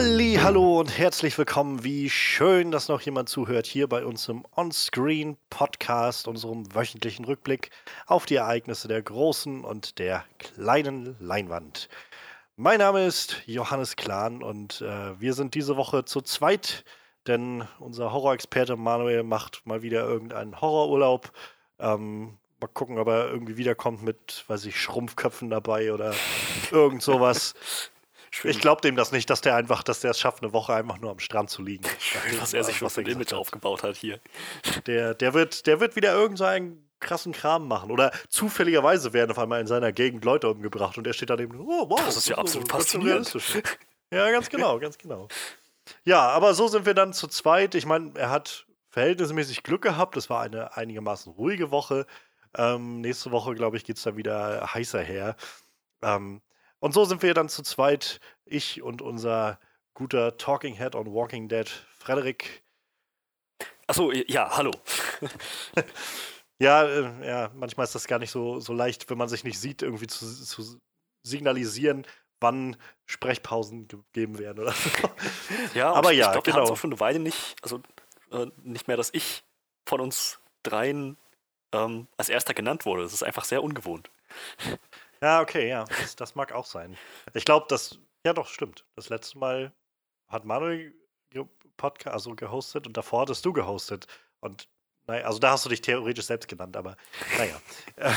Halli, hallo und herzlich willkommen. Wie schön, dass noch jemand zuhört hier bei uns im On-Screen Podcast, unserem wöchentlichen Rückblick auf die Ereignisse der großen und der kleinen Leinwand. Mein Name ist Johannes Klahn und äh, wir sind diese Woche zu zweit, denn unser Horrorexperte Manuel macht mal wieder irgendeinen Horrorurlaub. Ähm, mal gucken, ob er irgendwie wiederkommt mit, weiß ich, Schrumpfköpfen dabei oder irgend sowas. Ich glaube dem das nicht, dass der einfach, dass der es schafft, eine Woche einfach nur am Strand zu liegen. Schön, dass er sich was ein Image aufgebaut hat hier. Der, der, wird, der wird wieder irgendeinen krassen Kram machen. Oder zufälligerweise werden auf einmal in seiner Gegend Leute umgebracht und er steht daneben, oh wow. Das ist ja absolut so, faszinierend. Ja, ganz genau, ganz genau. Ja, aber so sind wir dann zu zweit. Ich meine, er hat verhältnismäßig Glück gehabt. Es war eine einigermaßen ruhige Woche. Ähm, nächste Woche, glaube ich, geht es da wieder heißer her. Ähm, und so sind wir dann zu zweit, ich und unser guter Talking Head on Walking Dead, Frederik. Achso, ja, hallo. ja, äh, ja, manchmal ist das gar nicht so, so leicht, wenn man sich nicht sieht, irgendwie zu, zu signalisieren, wann Sprechpausen gegeben werden oder so. Ja, aber ja, ich glaube, genau. wir haben es auch schon eine Weile nicht, also äh, nicht mehr, dass ich von uns dreien ähm, als erster genannt wurde. Das ist einfach sehr ungewohnt. Ja, okay, ja, das, das mag auch sein. Ich glaube, das, ja doch, stimmt. Das letzte Mal hat Manuel Podcast also gehostet und davor hattest du gehostet. Und naja, also da hast du dich theoretisch selbst genannt, aber naja.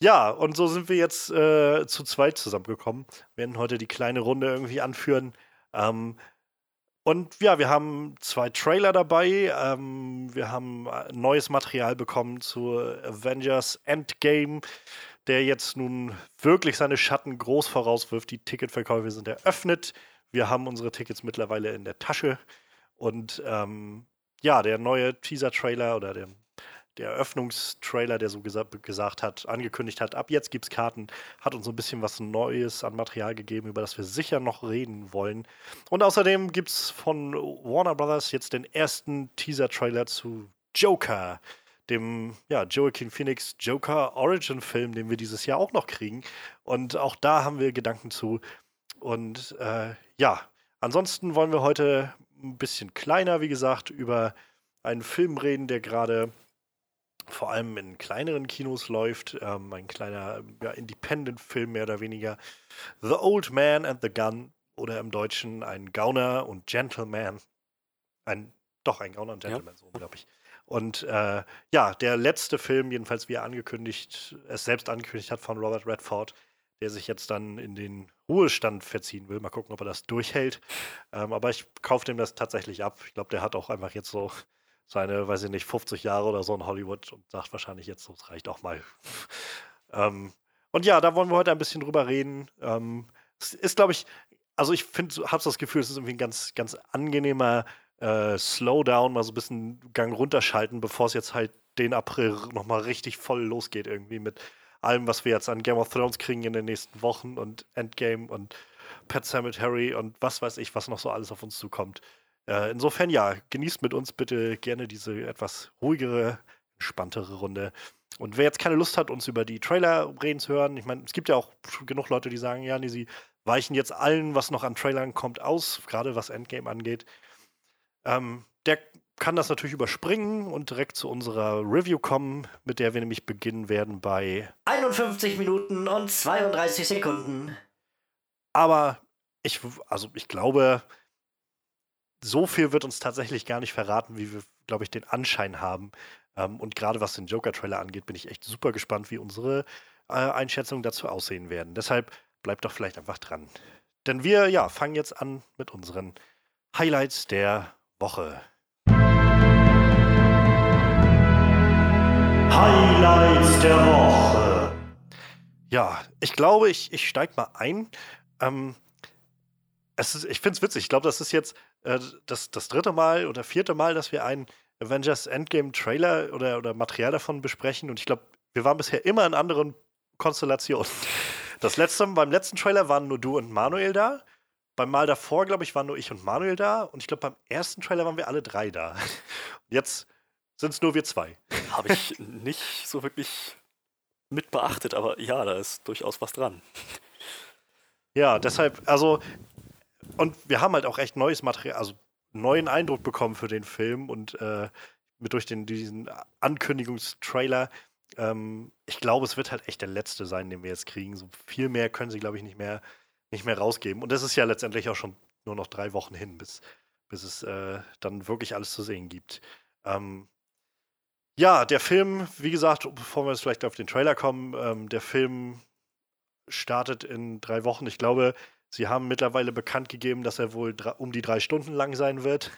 ja, und so sind wir jetzt äh, zu zweit zusammengekommen. Wir werden heute die kleine Runde irgendwie anführen. Ähm, und ja, wir haben zwei Trailer dabei. Ähm, wir haben äh, neues Material bekommen zu Avengers Endgame der jetzt nun wirklich seine Schatten groß vorauswirft. Die Ticketverkäufe sind eröffnet. Wir haben unsere Tickets mittlerweile in der Tasche. Und ähm, ja, der neue Teaser-Trailer oder der, der Eröffnungstrailer, der so gesa gesagt hat, angekündigt hat, ab jetzt gibt es Karten, hat uns so ein bisschen was Neues an Material gegeben, über das wir sicher noch reden wollen. Und außerdem gibt es von Warner Brothers jetzt den ersten Teaser-Trailer zu Joker dem ja, Joaquin Phoenix Joker Origin Film, den wir dieses Jahr auch noch kriegen. Und auch da haben wir Gedanken zu. Und äh, ja, ansonsten wollen wir heute ein bisschen kleiner, wie gesagt, über einen Film reden, der gerade vor allem in kleineren Kinos läuft. Ähm, ein kleiner ja, Independent-Film mehr oder weniger. The Old Man and the Gun oder im Deutschen ein Gauner und Gentleman. Ein, doch, ein Gauner und Gentleman, ja. so glaube ich. Und äh, ja, der letzte Film, jedenfalls wie er angekündigt, es selbst angekündigt hat von Robert Redford, der sich jetzt dann in den Ruhestand verziehen will. Mal gucken, ob er das durchhält. Ähm, aber ich kaufe dem das tatsächlich ab. Ich glaube, der hat auch einfach jetzt so seine, weiß ich nicht, 50 Jahre oder so in Hollywood und sagt wahrscheinlich jetzt, das reicht auch mal. ähm, und ja, da wollen wir heute ein bisschen drüber reden. Ähm, es ist, glaube ich, also ich finde, habe das Gefühl, es ist irgendwie ein ganz, ganz angenehmer äh, Slowdown, mal so ein bisschen Gang runterschalten, bevor es jetzt halt den April nochmal richtig voll losgeht irgendwie mit allem, was wir jetzt an Game of Thrones kriegen in den nächsten Wochen und Endgame und Pet Cemetery und was weiß ich, was noch so alles auf uns zukommt. Äh, insofern ja, genießt mit uns bitte gerne diese etwas ruhigere, entspanntere Runde. Und wer jetzt keine Lust hat, uns über die Trailer reden zu hören, ich meine, es gibt ja auch genug Leute, die sagen, ja, nee, sie weichen jetzt allen, was noch an Trailern kommt, aus, gerade was Endgame angeht. Ähm, der kann das natürlich überspringen und direkt zu unserer Review kommen, mit der wir nämlich beginnen werden bei 51 Minuten und 32 Sekunden. Aber ich, also ich glaube, so viel wird uns tatsächlich gar nicht verraten, wie wir, glaube ich, den Anschein haben. Ähm, und gerade was den Joker-Trailer angeht, bin ich echt super gespannt, wie unsere äh, Einschätzungen dazu aussehen werden. Deshalb bleibt doch vielleicht einfach dran. Denn wir, ja, fangen jetzt an mit unseren Highlights der Woche. Highlights der Woche. Ja, ich glaube, ich, ich steige mal ein. Ähm, es ist, ich finde es witzig. Ich glaube, das ist jetzt äh, das, das dritte Mal oder vierte Mal, dass wir einen Avengers Endgame Trailer oder, oder Material davon besprechen. Und ich glaube, wir waren bisher immer in anderen Konstellationen. Das letzte, beim letzten Trailer waren nur du und Manuel da. Beim Mal davor, glaube ich, waren nur ich und Manuel da. Und ich glaube, beim ersten Trailer waren wir alle drei da. Jetzt sind es nur wir zwei. Habe ich nicht so wirklich mit beachtet, aber ja, da ist durchaus was dran. Ja, deshalb, also und wir haben halt auch echt neues Material, also neuen Eindruck bekommen für den Film und äh, mit durch den, diesen Ankündigungstrailer. Ähm, ich glaube, es wird halt echt der letzte sein, den wir jetzt kriegen. So viel mehr können sie, glaube ich, nicht mehr, nicht mehr rausgeben. Und das ist ja letztendlich auch schon nur noch drei Wochen hin, bis, bis es äh, dann wirklich alles zu sehen gibt. Ähm, ja, der Film, wie gesagt, bevor wir jetzt vielleicht auf den Trailer kommen, ähm, der Film startet in drei Wochen. Ich glaube, sie haben mittlerweile bekannt gegeben, dass er wohl um die drei Stunden lang sein wird.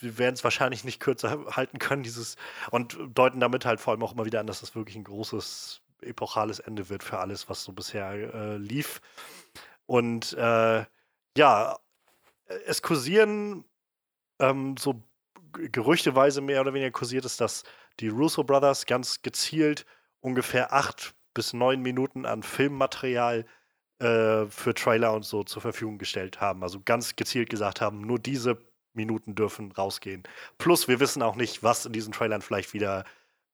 Wir werden es wahrscheinlich nicht kürzer halten können, dieses und deuten damit halt vor allem auch immer wieder an, dass das wirklich ein großes epochales Ende wird für alles, was so bisher äh, lief. Und äh, ja, es kursieren ähm, so gerüchteweise mehr oder weniger kursiert ist, dass die Russo Brothers ganz gezielt ungefähr acht bis neun Minuten an Filmmaterial äh, für Trailer und so zur Verfügung gestellt haben. Also ganz gezielt gesagt haben, nur diese Minuten dürfen rausgehen. Plus, wir wissen auch nicht, was in diesen Trailern vielleicht wieder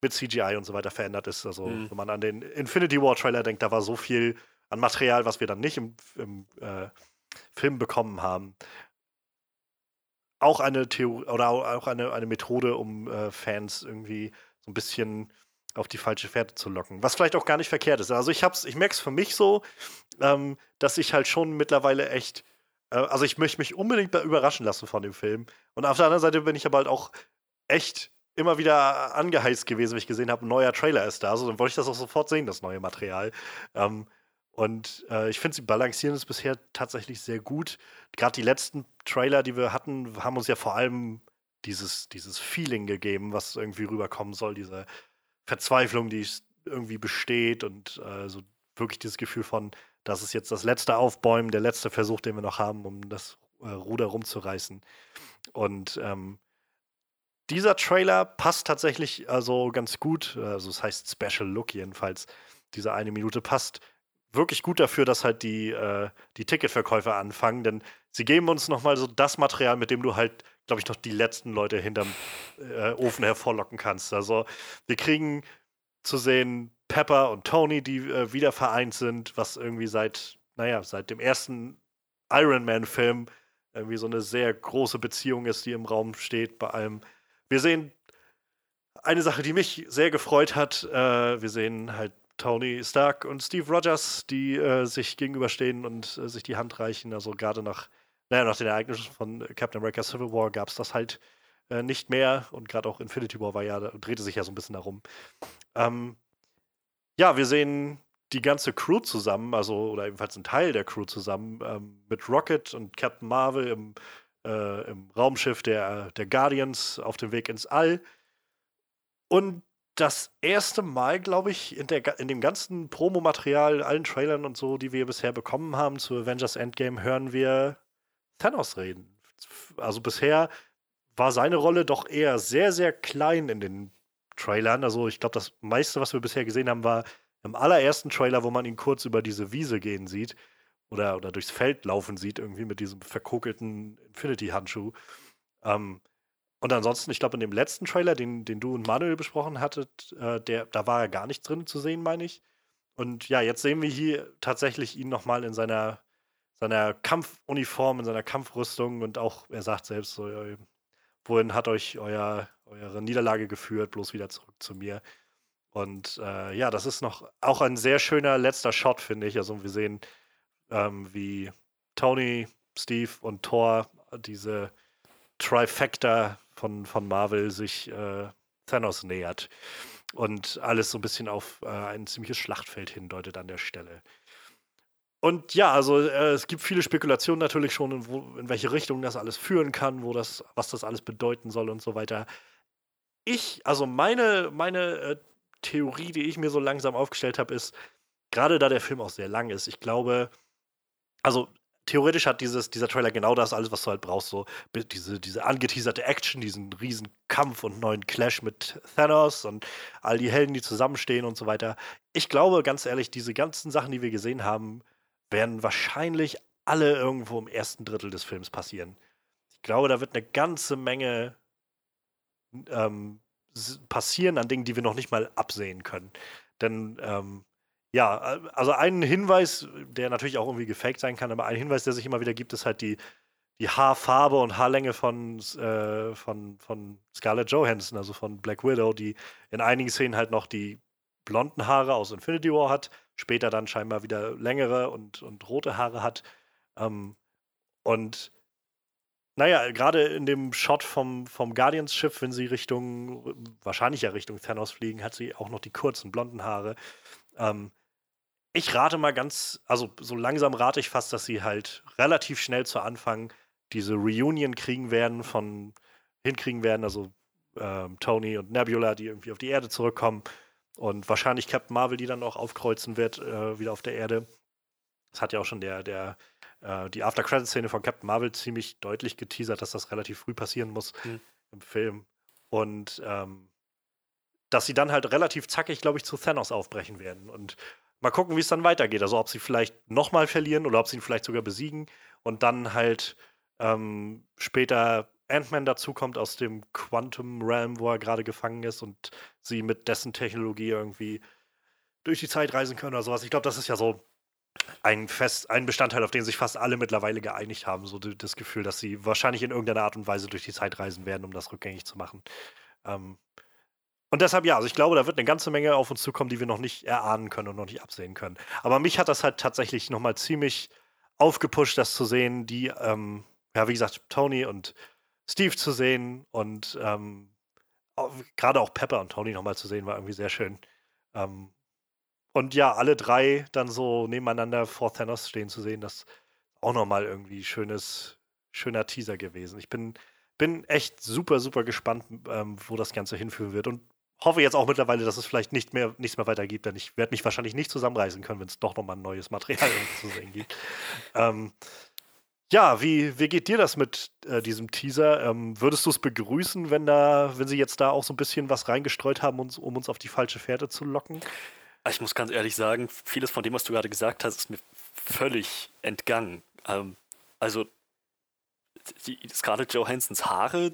mit CGI und so weiter verändert ist. Also, mhm. wenn man an den Infinity War Trailer denkt, da war so viel an Material, was wir dann nicht im, im äh, Film bekommen haben auch eine Theorie oder auch eine, eine Methode, um äh, Fans irgendwie so ein bisschen auf die falsche Fährte zu locken. Was vielleicht auch gar nicht verkehrt ist. Also ich hab's, ich merke es für mich so, ähm, dass ich halt schon mittlerweile echt, äh, also ich möchte mich unbedingt überraschen lassen von dem Film. Und auf der anderen Seite bin ich aber halt auch echt immer wieder angeheizt gewesen, wenn ich gesehen habe, ein neuer Trailer ist da. Also dann wollte ich das auch sofort sehen, das neue Material. Ähm, und äh, ich finde, sie balancieren es bisher tatsächlich sehr gut. Gerade die letzten Trailer, die wir hatten, haben uns ja vor allem dieses, dieses Feeling gegeben, was irgendwie rüberkommen soll, diese Verzweiflung, die irgendwie besteht und äh, so wirklich dieses Gefühl von, das ist jetzt das letzte Aufbäumen, der letzte Versuch, den wir noch haben, um das äh, Ruder rumzureißen. Und ähm, dieser Trailer passt tatsächlich also ganz gut, also es heißt Special Look jedenfalls, diese eine Minute passt wirklich gut dafür, dass halt die, äh, die Ticketverkäufer anfangen, denn sie geben uns nochmal so das Material, mit dem du halt, glaube ich, noch die letzten Leute hinterm äh, Ofen hervorlocken kannst. Also wir kriegen zu sehen Pepper und Tony, die äh, wieder vereint sind, was irgendwie seit, naja, seit dem ersten Iron Man-Film irgendwie so eine sehr große Beziehung ist, die im Raum steht bei allem. Wir sehen eine Sache, die mich sehr gefreut hat. Äh, wir sehen halt Tony Stark und Steve Rogers, die äh, sich gegenüberstehen und äh, sich die Hand reichen. Also gerade nach, naja, nach den Ereignissen von Captain America Civil War gab es das halt äh, nicht mehr. Und gerade auch Infinity War war ja, drehte sich ja so ein bisschen darum. Ähm, ja, wir sehen die ganze Crew zusammen, also oder ebenfalls ein Teil der Crew zusammen, ähm, mit Rocket und Captain Marvel im, äh, im Raumschiff der, der Guardians auf dem Weg ins All. Und das erste Mal, glaube ich, in, der, in dem ganzen Promomaterial, allen Trailern und so, die wir bisher bekommen haben zu Avengers Endgame, hören wir Thanos reden. Also bisher war seine Rolle doch eher sehr, sehr klein in den Trailern. Also ich glaube, das meiste, was wir bisher gesehen haben, war im allerersten Trailer, wo man ihn kurz über diese Wiese gehen sieht oder, oder durchs Feld laufen sieht, irgendwie mit diesem verkokelten Infinity-Handschuh. Ähm, und ansonsten, ich glaube, in dem letzten Trailer, den, den du und Manuel besprochen hattet, äh, der, da war ja gar nichts drin zu sehen, meine ich. Und ja, jetzt sehen wir hier tatsächlich ihn nochmal in seiner, seiner Kampfuniform, in seiner Kampfrüstung und auch, er sagt selbst so, wohin hat euch euer, eure Niederlage geführt, bloß wieder zurück zu mir. Und äh, ja, das ist noch auch ein sehr schöner letzter Shot, finde ich. Also wir sehen, ähm, wie Tony, Steve und Thor diese Trifecta von, von Marvel sich äh, Thanos nähert. Und alles so ein bisschen auf äh, ein ziemliches Schlachtfeld hindeutet an der Stelle. Und ja, also äh, es gibt viele Spekulationen natürlich schon, in, wo, in, welche Richtung das alles führen kann, wo das, was das alles bedeuten soll und so weiter. Ich, also meine, meine äh, Theorie, die ich mir so langsam aufgestellt habe, ist, gerade da der Film auch sehr lang ist, ich glaube, also theoretisch hat dieses, dieser Trailer genau das alles, was du halt brauchst. So diese, diese angeteaserte Action, diesen riesen Kampf und neuen Clash mit Thanos und all die Helden, die zusammenstehen und so weiter. Ich glaube, ganz ehrlich, diese ganzen Sachen, die wir gesehen haben, werden wahrscheinlich alle irgendwo im ersten Drittel des Films passieren. Ich glaube, da wird eine ganze Menge ähm, passieren an Dingen, die wir noch nicht mal absehen können. Denn ähm, ja, also ein Hinweis, der natürlich auch irgendwie gefaked sein kann, aber ein Hinweis, der sich immer wieder gibt, ist halt die, die Haarfarbe und Haarlänge von, äh, von, von Scarlett Johansson, also von Black Widow, die in einigen Szenen halt noch die blonden Haare aus Infinity War hat, später dann scheinbar wieder längere und, und rote Haare hat. Ähm, und naja, gerade in dem Shot vom, vom Guardians-Schiff, wenn sie Richtung, wahrscheinlich ja Richtung Thanos fliegen, hat sie auch noch die kurzen blonden Haare. Ähm, ich rate mal ganz, also so langsam rate ich fast, dass sie halt relativ schnell zu Anfang diese Reunion kriegen werden, von hinkriegen werden, also ähm, Tony und Nebula, die irgendwie auf die Erde zurückkommen und wahrscheinlich Captain Marvel, die dann auch aufkreuzen wird, äh, wieder auf der Erde. Das hat ja auch schon der, der, äh, die After-Credit-Szene von Captain Marvel ziemlich deutlich geteasert, dass das relativ früh passieren muss mhm. im Film. Und ähm, dass sie dann halt relativ zackig, glaube ich, zu Thanos aufbrechen werden. Und mal gucken, wie es dann weitergeht. Also ob sie vielleicht nochmal verlieren oder ob sie ihn vielleicht sogar besiegen und dann halt ähm, später Ant-Man dazukommt aus dem Quantum Realm, wo er gerade gefangen ist und sie mit dessen Technologie irgendwie durch die Zeit reisen können oder sowas. Ich glaube, das ist ja so ein Fest, ein Bestandteil, auf den sich fast alle mittlerweile geeinigt haben. So das Gefühl, dass sie wahrscheinlich in irgendeiner Art und Weise durch die Zeit reisen werden, um das rückgängig zu machen. Ähm, und deshalb ja, also ich glaube, da wird eine ganze Menge auf uns zukommen, die wir noch nicht erahnen können und noch nicht absehen können. Aber mich hat das halt tatsächlich nochmal ziemlich aufgepusht, das zu sehen, die, ähm, ja, wie gesagt, Tony und Steve zu sehen und ähm, gerade auch Pepper und Tony nochmal zu sehen, war irgendwie sehr schön. Ähm, und ja, alle drei dann so nebeneinander vor Thanos stehen zu sehen, das auch nochmal irgendwie schönes, schöner Teaser gewesen. Ich bin, bin echt super, super gespannt, ähm, wo das Ganze hinführen wird. Und hoffe jetzt auch mittlerweile, dass es vielleicht nicht mehr, nichts mehr weiter gibt, denn ich werde mich wahrscheinlich nicht zusammenreißen können, wenn es doch nochmal ein neues Material zu sehen gibt. Ähm, ja, wie, wie geht dir das mit äh, diesem Teaser? Ähm, würdest du es begrüßen, wenn da, wenn sie jetzt da auch so ein bisschen was reingestreut haben, uns, um uns auf die falsche Fährte zu locken? Ich muss ganz ehrlich sagen, vieles von dem, was du gerade gesagt hast, ist mir völlig entgangen. Ähm, also die Scarlett Johansons Haare,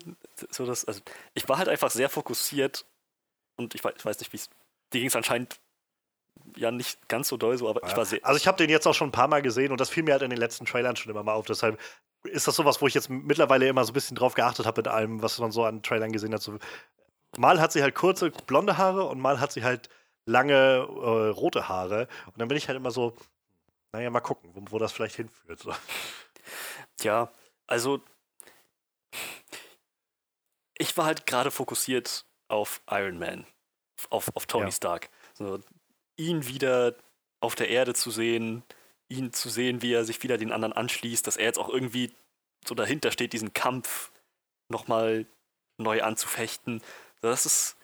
so das, also ich war halt einfach sehr fokussiert und ich weiß, ich weiß nicht, wie es. Die ging es anscheinend ja nicht ganz so doll so, aber ja. ich war sehr. Also ich habe den jetzt auch schon ein paar Mal gesehen und das fiel mir halt in den letzten Trailern schon immer mal auf. Deshalb ist das sowas, wo ich jetzt mittlerweile immer so ein bisschen drauf geachtet habe mit allem, was man so an Trailern gesehen hat. So, mal hat sie halt kurze blonde Haare und mal hat sie halt lange äh, rote Haare. Und dann bin ich halt immer so, naja, mal gucken, wo, wo das vielleicht hinführt. So. Ja, also ich war halt gerade fokussiert auf Iron Man, auf, auf Tony ja. Stark. So, ihn wieder auf der Erde zu sehen, ihn zu sehen, wie er sich wieder den anderen anschließt, dass er jetzt auch irgendwie so dahinter steht, diesen Kampf nochmal neu anzufechten. Das ist,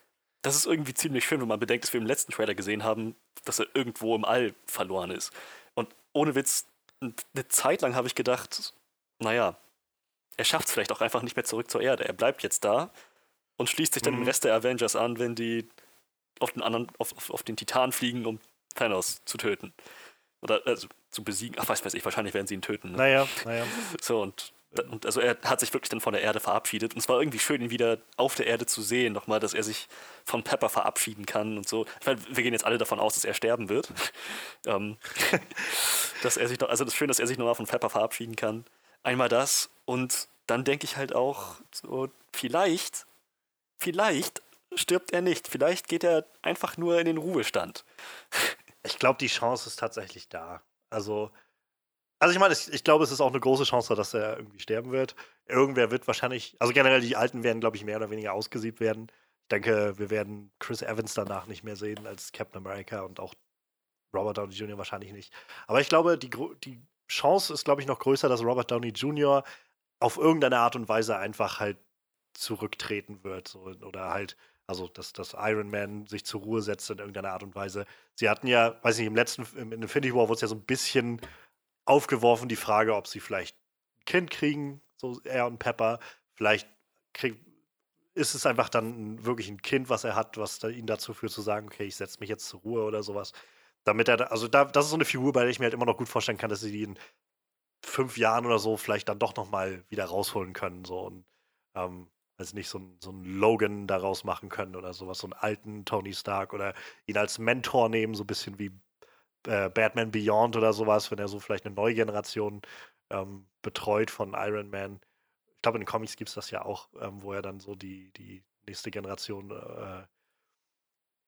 das ist irgendwie ziemlich schön, wenn man bedenkt, dass wir im letzten Trailer gesehen haben, dass er irgendwo im All verloren ist. Und ohne Witz, eine Zeit lang habe ich gedacht, naja, er schafft es vielleicht auch einfach nicht mehr zurück zur Erde. Er bleibt jetzt da und schließt sich dann mhm. dem Rest der Avengers an, wenn die auf den anderen, auf, auf, auf den Titan fliegen, um Thanos zu töten. Oder also, zu besiegen. Ach, weiß weiß ich, wahrscheinlich werden sie ihn töten. Ne? Naja, naja. So, und, und also er hat sich wirklich dann von der Erde verabschiedet. Und es war irgendwie schön, ihn wieder auf der Erde zu sehen, nochmal, dass er sich von Pepper verabschieden kann und so. Ich meine, wir gehen jetzt alle davon aus, dass er sterben wird. ähm, dass er sich noch, also das ist schön, dass er sich nochmal von Pepper verabschieden kann. Einmal das und dann denke ich halt auch, so, vielleicht, vielleicht stirbt er nicht. Vielleicht geht er einfach nur in den Ruhestand. Ich glaube, die Chance ist tatsächlich da. Also, also ich meine, ich, ich glaube, es ist auch eine große Chance, dass er irgendwie sterben wird. Irgendwer wird wahrscheinlich, also generell die Alten werden, glaube ich, mehr oder weniger ausgesiebt werden. Ich denke, wir werden Chris Evans danach nicht mehr sehen als Captain America und auch Robert Downey Jr. wahrscheinlich nicht. Aber ich glaube, die, die Chance ist, glaube ich, noch größer, dass Robert Downey Jr. auf irgendeine Art und Weise einfach halt zurücktreten wird so, oder halt also, dass, dass Iron Man sich zur Ruhe setzt in irgendeiner Art und Weise. Sie hatten ja, weiß nicht, im letzten, im Infinity War wurde es ja so ein bisschen aufgeworfen, die Frage, ob sie vielleicht ein Kind kriegen, so er und Pepper. Vielleicht krieg, ist es einfach dann wirklich ein Kind, was er hat, was da ihn dazu führt, zu sagen, okay, ich setze mich jetzt zur Ruhe oder sowas. Damit er, also da, das ist so eine Figur, bei der ich mir halt immer noch gut vorstellen kann, dass sie die in fünf Jahren oder so vielleicht dann doch nochmal wieder rausholen können. So und ähm, also nicht so, so einen Logan daraus machen können oder sowas, so einen alten Tony Stark oder ihn als Mentor nehmen, so ein bisschen wie äh, Batman Beyond oder sowas, wenn er so vielleicht eine neue Generation ähm, betreut von Iron Man. Ich glaube, in den Comics gibt es das ja auch, ähm, wo er dann so die, die nächste Generation äh,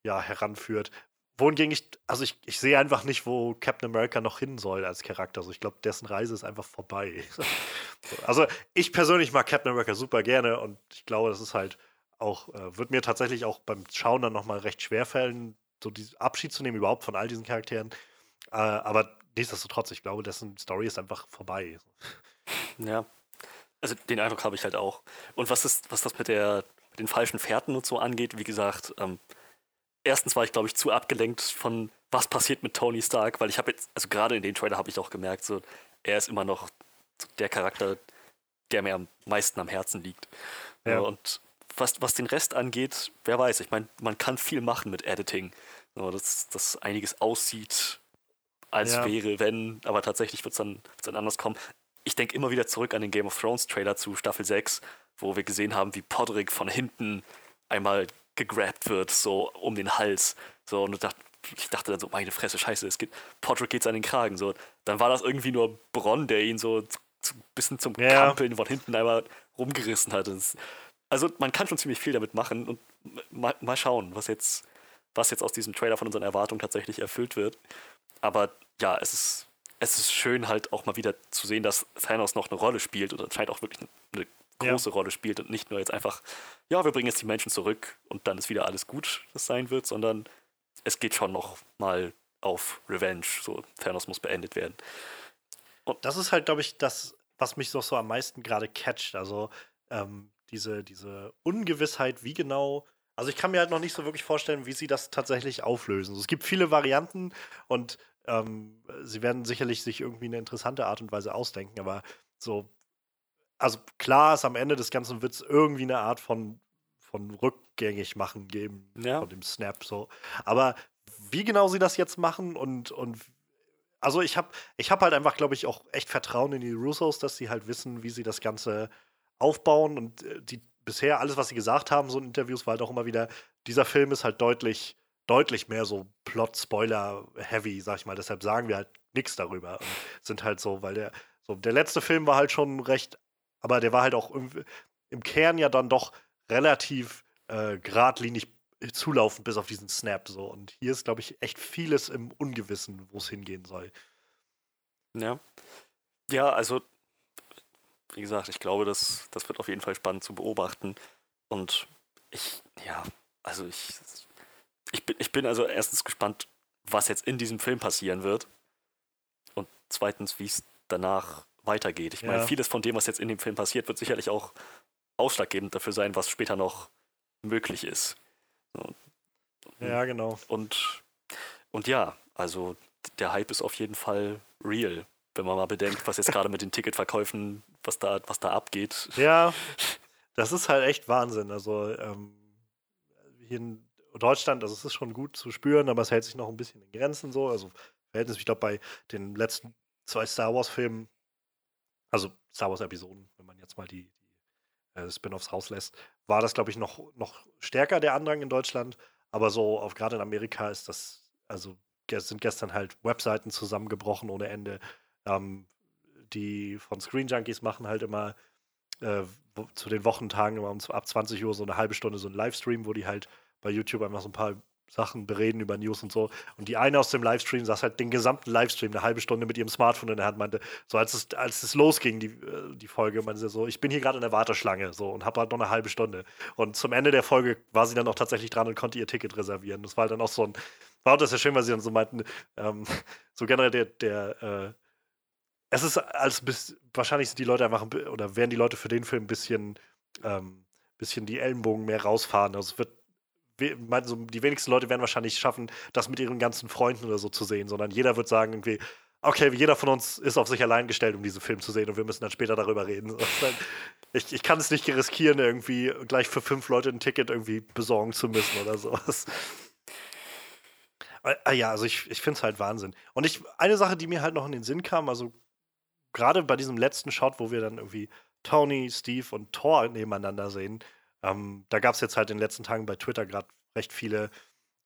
ja, heranführt. Wohingegen ich, also ich, ich sehe einfach nicht, wo Captain America noch hin soll als Charakter. Also ich glaube, dessen Reise ist einfach vorbei. also ich persönlich mag Captain America super gerne und ich glaube, das ist halt auch, äh, wird mir tatsächlich auch beim Schauen dann nochmal recht schwer fallen, so diesen Abschied zu nehmen überhaupt von all diesen Charakteren. Äh, aber nichtsdestotrotz, ich glaube, dessen Story ist einfach vorbei. Ja. Also den Eindruck habe ich halt auch. Und was ist, was das mit der den falschen Fährten und so angeht, wie gesagt, ähm, erstens war ich, glaube ich, zu abgelenkt von, was passiert mit Tony Stark, weil ich habe jetzt, also gerade in den Trailer habe ich auch gemerkt, so, er ist immer noch der Charakter, der mir am meisten am Herzen liegt. Ja. Und was, was den Rest angeht, wer weiß, ich meine, man kann viel machen mit Editing. So, dass, dass einiges aussieht, als ja. wäre, wenn, aber tatsächlich wird es dann, dann anders kommen. Ich denke immer wieder zurück an den Game of Thrones Trailer zu Staffel 6, wo wir gesehen haben, wie Podrick von hinten einmal gegrabt wird, so um den Hals. So, und dachte, ich dachte dann so, meine Fresse, scheiße, es geht, Podrick geht's an den Kragen. So, dann war das irgendwie nur Bronn, der ihn so ein bisschen zum ja. Kampeln von hinten einmal rumgerissen hat. Also man kann schon ziemlich viel damit machen und mal, mal schauen, was jetzt, was jetzt aus diesem Trailer von unseren Erwartungen tatsächlich erfüllt wird. Aber ja, es ist, es ist schön halt auch mal wieder zu sehen, dass Thanos noch eine Rolle spielt und anscheinend auch wirklich eine große ja. Rolle spielt und nicht nur jetzt einfach, ja, wir bringen jetzt die Menschen zurück und dann ist wieder alles gut, das sein wird, sondern es geht schon noch mal auf Revenge. So, Thanos muss beendet werden. Und das ist halt, glaube ich, das, was mich doch so am meisten gerade catcht. Also ähm, diese, diese Ungewissheit, wie genau. Also ich kann mir halt noch nicht so wirklich vorstellen, wie sie das tatsächlich auflösen. Also es gibt viele Varianten und ähm, sie werden sicherlich sich irgendwie eine interessante Art und Weise ausdenken, aber so also klar ist am Ende des Ganzen wird es irgendwie eine Art von, von rückgängig machen geben ja. von dem Snap so. Aber wie genau sie das jetzt machen und, und also ich habe ich hab halt einfach, glaube ich, auch echt Vertrauen in die Russos, dass sie halt wissen, wie sie das Ganze aufbauen und äh, die bisher alles, was sie gesagt haben, so in Interviews, war halt auch immer wieder, dieser Film ist halt deutlich, deutlich mehr so Plot-Spoiler-heavy, sag ich mal. Deshalb sagen wir halt nichts darüber und sind halt so, weil der, so, der letzte Film war halt schon recht aber der war halt auch im Kern ja dann doch relativ äh, geradlinig zulaufend bis auf diesen Snap so. Und hier ist, glaube ich, echt vieles im Ungewissen, wo es hingehen soll. Ja. Ja, also, wie gesagt, ich glaube, das, das wird auf jeden Fall spannend zu beobachten. Und ich, ja, also ich, ich, bin, ich bin also erstens gespannt, was jetzt in diesem Film passieren wird. Und zweitens, wie es danach weitergeht. Ich ja. meine, vieles von dem, was jetzt in dem Film passiert, wird sicherlich auch ausschlaggebend dafür sein, was später noch möglich ist. Ja, genau. Und, und ja, also der Hype ist auf jeden Fall real, wenn man mal bedenkt, was jetzt gerade mit den Ticketverkäufen, was da, was da abgeht. Ja, das ist halt echt Wahnsinn. Also ähm, hier in Deutschland, also es ist schon gut zu spüren, aber es hält sich noch ein bisschen in Grenzen so. Also Verhältnis, ich glaube, bei den letzten zwei Star Wars-Filmen also Star Wars-Episoden, wenn man jetzt mal die, die äh, Spin-offs rauslässt, war das, glaube ich, noch, noch stärker der Andrang in Deutschland. Aber so, auf gerade in Amerika ist das, also sind gestern halt Webseiten zusammengebrochen ohne Ende. Ähm, die von Screen Junkies machen halt immer äh, zu den Wochentagen immer um, ab 20 Uhr so eine halbe Stunde so ein Livestream, wo die halt bei YouTube einfach so ein paar Sachen bereden über News und so. Und die eine aus dem Livestream saß halt den gesamten Livestream eine halbe Stunde mit ihrem Smartphone in der Hand, meinte, so als es, als es losging, die, äh, die Folge, meinte sie so, ich bin hier gerade in der Warteschlange so und habe halt noch eine halbe Stunde. Und zum Ende der Folge war sie dann auch tatsächlich dran und konnte ihr Ticket reservieren. Das war dann auch so ein, war das ja schön, weil sie dann so meinten, ähm, so generell der, der äh, es ist als bis, wahrscheinlich sind die Leute einfach, oder werden die Leute für den Film ein bisschen, ähm, bisschen die Ellenbogen mehr rausfahren. Also es wird so die wenigsten Leute werden wahrscheinlich schaffen, das mit ihren ganzen Freunden oder so zu sehen, sondern jeder wird sagen irgendwie, okay, jeder von uns ist auf sich allein gestellt, um diesen Film zu sehen und wir müssen dann später darüber reden. Ich, ich kann es nicht riskieren, irgendwie gleich für fünf Leute ein Ticket irgendwie besorgen zu müssen oder sowas. Ah, ja, also ich, ich finde es halt Wahnsinn. Und ich, eine Sache, die mir halt noch in den Sinn kam, also gerade bei diesem letzten Shot, wo wir dann irgendwie Tony, Steve und Thor nebeneinander sehen, ähm, da gab es jetzt halt in den letzten Tagen bei Twitter gerade recht viele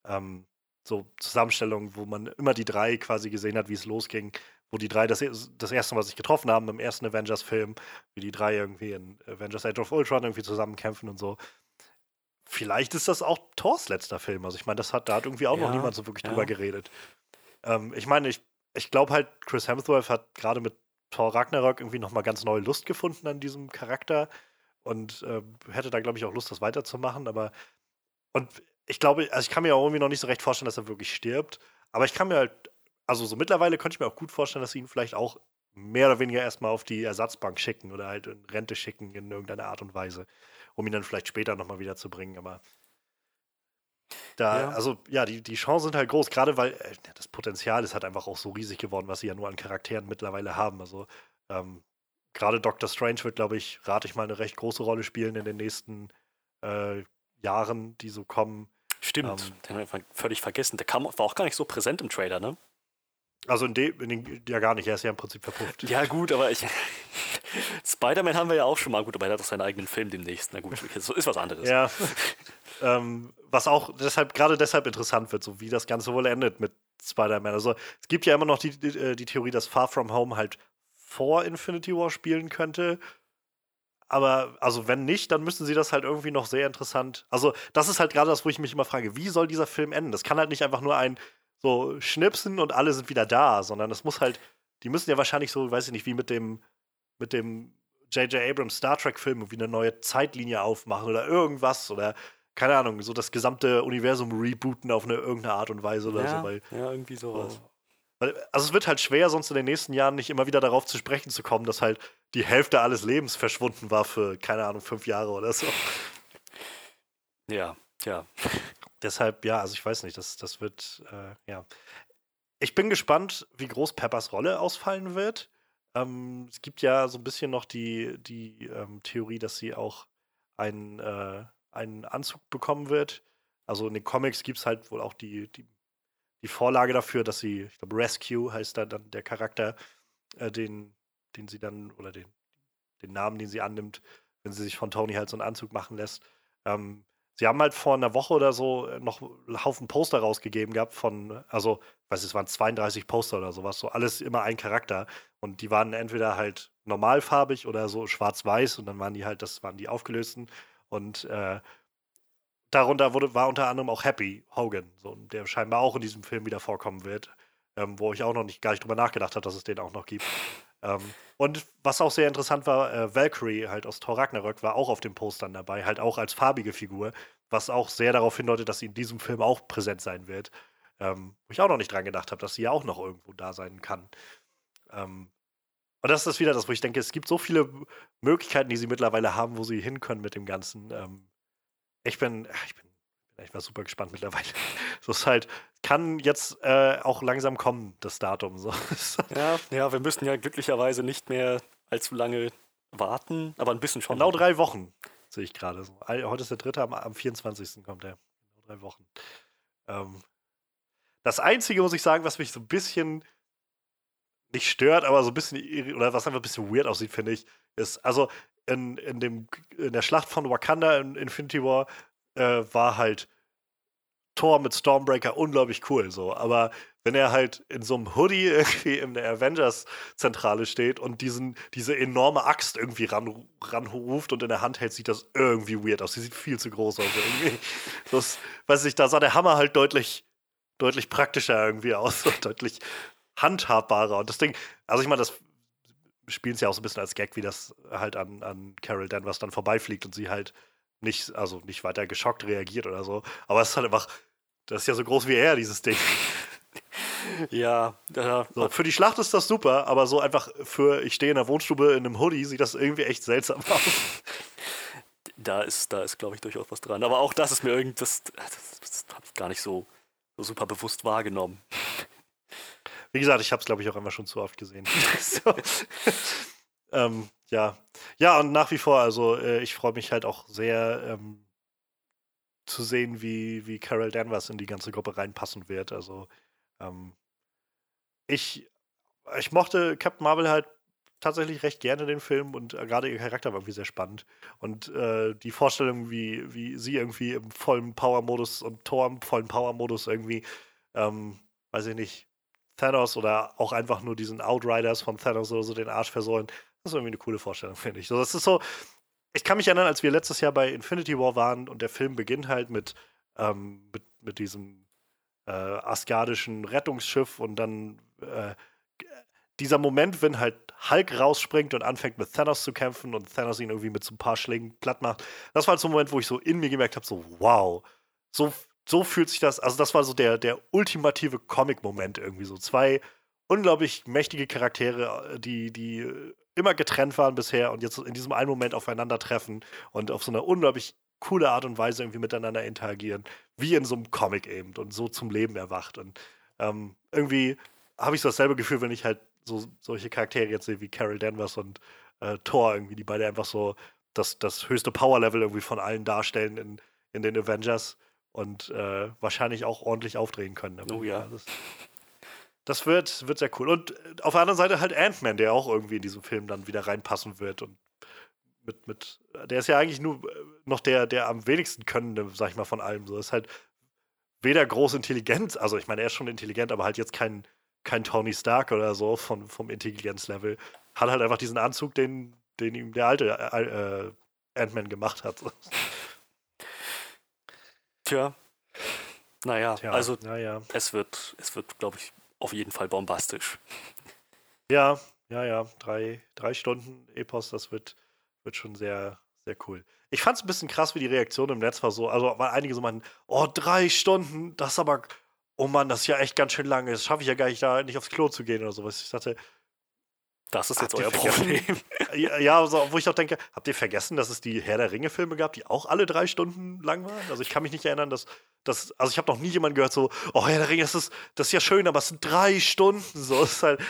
ähm, so Zusammenstellungen, wo man immer die drei quasi gesehen hat, wie es losging, wo die drei das, das erste Mal sich getroffen haben im ersten Avengers-Film, wie die drei irgendwie in Avengers Age of Ultron irgendwie zusammenkämpfen und so. Vielleicht ist das auch Thors letzter Film. Also ich meine, das hat, da hat irgendwie auch Ja, noch niemand so wirklich ja. drüber geredet. Ähm, ich meine, ich, ich glaube halt, Chris Hemsworth hat gerade mit Thor Ragnarok irgendwie nochmal ganz neue Lust gefunden an diesem Charakter und äh, hätte da, glaube ich, auch Lust, das weiterzumachen. Aber und ich glaube, also ich kann mir auch irgendwie noch nicht so recht vorstellen, dass er wirklich stirbt. Aber ich kann mir halt, also so mittlerweile könnte ich mir auch gut vorstellen, dass sie ihn vielleicht auch mehr oder weniger erstmal auf die Ersatzbank schicken oder halt in Rente schicken in irgendeiner Art und Weise, um ihn dann vielleicht später nochmal wieder zu bringen. Aber da, Ja. also ja, die, die Chancen sind halt groß, gerade weil äh, das Potenzial ist halt einfach auch so riesig geworden, was sie ja nur an Charakteren mittlerweile haben. Also ähm, gerade Doctor Strange wird, glaube ich, rate ich mal, eine recht große Rolle spielen in den nächsten äh, Jahren, die so kommen. Stimmt, Ähm. den haben wir völlig vergessen. Der kam, war auch gar nicht so präsent im Trailer, ne? Also in dem, in den, ja gar nicht, er ist ja im Prinzip verpufft. Ja, gut, aber ich. Spider-Man haben wir ja auch schon mal, gut, aber er hat auch seinen eigenen Film demnächst. Na gut, so ist was anderes. Ja. ähm, was auch deshalb, gerade deshalb interessant wird, so wie das Ganze wohl endet mit Spider-Man. Also es gibt ja immer noch die, die, äh, die Theorie, dass Far From Home halt vor Infinity War spielen könnte. Aber also wenn nicht, dann müssen sie das halt irgendwie noch sehr interessant. Also das ist halt gerade das, wo ich mich immer frage, wie soll dieser Film enden? Das kann halt nicht einfach nur ein so Schnipsen und alle sind wieder da, sondern es muss halt, die müssen ja wahrscheinlich so, weiß ich nicht, wie mit dem mit dem J.J. Abrams Star Trek-Film irgendwie eine neue Zeitlinie aufmachen oder irgendwas oder keine Ahnung, so das gesamte Universum rebooten auf eine irgendeine Art und Weise oder ja, so. Weil, ja, irgendwie so. Also es wird halt schwer, sonst in den nächsten Jahren nicht immer wieder darauf zu sprechen zu kommen, dass halt die Hälfte alles Lebens verschwunden war für, keine Ahnung, fünf Jahre oder so. Ja, ja. Deshalb, ja, also ich weiß nicht, das, das wird, äh, ja. Ich bin gespannt, wie groß Peppers Rolle ausfallen wird. Ähm, es gibt ja so ein bisschen noch die, die ähm, Theorie, dass sie auch einen, äh, einen Anzug bekommen wird. Also in den Comics gibt es halt wohl auch die, die, die Vorlage dafür, dass sie, ich glaube, Rescue heißt da dann der Charakter, äh, den, den sie dann, oder den, den Namen, den sie annimmt, wenn sie sich von Tony halt so einen Anzug machen lässt. Ähm, Sie haben halt vor einer Woche oder so äh, noch einen Haufen Poster rausgegeben gehabt von, also, ich weiß es waren 32 Poster oder sowas, so alles immer ein Charakter. Und die waren entweder halt normalfarbig oder so schwarz-weiß und dann waren die halt, das waren die aufgelösten. Und äh, darunter wurde, war unter anderem auch Happy Hogan, so, der scheinbar auch in diesem Film wieder vorkommen wird, ähm, wo ich auch noch nicht gar nicht drüber nachgedacht habe, dass es den auch noch gibt. Ähm, und was auch sehr interessant war, äh, Valkyrie halt aus Thor Ragnarök war auch auf den Postern dabei, halt auch als farbige Figur, was auch sehr darauf hindeutet, dass sie in diesem Film auch präsent sein wird. Ähm, wo ich auch noch nicht dran gedacht habe, dass sie ja auch noch irgendwo da sein kann. Ähm, und das ist wieder das, wo ich denke, es gibt so viele Möglichkeiten, die sie mittlerweile haben, wo sie hin können mit dem Ganzen. Ähm, ich bin, ich bin, echt mal super gespannt mittlerweile. So ist halt, kann jetzt äh, auch langsam kommen, das Datum. So. Ja, ja, wir müssen ja glücklicherweise nicht mehr allzu lange warten, aber ein bisschen schon. Genau drei Wochen, sehe ich gerade. So. Heute ist der dritte, am, am 24. kommt er. Genau drei Wochen. Ähm, das Einzige, muss ich sagen, was mich so ein bisschen nicht stört, aber so ein bisschen, oder was einfach ein bisschen weird aussieht, finde ich, ist, also in, in, dem, in der Schlacht von Wakanda in Infinity War äh, war halt Thor mit Stormbreaker unglaublich cool, so. Aber wenn er halt in so einem Hoodie irgendwie in der Avengers-Zentrale steht und diesen, diese enorme Axt irgendwie ran, ranruft und in der Hand hält, sieht das irgendwie weird aus. Die sieht viel zu groß aus irgendwie. Das, weiß ich, da sah der Hammer halt deutlich, deutlich praktischer irgendwie aus und deutlich handhabbarer. Und das Ding, also ich meine, das spielen sie ja auch so ein bisschen als Gag, wie das halt an, an Carol Danvers dann vorbeifliegt und sie halt nicht, also nicht weiter geschockt reagiert oder so. Aber es ist halt einfach, das ist ja so groß wie er, dieses Ding. Ja, ja, So, für die Schlacht ist das super, aber so einfach für, ich stehe in der Wohnstube in einem Hoodie, sieht das irgendwie echt seltsam aus. da ist, da ist, glaube ich, durchaus was dran. Aber auch das ist mir irgend, das, das, das habe ich gar nicht so, so super bewusst wahrgenommen. Wie gesagt, ich habe es, glaube ich, auch immer schon zu oft gesehen. so. ähm, ja. Ja, und nach wie vor, also äh, ich freue mich halt auch sehr ähm, zu sehen, wie, wie Carol Danvers in die ganze Gruppe reinpassen wird. Also ähm, ich, ich mochte Captain Marvel halt tatsächlich recht gerne den Film und äh, gerade ihr Charakter war irgendwie sehr spannend. Und äh, die Vorstellung, wie, wie sie irgendwie im vollen Power-Modus und Thor im vollen Power-Modus irgendwie ähm, weiß ich nicht, Thanos oder auch einfach nur diesen Outriders von Thanos oder so den Arsch versäulen. Das ist irgendwie eine coole Vorstellung, finde ich. So, das ist so, ich kann mich erinnern, als wir letztes Jahr bei Infinity War waren und der Film beginnt halt mit, ähm, mit, mit diesem äh, asgardischen Rettungsschiff und dann äh, dieser Moment, wenn halt Hulk rausspringt und anfängt mit Thanos zu kämpfen und Thanos ihn irgendwie mit so ein paar Schlägen platt macht, das war halt so ein Moment, wo ich so in mir gemerkt habe, so wow, so, so fühlt sich das, also das war so der, der ultimative Comic-Moment irgendwie, so zwei unglaublich mächtige Charaktere, die, die immer getrennt waren bisher und jetzt in diesem einen Moment aufeinandertreffen und auf so eine unglaublich coole Art und Weise irgendwie miteinander interagieren, wie in so einem Comic eben und so zum Leben erwacht. Und ähm, irgendwie habe ich so dasselbe Gefühl, wenn ich halt so solche Charaktere jetzt sehe wie Carol Danvers und äh, Thor irgendwie, die beide einfach so das, das höchste Power-Level irgendwie von allen darstellen in, in den Avengers und äh, wahrscheinlich auch ordentlich aufdrehen können. Oh ja. Das, das, wird, wird sehr cool. Und äh, auf der anderen Seite halt Ant-Man, der auch irgendwie in diesem Film dann wieder reinpassen wird und mit, mit, der ist ja eigentlich nur äh, noch der, der am wenigsten könnende, sag ich mal, von allem. So ist halt weder groß intelligent, also ich meine, er ist schon intelligent, aber halt jetzt kein, kein Tony Stark oder so von, vom Intelligenzlevel. Hat halt einfach diesen Anzug, den, den ihm der alte äh, äh, Ant-Man gemacht hat. Tja. Naja, Tja, also naja. es wird, es wird, glaube ich, auf jeden Fall bombastisch. Ja, ja, ja. Drei, drei Stunden Epos, das wird, wird schon sehr, sehr cool. Ich fand es ein bisschen krass, wie die Reaktion im Netz war so. Also, weil einige so meinten, oh, drei Stunden, das aber, oh Mann, das ist ja echt ganz schön lange. Das schaffe ich ja gar nicht, da nicht aufs Klo zu gehen oder sowas. Ich dachte, Das ist jetzt Habt euer? Problem. ja, ja so, wo ich auch denke, habt ihr vergessen, dass es die Herr der Ringe-Filme gab, die auch alle drei Stunden lang waren? Also ich kann mich nicht erinnern, dass, dass also ich habe noch nie jemanden gehört so, oh Herr der Ringe, das ist, das ist ja schön, aber es sind drei Stunden. So, es ist halt,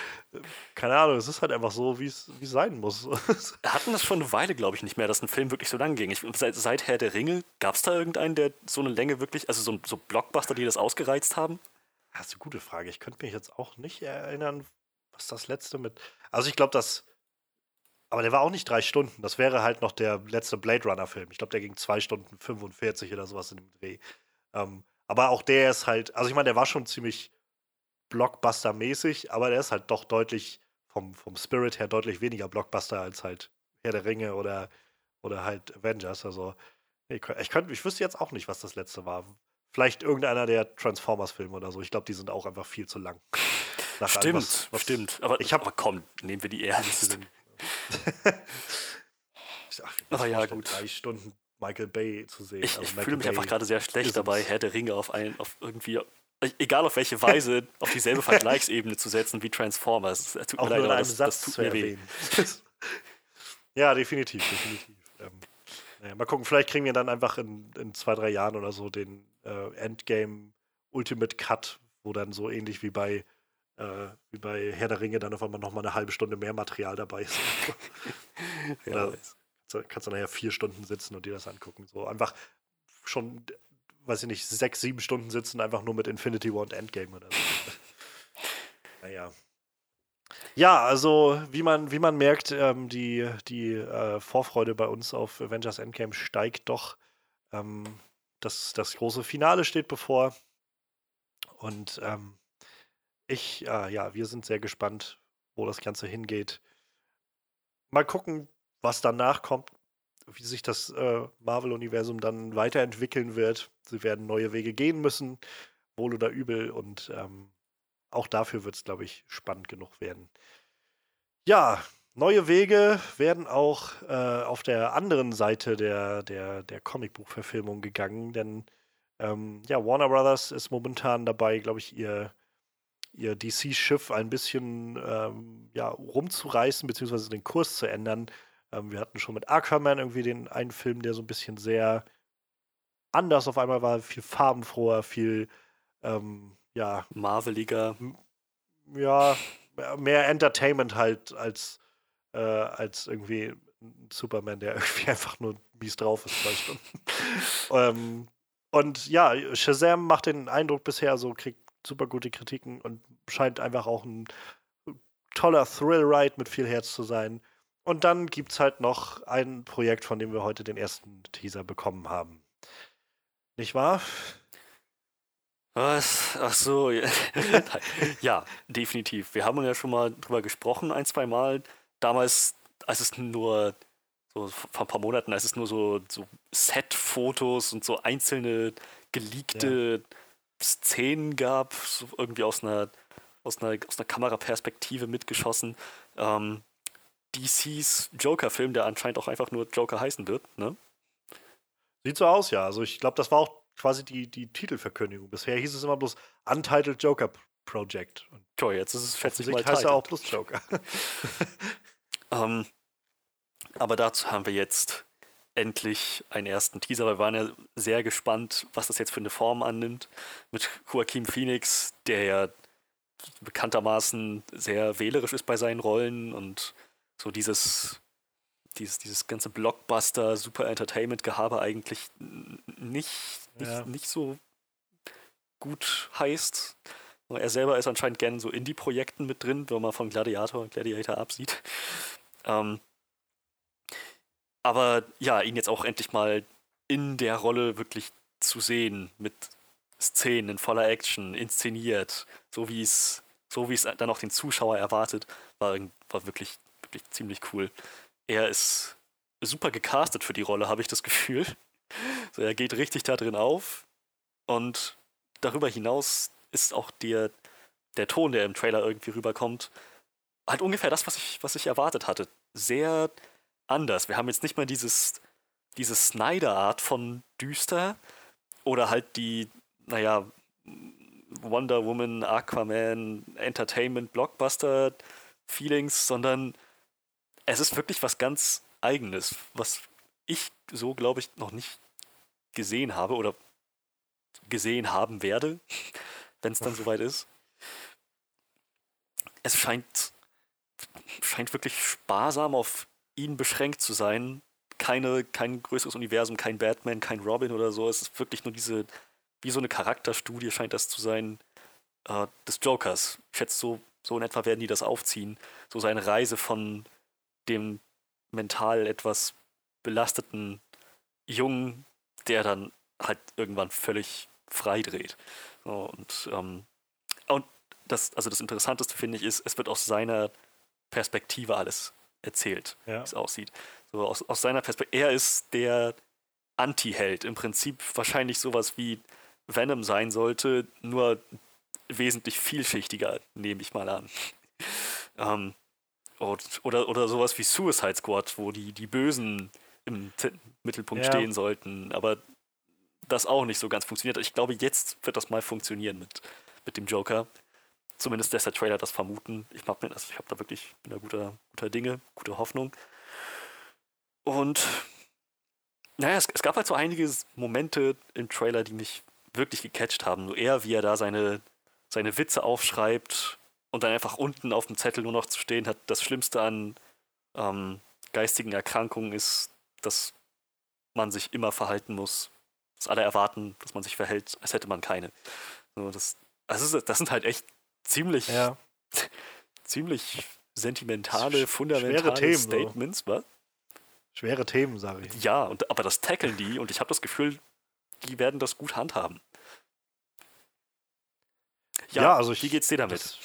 keine Ahnung, es ist halt einfach so, wie es wie es sein muss. Wir hatten das schon eine Weile, glaube ich, nicht mehr, dass ein Film wirklich so lang ging. Ich, seit, seit Herr der Ringe, gab es da irgendeinen, der so eine Länge wirklich, also so, so Blockbuster, die das ausgereizt haben? Das ist eine gute Frage. Ich könnte mich jetzt auch nicht erinnern, was das letzte mit. Also ich glaube, das. Aber der war auch nicht drei Stunden. Das wäre halt noch der letzte Blade Runner-Film. Ich glaube, der ging zwei Stunden 45 oder sowas in dem Dreh. Ähm, aber auch der ist halt. Also ich meine, der war schon ziemlich Blockbuster-mäßig, aber der ist halt doch deutlich vom, vom Spirit her deutlich weniger Blockbuster als halt Herr der Ringe oder, oder halt Avengers. Also ich, könnt- ich, könnte, ich wüsste jetzt auch nicht, was das letzte war. Vielleicht irgendeiner der Transformers-Filme oder so. Ich glaube, die sind auch einfach viel zu lang. Nach allem, Stimmt, was- was- stimmt. Aber, ich hab- aber komm, nehmen wir die ernst. Ach, Aber ja, gut. Drei Stunden Michael Bay zu sehen. Ich, Also ich fühle mich Bay einfach gerade sehr schlecht dabei. Herr der Ringe auf ein, auf irgendwie, egal auf welche Weise, auf dieselbe Vergleichsebene zu setzen wie Transformers. Es tut auch mir leid, das, Satz das tut zu mir weh. ja, definitiv, definitiv. Ähm, naja, mal gucken, vielleicht kriegen wir dann einfach in, in zwei, drei Jahren oder so den äh, Endgame Ultimate Cut, wo dann so ähnlich wie bei äh, wie bei Herr der Ringe dann auf einmal nochmal eine halbe Stunde mehr Material dabei ist. Kannst du- kannst du nachher vier Stunden sitzen und dir das angucken. So einfach schon, weiß ich nicht, sechs, sieben Stunden sitzen, einfach nur mit Infinity War und Endgame oder so. naja. Ja, also wie man, wie man merkt, ähm, die, die äh, Vorfreude bei uns auf Avengers Endgame steigt doch. Ähm, das, das große Finale steht bevor. Und ähm, ich, äh, ja, wir sind sehr gespannt, wo das Ganze hingeht. Mal gucken, was danach kommt, wie sich das äh, Marvel-Universum dann weiterentwickeln wird. Sie werden neue Wege gehen müssen, wohl oder übel. Und ähm, auch dafür wird es, glaube ich, spannend genug werden. Ja, neue Wege werden auch äh, auf der anderen Seite der, der, der Comicbuchverfilmung gegangen, denn ähm, ja, Warner Brothers ist momentan dabei, glaube ich, ihr, ihr DC-Schiff ein bisschen ähm, ja, rumzureißen, beziehungsweise den Kurs zu ändern. Ähm, wir hatten schon mit Aquaman irgendwie den einen Film, der so ein bisschen sehr anders auf einmal war, viel farbenfroher, viel ähm, ja, Marveliger. ja, mehr Entertainment halt als, äh, als irgendwie ein Superman, der irgendwie einfach nur mies drauf ist, zwei Stunden. ähm, und ja, Shazam macht den Eindruck bisher, so kriegt super gute Kritiken und scheint einfach auch ein toller Thrill-Ride mit viel Herz zu sein. Und dann gibt es halt noch ein Projekt, von dem wir heute den ersten Teaser bekommen haben. Nicht wahr? Was? Ach so. Ja. definitiv. Wir haben ja schon mal drüber gesprochen, ein, zwei Mal. Damals, als es nur so vor ein paar Monaten, als es nur so, so Set-Fotos und so einzelne geleakte ja. Szenen gab, so irgendwie aus einer, aus einer, aus einer Kameraperspektive mitgeschossen. Ähm, DCs Joker-Film, der anscheinend auch einfach nur Joker heißen wird, ne? Sieht so aus, ja. Also ich glaube, das war auch quasi die, die Titelverkündigung. Bisher hieß es immer bloß Untitled Joker Project. Und Toll, jetzt ist es ich mal heißt er auch bloß Joker. ähm, aber dazu haben wir jetzt endlich einen ersten Teaser. Wir waren ja sehr gespannt, was das jetzt für eine Form annimmt. Mit Joaquin Phoenix, der ja bekanntermaßen sehr wählerisch ist bei seinen Rollen und so dieses, dieses, dieses ganze Blockbuster, Super Entertainment-Gehabe eigentlich nicht, nicht, ja. nicht so gut heißt. Er selber ist anscheinend gerne so Indie-Projekten mit drin, wenn man von Gladiator und Gladiator absieht. Ähm, aber ja, ihn jetzt auch endlich mal in der Rolle wirklich zu sehen, mit Szenen in voller Action, inszeniert, so wie es, so wie es dann auch den Zuschauer erwartet, war, war wirklich, wirklich ziemlich cool. Er ist super gecastet für die Rolle, habe ich das Gefühl. So, er geht richtig da drin auf. Und darüber hinaus ist auch der, der Ton, der im Trailer irgendwie rüberkommt, halt ungefähr das, was ich, was ich erwartet hatte. Sehr anders. Wir haben jetzt nicht mal dieses, diese Snyder-Art von düster oder halt die, naja, Wonder Woman, Aquaman, Entertainment, Blockbuster Feelings, sondern es ist wirklich was ganz Eigenes, was ich so, glaube ich, noch nicht gesehen habe oder gesehen haben werde, wenn es dann soweit ist. Es scheint, scheint wirklich sparsam auf ihn beschränkt zu sein. Keine, kein größeres Universum, kein Batman, kein Robin oder so. Es ist wirklich nur diese, wie so eine Charakterstudie scheint das zu sein, äh, des Jokers. Ich schätze, so, so in etwa werden die das aufziehen. So seine Reise von dem mental etwas belasteten Jungen, der dann halt irgendwann völlig frei dreht. Und, ähm, und das, also das Interessanteste finde ich ist, es wird aus seiner Perspektive alles erzählt, ja. wie es aussieht. So aus, aus seiner Perspektive. Er ist der Anti-Held. Im Prinzip wahrscheinlich sowas wie Venom sein sollte, nur wesentlich vielschichtiger, nehme ich mal an. ähm, und, oder, oder sowas wie Suicide Squad, wo die, die Bösen im Mittelpunkt ja. stehen sollten, aber das auch nicht so ganz funktioniert. Ich glaube, jetzt wird das mal funktionieren mit, mit dem Joker. Zumindest lässt der Trailer das vermuten. Ich mir das, ich habe da wirklich bin da guter, guter Dinge, gute Hoffnung. Und naja, es, es, gab halt so einige Momente im Trailer, die mich wirklich gecatcht haben. So eher, wie er da seine, seine Witze aufschreibt und dann einfach unten auf dem Zettel nur noch zu stehen hat. Das Schlimmste an ähm, geistigen Erkrankungen ist, dass man sich immer verhalten muss. Dass alle erwarten, dass man sich verhält, als hätte man keine. So, das, also das sind halt echt ziemlich, ja. ziemlich sentimentale, fundamentale Themen, Statements, was? Schwere Themen, sage ich. Ja, und, aber das tackeln die und ich habe das Gefühl, die werden das gut handhaben. Ja, ja also ich, wie geht's dir damit? Das,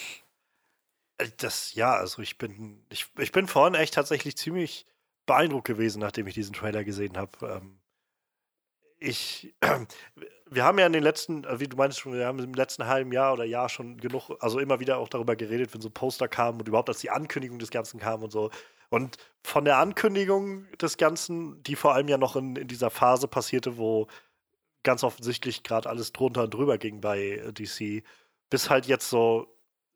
äh, das, ja, also ich bin, ich, ich bin vorhin echt tatsächlich ziemlich beeindruckt gewesen, nachdem ich diesen Trailer gesehen habe. Ähm, ich, wir haben ja in den letzten, äh, wie du meinst schon, wir haben im letzten halben Jahr oder Jahr schon genug, also immer wieder auch darüber geredet, wenn so Poster kamen und überhaupt, dass die Ankündigung des Ganzen kam und so. Und von der Ankündigung des Ganzen, die vor allem ja noch in, in dieser Phase passierte, wo ganz offensichtlich gerade alles drunter und drüber ging bei äh, DC, bis halt jetzt so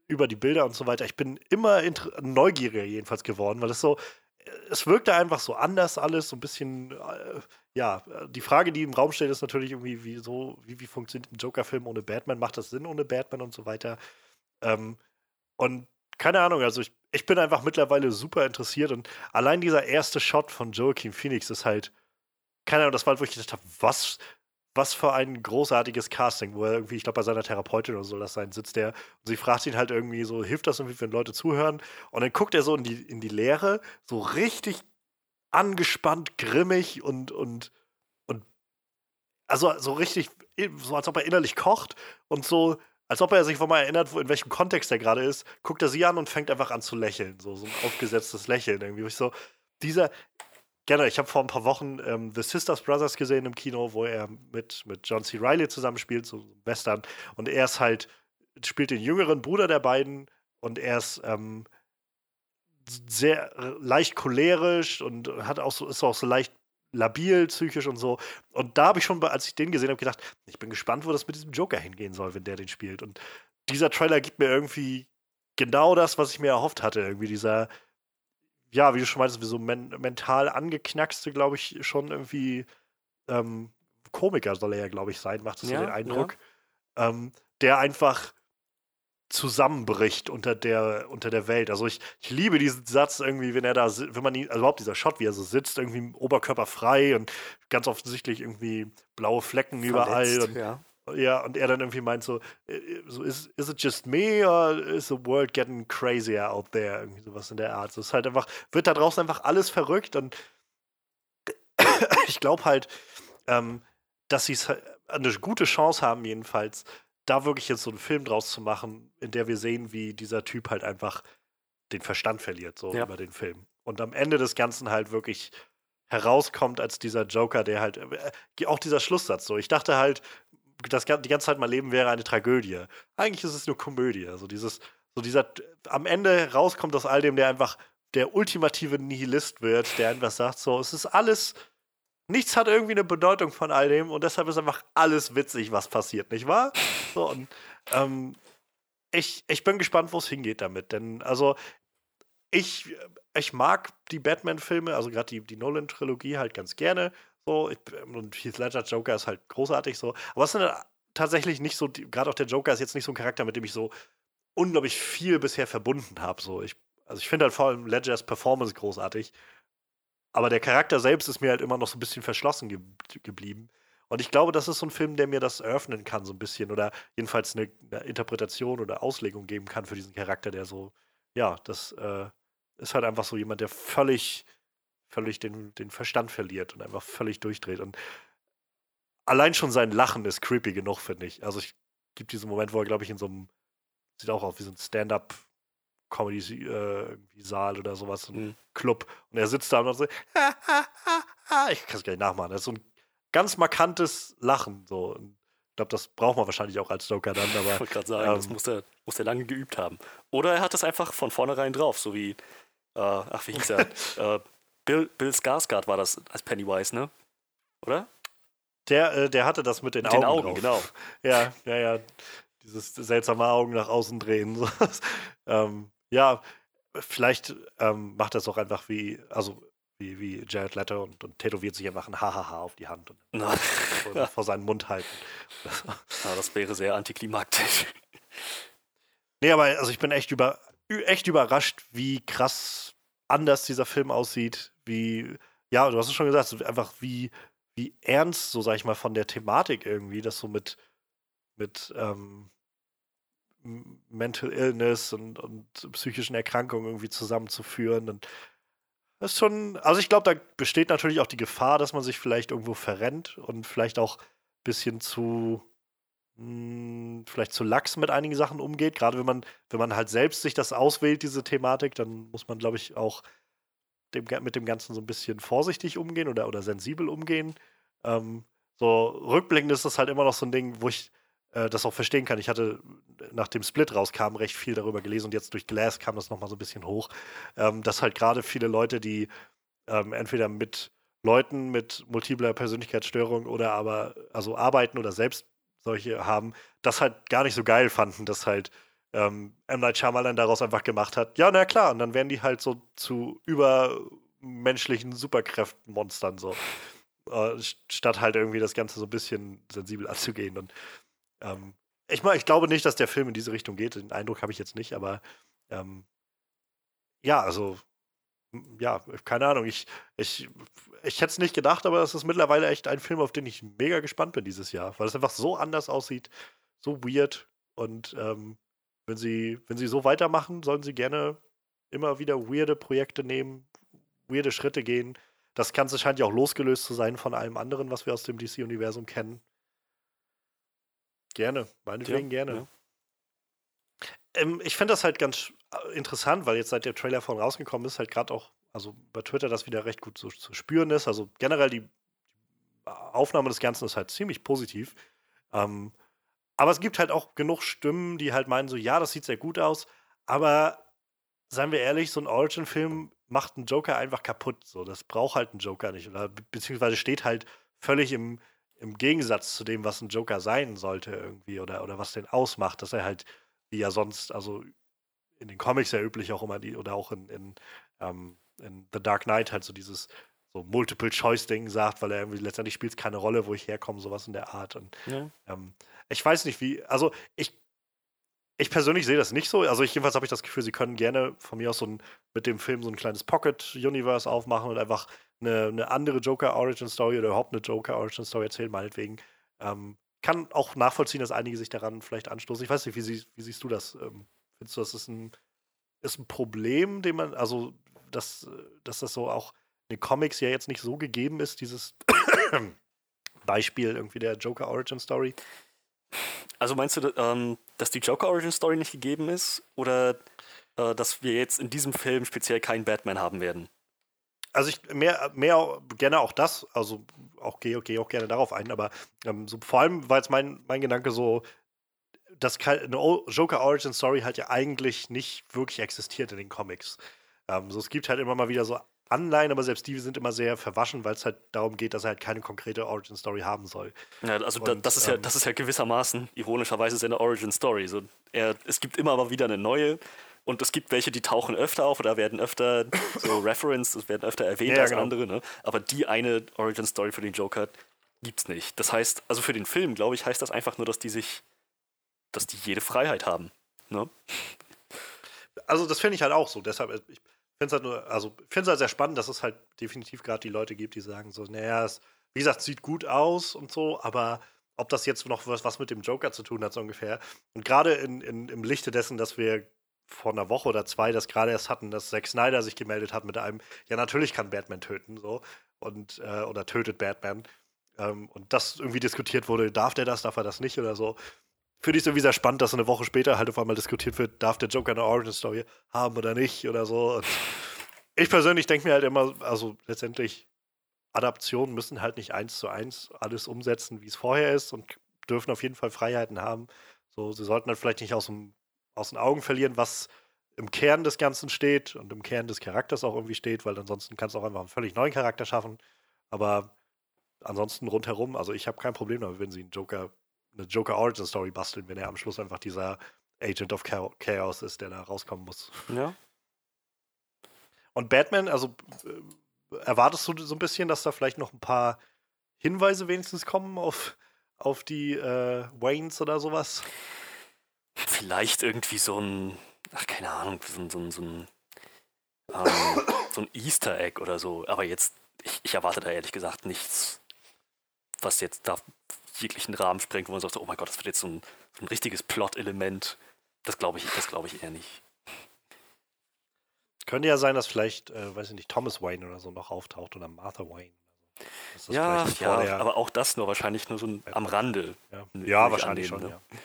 über die Bilder und so weiter. Ich bin immer neugieriger jedenfalls geworden, weil es so, es wirkte einfach so anders alles, so ein bisschen, äh, ja, die Frage, die im Raum steht, ist natürlich irgendwie, wie, wie, wie funktioniert ein Joker-Film ohne Batman? Macht das Sinn ohne Batman und so weiter? Ähm, und keine Ahnung, also ich, ich bin einfach mittlerweile super interessiert und allein dieser erste Shot von Joaquin Phoenix ist halt, keine Ahnung, das war halt, wo ich gedacht habe, was, was für ein großartiges Casting, wo er irgendwie, ich glaube, bei seiner Therapeutin oder so das sein, sitzt der und sie fragt ihn halt irgendwie so, hilft das irgendwie, wenn Leute zuhören? Und dann guckt er so in die, in die Leere, so richtig angespannt, grimmig und, und, und also so richtig, so als ob er innerlich kocht und so, als ob er sich von mal erinnert, wo, in welchem Kontext er gerade ist, guckt er sie an und fängt einfach an zu lächeln. So, so ein aufgesetztes Lächeln irgendwie. Ich so, dieser, gerne, ich habe vor ein paar Wochen ähm, The Sisters Brothers gesehen im Kino, wo er mit, mit John C. Riley zusammenspielt, so Western. Und er ist halt, spielt den jüngeren Bruder der beiden und er ist ähm, sehr leicht cholerisch und hat auch so, ist auch so leicht labil, psychisch und so. Und da habe ich schon, als ich den gesehen habe, gedacht, ich bin gespannt, wo das mit diesem Joker hingehen soll, wenn der den spielt. Und dieser Trailer gibt mir irgendwie genau das, was ich mir erhofft hatte. Irgendwie dieser, ja, wie du schon meintest, wie so men mental angeknackste, glaube ich, schon irgendwie ähm, Komiker soll er ja, glaube ich, sein, macht es ja, so den Eindruck. Ja. Ähm, der einfach zusammenbricht unter der, unter der Welt. Also ich, ich liebe diesen Satz irgendwie, wenn er da, wenn man ihn, also überhaupt dieser Shot, wie er so sitzt, irgendwie Oberkörper frei und ganz offensichtlich irgendwie blaue Flecken Verletzt, überall. Und, ja. ja, und er dann irgendwie meint so, äh, äh, so is, is it just me or is the world getting crazier out there? Irgendwie sowas in der Art. So ist halt einfach, wird da draußen einfach alles verrückt und ich glaube halt, ähm, dass sie es eine gute Chance haben, jedenfalls, da wirklich jetzt so einen Film draus zu machen, in der wir sehen, wie dieser Typ halt einfach den Verstand verliert, so ja. über den Film. Und am Ende des Ganzen halt wirklich herauskommt als dieser Joker, der halt, äh, auch dieser Schlusssatz so. Ich dachte halt, das, die ganze Zeit mein Leben wäre eine Tragödie. Eigentlich ist es nur Komödie. Also dieses, so dieser, am Ende rauskommt aus all dem, der einfach der ultimative Nihilist wird, der einfach sagt so, es ist alles nichts hat irgendwie eine Bedeutung von all dem und deshalb ist einfach alles witzig, was passiert, nicht wahr? So, und ähm, ich, ich bin gespannt, wo es hingeht damit. Denn, also, ich, ich mag die Batman-Filme, also gerade die, die Nolan-Trilogie halt ganz gerne. So, ich, und Heath Ledger Joker ist halt großartig so. Aber es sind tatsächlich nicht so, gerade auch der Joker ist jetzt nicht so ein Charakter, mit dem ich so unglaublich viel bisher verbunden habe. So, ich, also ich finde halt vor allem Ledgers Performance großartig. Aber der Charakter selbst ist mir halt immer noch so ein bisschen verschlossen ge geblieben. Und ich glaube, das ist so ein Film, der mir das eröffnen kann, so ein bisschen. Oder jedenfalls eine, eine Interpretation oder Auslegung geben kann für diesen Charakter, der so, ja, das äh, ist halt einfach so jemand, der völlig, völlig den, den Verstand verliert und einfach völlig durchdreht. Und allein schon sein Lachen ist creepy genug, finde ich. Also es gibt diesen Moment, wo er, glaube ich, in so einem, sieht auch aus wie so ein Stand-up Comedy-Saal äh, oder sowas, so ein mhm. Club. Und er sitzt da und so, ich kann es gar nicht nachmachen. Das ist so ein ganz markantes Lachen. So. ich glaube, das braucht man wahrscheinlich auch als Joker dann. Aber, ich wollte gerade sagen, ähm, das muss er, muss er lange geübt haben. Oder er hat es einfach von vornherein drauf, so wie, äh, ach, wie hieß er? äh, Bill, Bill Skarsgård war das als Pennywise, ne? Oder? Der, äh, der hatte das mit den mit Augen. Den Augen, drauf. genau. Ja, ja, ja. Dieses seltsame Augen nach außen drehen. ähm, ja, vielleicht ähm, macht er es auch einfach wie, also wie, wie Jared Leto und, und tätowiert sich einfach ein Hahaha auf die Hand und vor, ja. vor, seinen Mund halten. ja, das wäre sehr antiklimaktisch. Nee, aber also ich bin echt, über, echt überrascht, wie krass anders dieser Film aussieht, wie, ja, du hast es schon gesagt, einfach wie, wie ernst, so sag ich mal, von der Thematik irgendwie, das so mit, mit, ähm, Mental Illness und, und psychischen Erkrankungen irgendwie zusammenzuführen. Und das ist schon, also ich glaube, da besteht natürlich auch die Gefahr, dass man sich vielleicht irgendwo verrennt und vielleicht auch ein bisschen zu, mh, hm, vielleicht zu lax mit einigen Sachen umgeht. Gerade wenn man, wenn man halt selbst sich das auswählt, diese Thematik, dann muss man, glaube ich, auch dem, mit dem Ganzen so ein bisschen vorsichtig umgehen oder, oder sensibel umgehen. Ähm, so rückblickend ist das halt immer noch so ein Ding, wo ich äh, das auch verstehen kann. Ich hatte, nachdem Split rauskam, recht viel darüber gelesen und jetzt durch Glass kam das nochmal so ein bisschen hoch, ähm, dass halt gerade viele Leute, die ähm, entweder mit Leuten mit multipler Persönlichkeitsstörung oder aber also arbeiten oder selbst solche haben, das halt gar nicht so geil fanden, dass halt ähm, M. Night Shyamalan daraus einfach gemacht hat. Ja, na klar, und dann werden die halt so zu übermenschlichen Superkräftenmonstern so. Äh, statt halt irgendwie das Ganze so ein bisschen sensibel anzugehen. Und ähm, ich, ich glaube nicht, dass der Film in diese Richtung geht. Den Eindruck habe ich jetzt nicht, aber ähm, ja, also ja, keine Ahnung. Ich, ich, ich hätte es nicht gedacht, aber es ist mittlerweile echt ein Film, auf den ich mega gespannt bin dieses Jahr, weil es einfach so anders aussieht, so weird. Und ähm, wenn sie, wenn sie so weitermachen, sollen sie gerne immer wieder weirde Projekte nehmen, weirde Schritte gehen. das Ganze scheint ja auch losgelöst zu sein von allem anderen, was wir aus dem DC-Universum kennen. Gerne, meinetwegen ja, gerne. Ja. Ähm, ich finde das halt ganz äh, interessant, weil jetzt seit der Trailer von rausgekommen ist, halt gerade auch, also bei Twitter das wieder recht gut zu, zu spüren ist. Also generell die Aufnahme des Ganzen ist halt ziemlich positiv. Ähm, aber es gibt halt auch genug Stimmen, die halt meinen, so, ja, das sieht sehr gut aus, aber seien wir ehrlich, so ein Origin-Film macht einen Joker einfach kaputt. So, das braucht halt einen Joker nicht. Oder beziehungsweise steht halt völlig im, im Gegensatz zu dem, was ein Joker sein sollte, irgendwie, oder, oder was den ausmacht, dass er halt, wie ja sonst, also in den Comics ja üblich auch immer die, oder auch in, in, ähm, in The Dark Knight halt so dieses so Multiple-Choice-Ding sagt, weil er irgendwie letztendlich spielt es keine Rolle, wo ich herkomme, sowas in der Art. Und ja. ähm, ich weiß nicht, wie, also ich, ich persönlich sehe das nicht so. Also ich jedenfalls habe ich das Gefühl, sie können gerne von mir aus so ein, mit dem Film so ein kleines Pocket-Universe aufmachen und einfach eine, eine andere Joker-Origin-Story oder überhaupt eine Joker-Origin-Story erzählen, meinetwegen. Ähm, kann auch nachvollziehen, dass einige sich daran vielleicht anstoßen. Ich weiß nicht, wie, sie, wie siehst du das? Ähm, findest du, das ist ein, ist ein Problem, dem man, also, dass, dass das so auch in den Comics ja jetzt nicht so gegeben ist, dieses Beispiel irgendwie der Joker Origin Story? Also meinst du, ähm, dass die Joker Origin Story nicht gegeben ist oder äh, dass wir jetzt in diesem Film speziell keinen Batman haben werden? Also ich mehr, mehr gerne auch das, also auch gehe geh auch gerne darauf ein, aber ähm, so vor allem war jetzt mein, mein Gedanke so, dass eine Joker Origin Story halt ja eigentlich nicht wirklich existiert in den Comics. Ähm, so, es gibt halt immer mal wieder so Anleihen, aber selbst die sind immer sehr verwaschen, weil es halt darum geht, dass er halt keine konkrete Origin Story haben soll. Ja, also und, das, ist ja, ähm, das ist ja gewissermaßen, ironischerweise, seine Origin Story. So, er, es gibt immer aber wieder eine neue und es gibt welche, die tauchen öfter auf oder werden öfter so referenced, werden öfter erwähnt ja, als genau. andere. Ne? Aber die eine Origin Story für den Joker gibt's nicht. Das heißt, also für den Film, glaube ich, heißt das einfach nur, dass die sich, dass die jede Freiheit haben. Ne? Also das finde ich halt auch so. Deshalb, ich finde es halt nur, also finde es halt sehr spannend, dass es halt definitiv gerade die Leute gibt, die sagen so, naja, es, wie gesagt, sieht gut aus und so, aber ob das jetzt noch was, was mit dem Joker zu tun hat, so ungefähr. Und gerade in, in, im Lichte dessen, dass wir vor einer Woche oder zwei das gerade erst hatten, dass Zack Snyder sich gemeldet hat mit einem, ja, natürlich kann Batman töten, so, und, äh, oder tötet Batman. Ähm, und das irgendwie diskutiert wurde, darf der das, darf er das nicht oder so finde ich es irgendwie sehr spannend, dass eine Woche später halt auf einmal diskutiert wird, darf der Joker eine Origin-Story haben oder nicht oder so. Und ich persönlich denke mir halt immer, also letztendlich, Adaptionen müssen halt nicht eins zu eins alles umsetzen, wie es vorher ist und dürfen auf jeden Fall Freiheiten haben. So, sie sollten halt vielleicht nicht aus, dem, aus den Augen verlieren, was im Kern des Ganzen steht und im Kern des Charakters auch irgendwie steht, weil ansonsten kannst du auch einfach einen völlig neuen Charakter schaffen. Aber ansonsten rundherum, also ich habe kein Problem damit, wenn sie einen Joker eine Joker Origin Story basteln, wenn er am Schluss einfach dieser Agent of Chaos ist, der da rauskommen muss. Ja. Und Batman, also äh, erwartest du so ein bisschen, dass da vielleicht noch ein paar Hinweise wenigstens kommen auf, auf die äh, Waynes oder sowas? Vielleicht irgendwie so ein, ach keine Ahnung, so ein, so ein, so ein, ähm, so ein Easter Egg oder so. Aber jetzt, ich, ich erwarte da ehrlich gesagt nichts, was jetzt da jeglichen Rahmen sprengt, wo man sagt, oh mein Gott, das wird jetzt so ein, so ein richtiges Plot-Element. Das glaube ich, das glaube ich eher nicht. Könnte ja sein, dass vielleicht, äh, weiß ich nicht, Thomas Wayne oder so noch auftaucht oder Martha Wayne. Ja, ja aber auch das nur wahrscheinlich nur so ein, am Rande. Ja, ja wahrscheinlich annehmen, schon, ne? ja.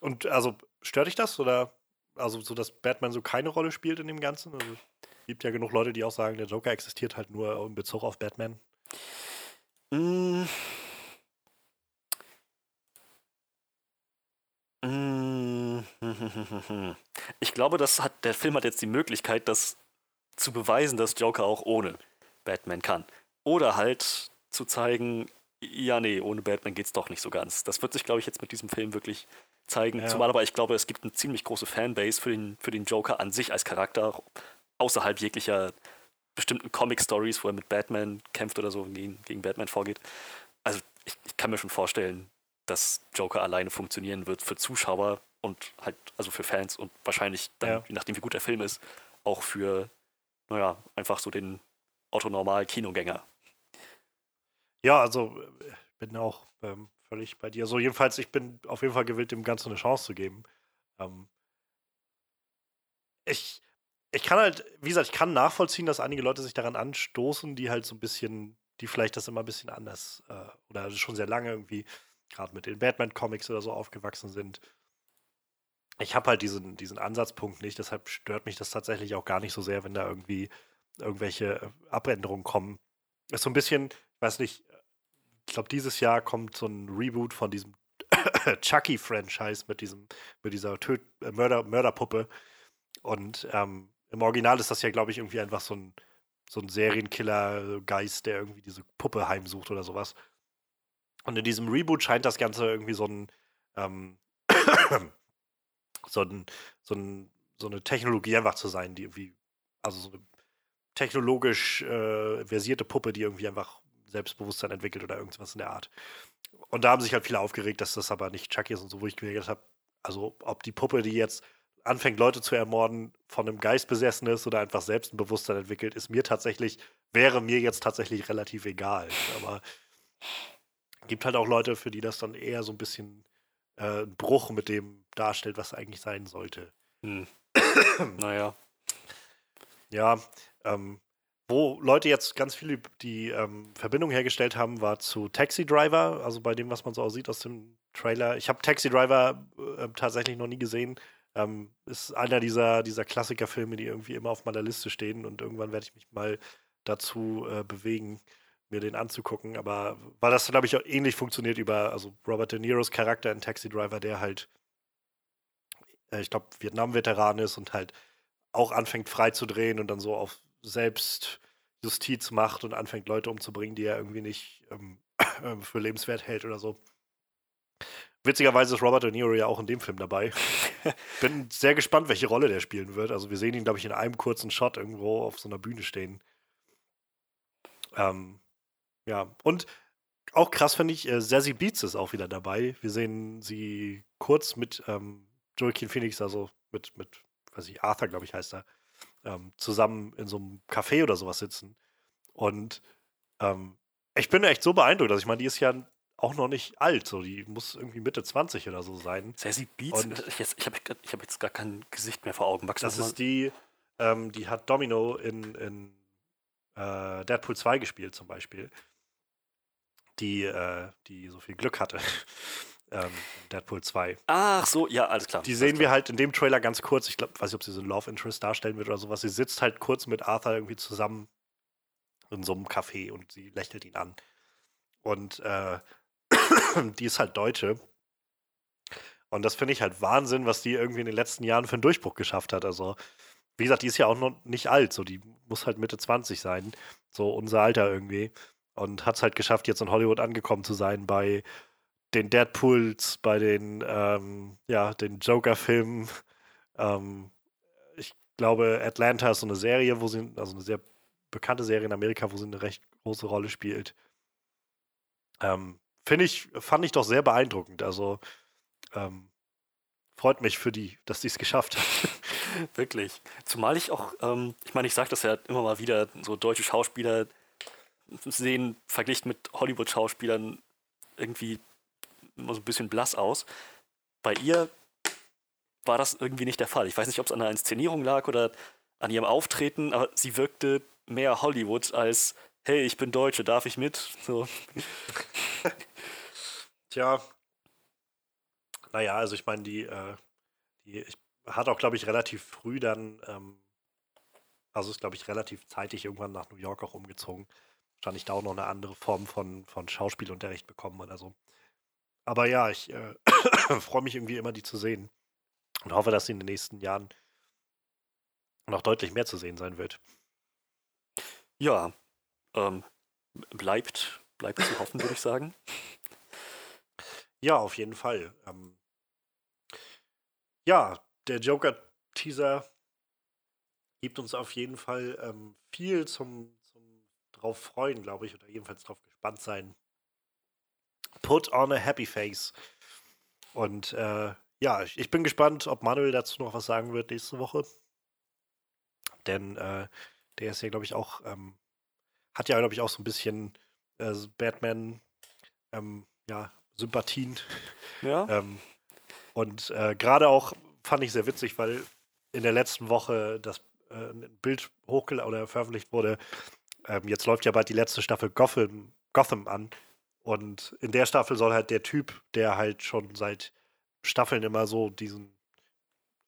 Und also stört dich das oder also so, dass Batman so keine Rolle spielt in dem Ganzen? Also, es gibt ja genug Leute, die auch sagen, der Joker existiert halt nur in Bezug auf Batman. Mm, Mm. Ich glaube, das hat, der Film hat jetzt die Möglichkeit, das zu beweisen, dass Joker auch ohne Batman kann. Oder halt zu zeigen, ja, nee, ohne Batman geht's doch nicht so ganz. Das wird sich, glaube ich, jetzt mit diesem Film wirklich zeigen. Ja. Zumal aber ich glaube, es gibt eine ziemlich große Fanbase für den, für den Joker an sich als Charakter, außerhalb jeglicher bestimmten Comic-Stories, wo er mit Batman kämpft oder so, gegen, gegen Batman vorgeht. Also ich, ich kann mir schon vorstellen, dass Joker alleine funktionieren wird für Zuschauer und halt, also für Fans und wahrscheinlich dann, ja. je nachdem wie gut der Film ist, auch für, naja, einfach so den Otto-Normal-Kinogänger. Ja, also ich bin auch ähm, völlig bei dir. So, jedenfalls, ich bin auf jeden Fall gewillt, dem Ganzen eine Chance zu geben. Ähm, ich, ich kann halt, wie gesagt, ich kann nachvollziehen, dass einige Leute sich daran anstoßen, die halt so ein bisschen, die vielleicht das immer ein bisschen anders äh, oder schon sehr lange irgendwie gerade mit den Batman-Comics oder so aufgewachsen sind. Ich habe halt diesen, diesen Ansatzpunkt nicht, deshalb stört mich das tatsächlich auch gar nicht so sehr, wenn da irgendwie irgendwelche äh, Abänderungen kommen. Ist so ein bisschen, ich weiß nicht, ich glaube, dieses Jahr kommt so ein Reboot von diesem Chucky-Franchise mit diesem, mit dieser Töt äh, Mörder, Mörderpuppe. Und ähm, im Original ist das ja, glaube ich, irgendwie einfach so ein, so ein Serienkiller-Geist, der irgendwie diese Puppe heimsucht oder sowas. Und in diesem Reboot scheint das Ganze irgendwie so ein, ähm, so, ein, so, ein, so eine Technologie einfach zu sein, die irgendwie, also so eine technologisch äh, versierte Puppe, die irgendwie einfach Selbstbewusstsein entwickelt oder irgendwas in der Art. Und da haben sich halt viele aufgeregt, dass das aber nicht Chucky ist und so, wo ich mir gedacht habe, also ob die Puppe, die jetzt anfängt, Leute zu ermorden, von einem Geist besessen ist oder einfach selbst ein Bewusstsein entwickelt, ist mir tatsächlich, wäre mir jetzt tatsächlich relativ egal. Aber gibt halt auch Leute, für die das dann eher so ein bisschen äh, ein Bruch mit dem darstellt, was eigentlich sein sollte. Hm. naja. Ja, ähm, wo Leute jetzt ganz viele die ähm, Verbindung hergestellt haben, war zu Taxi Driver, also bei dem, was man so aussieht aus dem Trailer. Ich habe Taxi Driver äh, tatsächlich noch nie gesehen. Ähm, ist einer dieser, dieser Klassikerfilme, die irgendwie immer auf meiner Liste stehen und irgendwann werde ich mich mal dazu äh, bewegen, mir den anzugucken. Aber weil das, glaube ich, auch ähnlich funktioniert über, also Robert De Niros Charakter in Taxi Driver, der halt, äh, ich glaube, Vietnam-Veteran ist und halt auch anfängt frei zu drehen und dann so auf Selbstjustiz macht und anfängt, Leute umzubringen, die er irgendwie nicht ähm, für lebenswert hält oder so. Witzigerweise ist Robert De Niro ja auch in dem Film dabei. Bin sehr gespannt, welche Rolle der spielen wird. Also wir sehen ihn, glaube ich, in einem kurzen Shot irgendwo auf so einer Bühne stehen. Ähm, ja, und auch krass finde ich, äh, Beats ist auch wieder dabei. Wir sehen sie kurz mit ähm, Joaquin Phoenix, also mit, mit, weiß ich, Arthur, glaube ich, heißt er, ähm, zusammen in so einem Café oder sowas sitzen. Und ähm, ich bin echt so beeindruckt. Also ich meine, die ist ja auch noch nicht alt, so die muss irgendwie Mitte 20 oder so sein. Sassy Beats, und ich, ich habe hab jetzt gar kein Gesicht mehr vor Augen. Magst das ist die, ähm, die hat Domino in, in äh, Deadpool 2 gespielt zum Beispiel. Die, äh, die so viel Glück hatte. Ähm, Deadpool 2. Ach so, ja, alles klar. Die sehen klar. wir halt in dem Trailer ganz kurz. Ich glaube, weiß nicht, ob sie so ein Love Interest darstellen wird oder sowas. Sie sitzt halt kurz mit Arthur irgendwie zusammen in so einem Café und sie lächelt ihn an. Und äh, die ist halt Deutsche. Und das finde ich halt Wahnsinn, was die irgendwie in den letzten Jahren für einen Durchbruch geschafft hat. Also, wie gesagt, die ist ja auch noch nicht alt. So, die muss halt Mitte 20 sein. So unser Alter irgendwie. Und hat es halt geschafft, jetzt in Hollywood angekommen zu sein bei den Deadpools, bei den, ähm, ja, den Joker-Filmen. Ähm, ich glaube, Atlanta ist so eine Serie, wo sie, also eine sehr bekannte Serie in Amerika, wo sie eine recht große Rolle spielt. Ähm, Finde ich, fand ich doch sehr beeindruckend. Also ähm, freut mich für die, dass sie es geschafft hat. Wirklich. Zumal ich auch, ähm, ich meine, ich sage das ja immer mal wieder, so deutsche Schauspieler sehen verglichen mit Hollywood-Schauspielern irgendwie immer so ein bisschen blass aus. Bei ihr war das irgendwie nicht der Fall. Ich weiß nicht, ob es an der Inszenierung lag oder an ihrem Auftreten, aber sie wirkte mehr Hollywood als hey, ich bin Deutsche, darf ich mit? So. Tja. Naja, also ich meine, die, äh, die hat auch, glaube ich, relativ früh dann, ähm, also ist, glaube ich, relativ zeitig irgendwann nach New York auch umgezogen. Wahrscheinlich da auch noch eine andere Form von, von Schauspielunterricht bekommen oder so. Aber ja, ich äh, freue mich irgendwie immer, die zu sehen. Und hoffe, dass sie in den nächsten Jahren noch deutlich mehr zu sehen sein wird. Ja, ähm, bleibt, bleibt zu hoffen, würde ich sagen. Ja, auf jeden Fall. Ähm, ja, der Joker-Teaser gibt uns auf jeden Fall ähm, viel zum, zum drauf freuen, glaube ich, oder jedenfalls drauf gespannt sein. Put on a happy face. Und äh, ja, ich, ich, bin gespannt, ob Manuel dazu noch was sagen wird nächste Woche. Denn äh, der ist ja, glaube ich, auch ähm, hat ja, glaube ich, auch so ein bisschen äh, Batman, ähm, ja, Sympathien. Ja. ähm, und äh, gerade auch fand ich sehr witzig, weil in der letzten Woche das äh, ein Bild hochgeladen oder veröffentlicht wurde. Ähm, jetzt läuft ja bald die letzte Staffel Gotham, Gotham an. Und in der Staffel soll halt der Typ, der halt schon seit Staffeln immer so diesen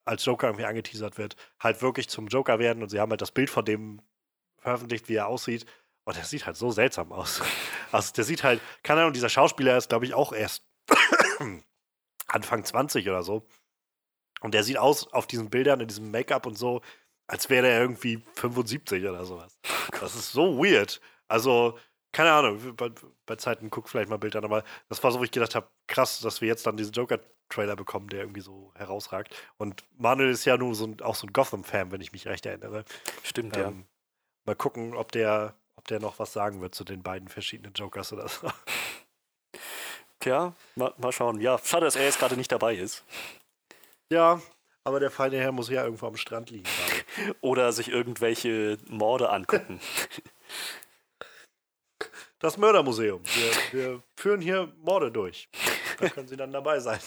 als Joker irgendwie angeteasert wird, halt wirklich zum Joker werden. Und sie haben halt das Bild von dem veröffentlicht, wie er aussieht. Und der sieht halt so seltsam aus. Also der sieht halt, keine Ahnung, dieser Schauspieler ist, glaube ich, auch erst Anfang 20 oder so. Und der sieht aus auf diesen Bildern, in diesem Make-up und so, als wäre er irgendwie 75 oder sowas. Das ist so weird. Also, keine Ahnung, bei, bei Zeiten guck vielleicht mal Bilder an, aber das war so, wo ich gedacht habe, krass, dass wir jetzt dann diesen Joker-Trailer bekommen, der irgendwie so herausragt. Und Manuel ist ja nur so ein, auch so ein Gotham-Fan, wenn ich mich recht erinnere. Stimmt, ähm, ja. Mal gucken, ob der, ob der noch was sagen wird zu den beiden verschiedenen Jokers oder so. Tja, mal, mal schauen. Ja, schade, dass er jetzt gerade nicht dabei ist. Ja, aber der feine Herr muss ja irgendwo am Strand liegen. Oder sich irgendwelche Morde angucken. Das Mördermuseum. Wir, wir, führen hier Morde durch. Da können Sie dann dabei sein.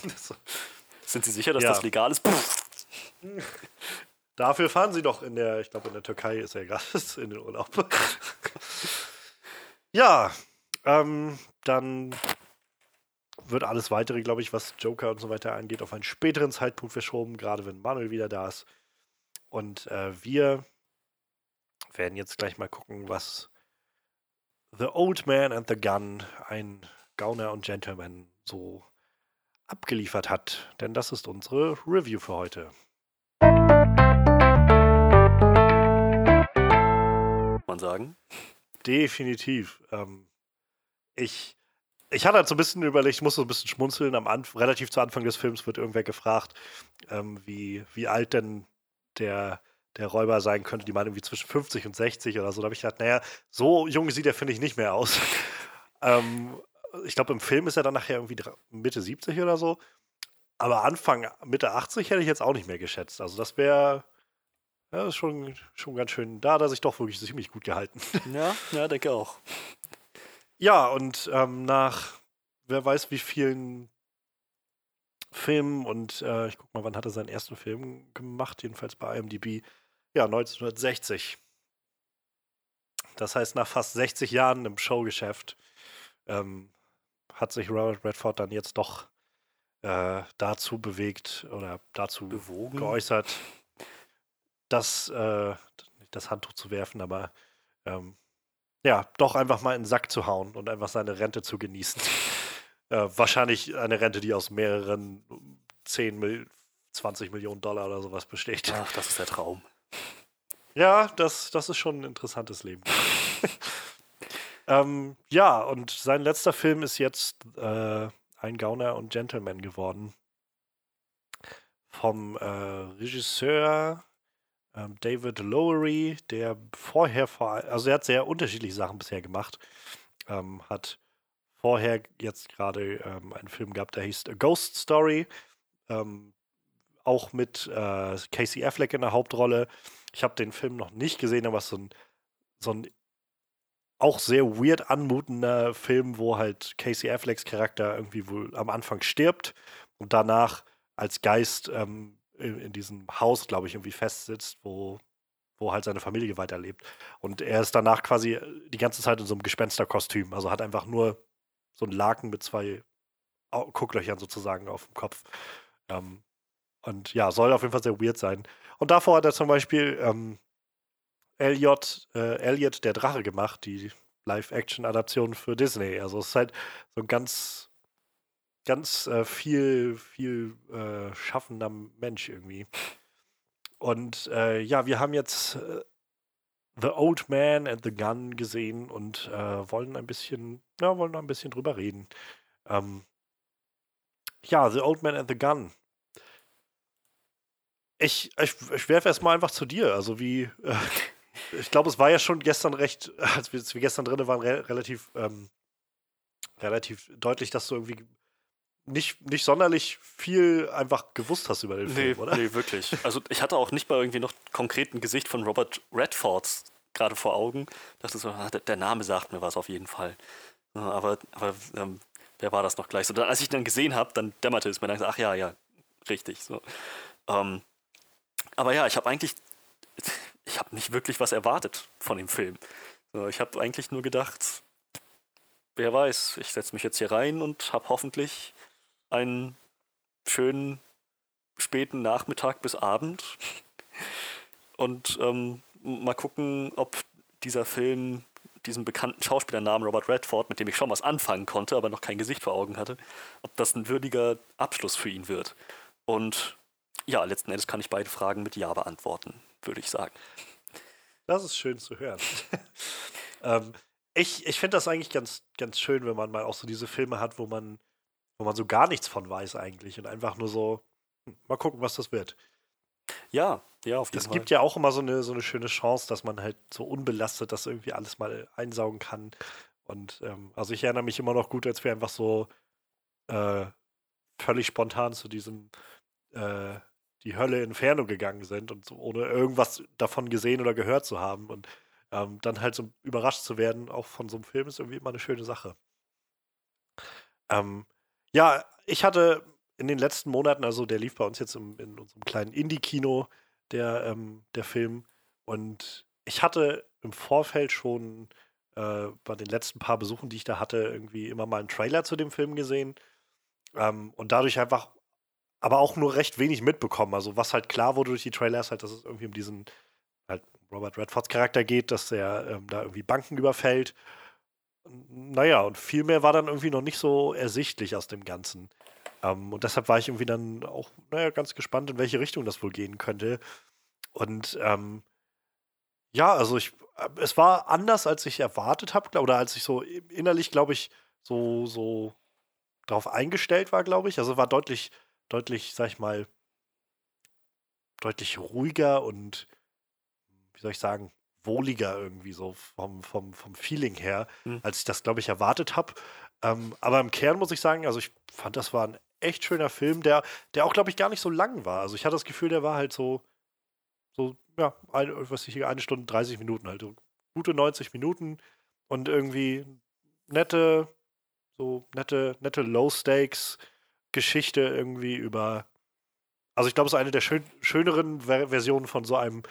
Sind Sie sicher, dass ja. das legal ist? Dafür fahren Sie doch in der, ich glaube, in der Türkei ist er gerade in den Urlaub. ja, ähm, dann wird alles weitere, glaube ich, was Joker und so weiter angeht, auf einen späteren Zeitpunkt verschoben, gerade wenn Manuel wieder da ist. Und äh, wir werden jetzt gleich mal gucken, was The Old Man and the Gun, ein Gauner und Gentleman, so abgeliefert hat. Denn das ist unsere Review für heute. Man sagen? Definitiv. Ähm, ich ich hatte halt so ein bisschen überlegt, ich muss so ein bisschen schmunzeln. Am Anf relativ zu Anfang des Films wird irgendwer gefragt, ähm, wie, wie alt denn der, der Räuber sein könnte. Die meinen irgendwie zwischen 50 und 60 oder so. Da habe ich gedacht, naja, so jung sieht er, finde ich, nicht mehr aus. ähm, ich glaube, im Film ist er dann nachher irgendwie Mitte 70 oder so. Aber Anfang, Mitte 80 hätte ich jetzt auch nicht mehr geschätzt. Also das wäre ja, schon, schon ganz schön. Da hat er sich doch wirklich ziemlich gut gehalten. Ja, ja, denke auch. Ja, und ähm, nach wer weiß wie vielen Filmen und äh, ich guck mal, wann hat er seinen ersten Film gemacht, jedenfalls bei IMDb. Ja, 1960. Das heißt, nach fast 60 Jahren im Showgeschäft ähm, hat sich Robert Redford dann jetzt doch äh, dazu bewegt oder dazu Bewogen. geäußert, das, äh, das Handtuch zu werfen, aber ähm, ja, doch einfach mal in den Sack zu hauen und einfach seine Rente zu genießen. äh, wahrscheinlich eine Rente, die aus mehreren 10, Mil 20 Millionen Dollar oder sowas besteht. Ach, das ist der Traum. Ja, das, das ist schon ein interessantes Leben. ähm, ja, und sein letzter Film ist jetzt äh, ein Gauner und Gentleman geworden. Vom äh, Regisseur ähm, David Lowery, der vorher, vor, also er hat sehr unterschiedliche Sachen bisher gemacht. Ähm, hat vorher jetzt gerade ähm, einen Film gehabt, der hieß A Ghost Story. Ähm, auch mit äh, Casey Affleck in der Hauptrolle. Ich habe den Film noch nicht gesehen, aber es ist so ein, so ein auch sehr weird anmutender Film, wo halt Casey Afflecks Charakter irgendwie wohl am Anfang stirbt und danach als Geist ähm, in, in diesem Haus, glaube ich, irgendwie festsitzt, wo, wo halt seine Familie weiterlebt. Und er ist danach quasi äh, die ganze Zeit in so einem Gespensterkostüm. Also hat einfach nur so einen Laken mit zwei Gucklöchern sozusagen auf dem Kopf. Ähm, und ja, soll auf jeden Fall sehr weird sein. Und davor hat er zum Beispiel ähm, Elliot, äh, Elliot der Drache gemacht, die Live-Action-Adaption für Disney. Also es ist halt so ein ganz ganz äh, viel, viel äh, schaffender Mensch irgendwie. Und äh, ja, wir haben jetzt äh, The Old Man and the Gun gesehen und äh, wollen ein bisschen, ja, wollen noch ein bisschen drüber reden. Ähm, ja, The Old Man and the Gun. Ich, ich, ich werfe erstmal einfach zu dir. Also wie, äh, ich glaube, es war ja schon gestern recht, als wir, als wir gestern drin waren, re relativ, ähm, relativ deutlich, dass du irgendwie nicht, nicht sonderlich viel einfach gewusst hast über den nee, Film, oder? Nee, wirklich. Also ich hatte auch nicht mal irgendwie noch konkreten Gesicht von Robert Redfords gerade vor Augen. Dachte so, ah, der Name sagt mir was auf jeden Fall. Aber, aber ähm, wer war das noch gleich? So, dann, als ich dann gesehen habe, dann dämmerte es mir dann, ach ja, ja, richtig. So. Ähm, aber ja, ich habe eigentlich ich habe nicht wirklich was erwartet von dem Film. Ich habe eigentlich nur gedacht, wer weiß, ich setze mich jetzt hier rein und habe hoffentlich einen schönen späten Nachmittag bis Abend und ähm, mal gucken, ob dieser Film diesem bekannten Schauspielernamen Robert Redford, mit dem ich schon was anfangen konnte, aber noch kein Gesicht vor Augen hatte, ob das ein würdiger Abschluss für ihn wird. Und ja, letzten Endes kann ich beide Fragen mit Ja beantworten, würde ich sagen. Das ist schön zu hören. ähm, ich ich finde das eigentlich ganz, ganz schön, wenn man mal auch so diese Filme hat, wo man, wo man so gar nichts von weiß eigentlich und einfach nur so, hm, mal gucken, was das wird. Ja, ja, auf jeden Das Fall. gibt ja auch immer so eine, so eine schöne Chance, dass man halt so unbelastet das irgendwie alles mal einsaugen kann. Und ähm, also ich erinnere mich immer noch gut, als wir einfach so äh, völlig spontan zu diesem äh, die Hölle Inferno gegangen sind und so, ohne irgendwas davon gesehen oder gehört zu haben. Und ähm, dann halt so überrascht zu werden, auch von so einem Film, ist irgendwie immer eine schöne Sache. Ähm, ja, ich hatte in den letzten Monaten, also der lief bei uns jetzt im, in unserem kleinen Indie-Kino, der, ähm, der Film. Und ich hatte im Vorfeld schon äh, bei den letzten paar Besuchen, die ich da hatte, irgendwie immer mal einen Trailer zu dem Film gesehen. Ähm, und dadurch einfach, aber auch nur recht wenig mitbekommen. Also was halt klar wurde durch die Trailer ist halt, dass es irgendwie um diesen halt Robert Redfords Charakter geht, dass er ähm, da irgendwie Banken überfällt. Naja, und viel mehr war dann irgendwie noch nicht so ersichtlich aus dem Ganzen. Ähm, und deshalb war ich irgendwie dann auch, naja, ganz gespannt, in welche Richtung das wohl gehen könnte. Und ähm, ja, also ich, äh, es war anders, als ich erwartet habe, oder als ich so innerlich, glaube ich, so, so darauf eingestellt war, glaube ich. Also war deutlich, deutlich, sag ich mal, deutlich ruhiger und, wie soll ich sagen, wohliger irgendwie so vom, vom, vom Feeling her, mhm. als ich das, glaube ich, erwartet habe. Ähm, aber im Kern muss ich sagen, also ich fand, das war ein echt schöner Film, der, der auch, glaube ich, gar nicht so lang war. Also ich hatte das Gefühl, der war halt so, so, ja, eine, was ich hier, eine Stunde 30 Minuten halt. So gute 90 Minuten und irgendwie nette, so nette, nette Low-Stakes-Geschichte irgendwie über. Also ich glaube, es ist eine der schön, schöneren Ver Versionen von so einem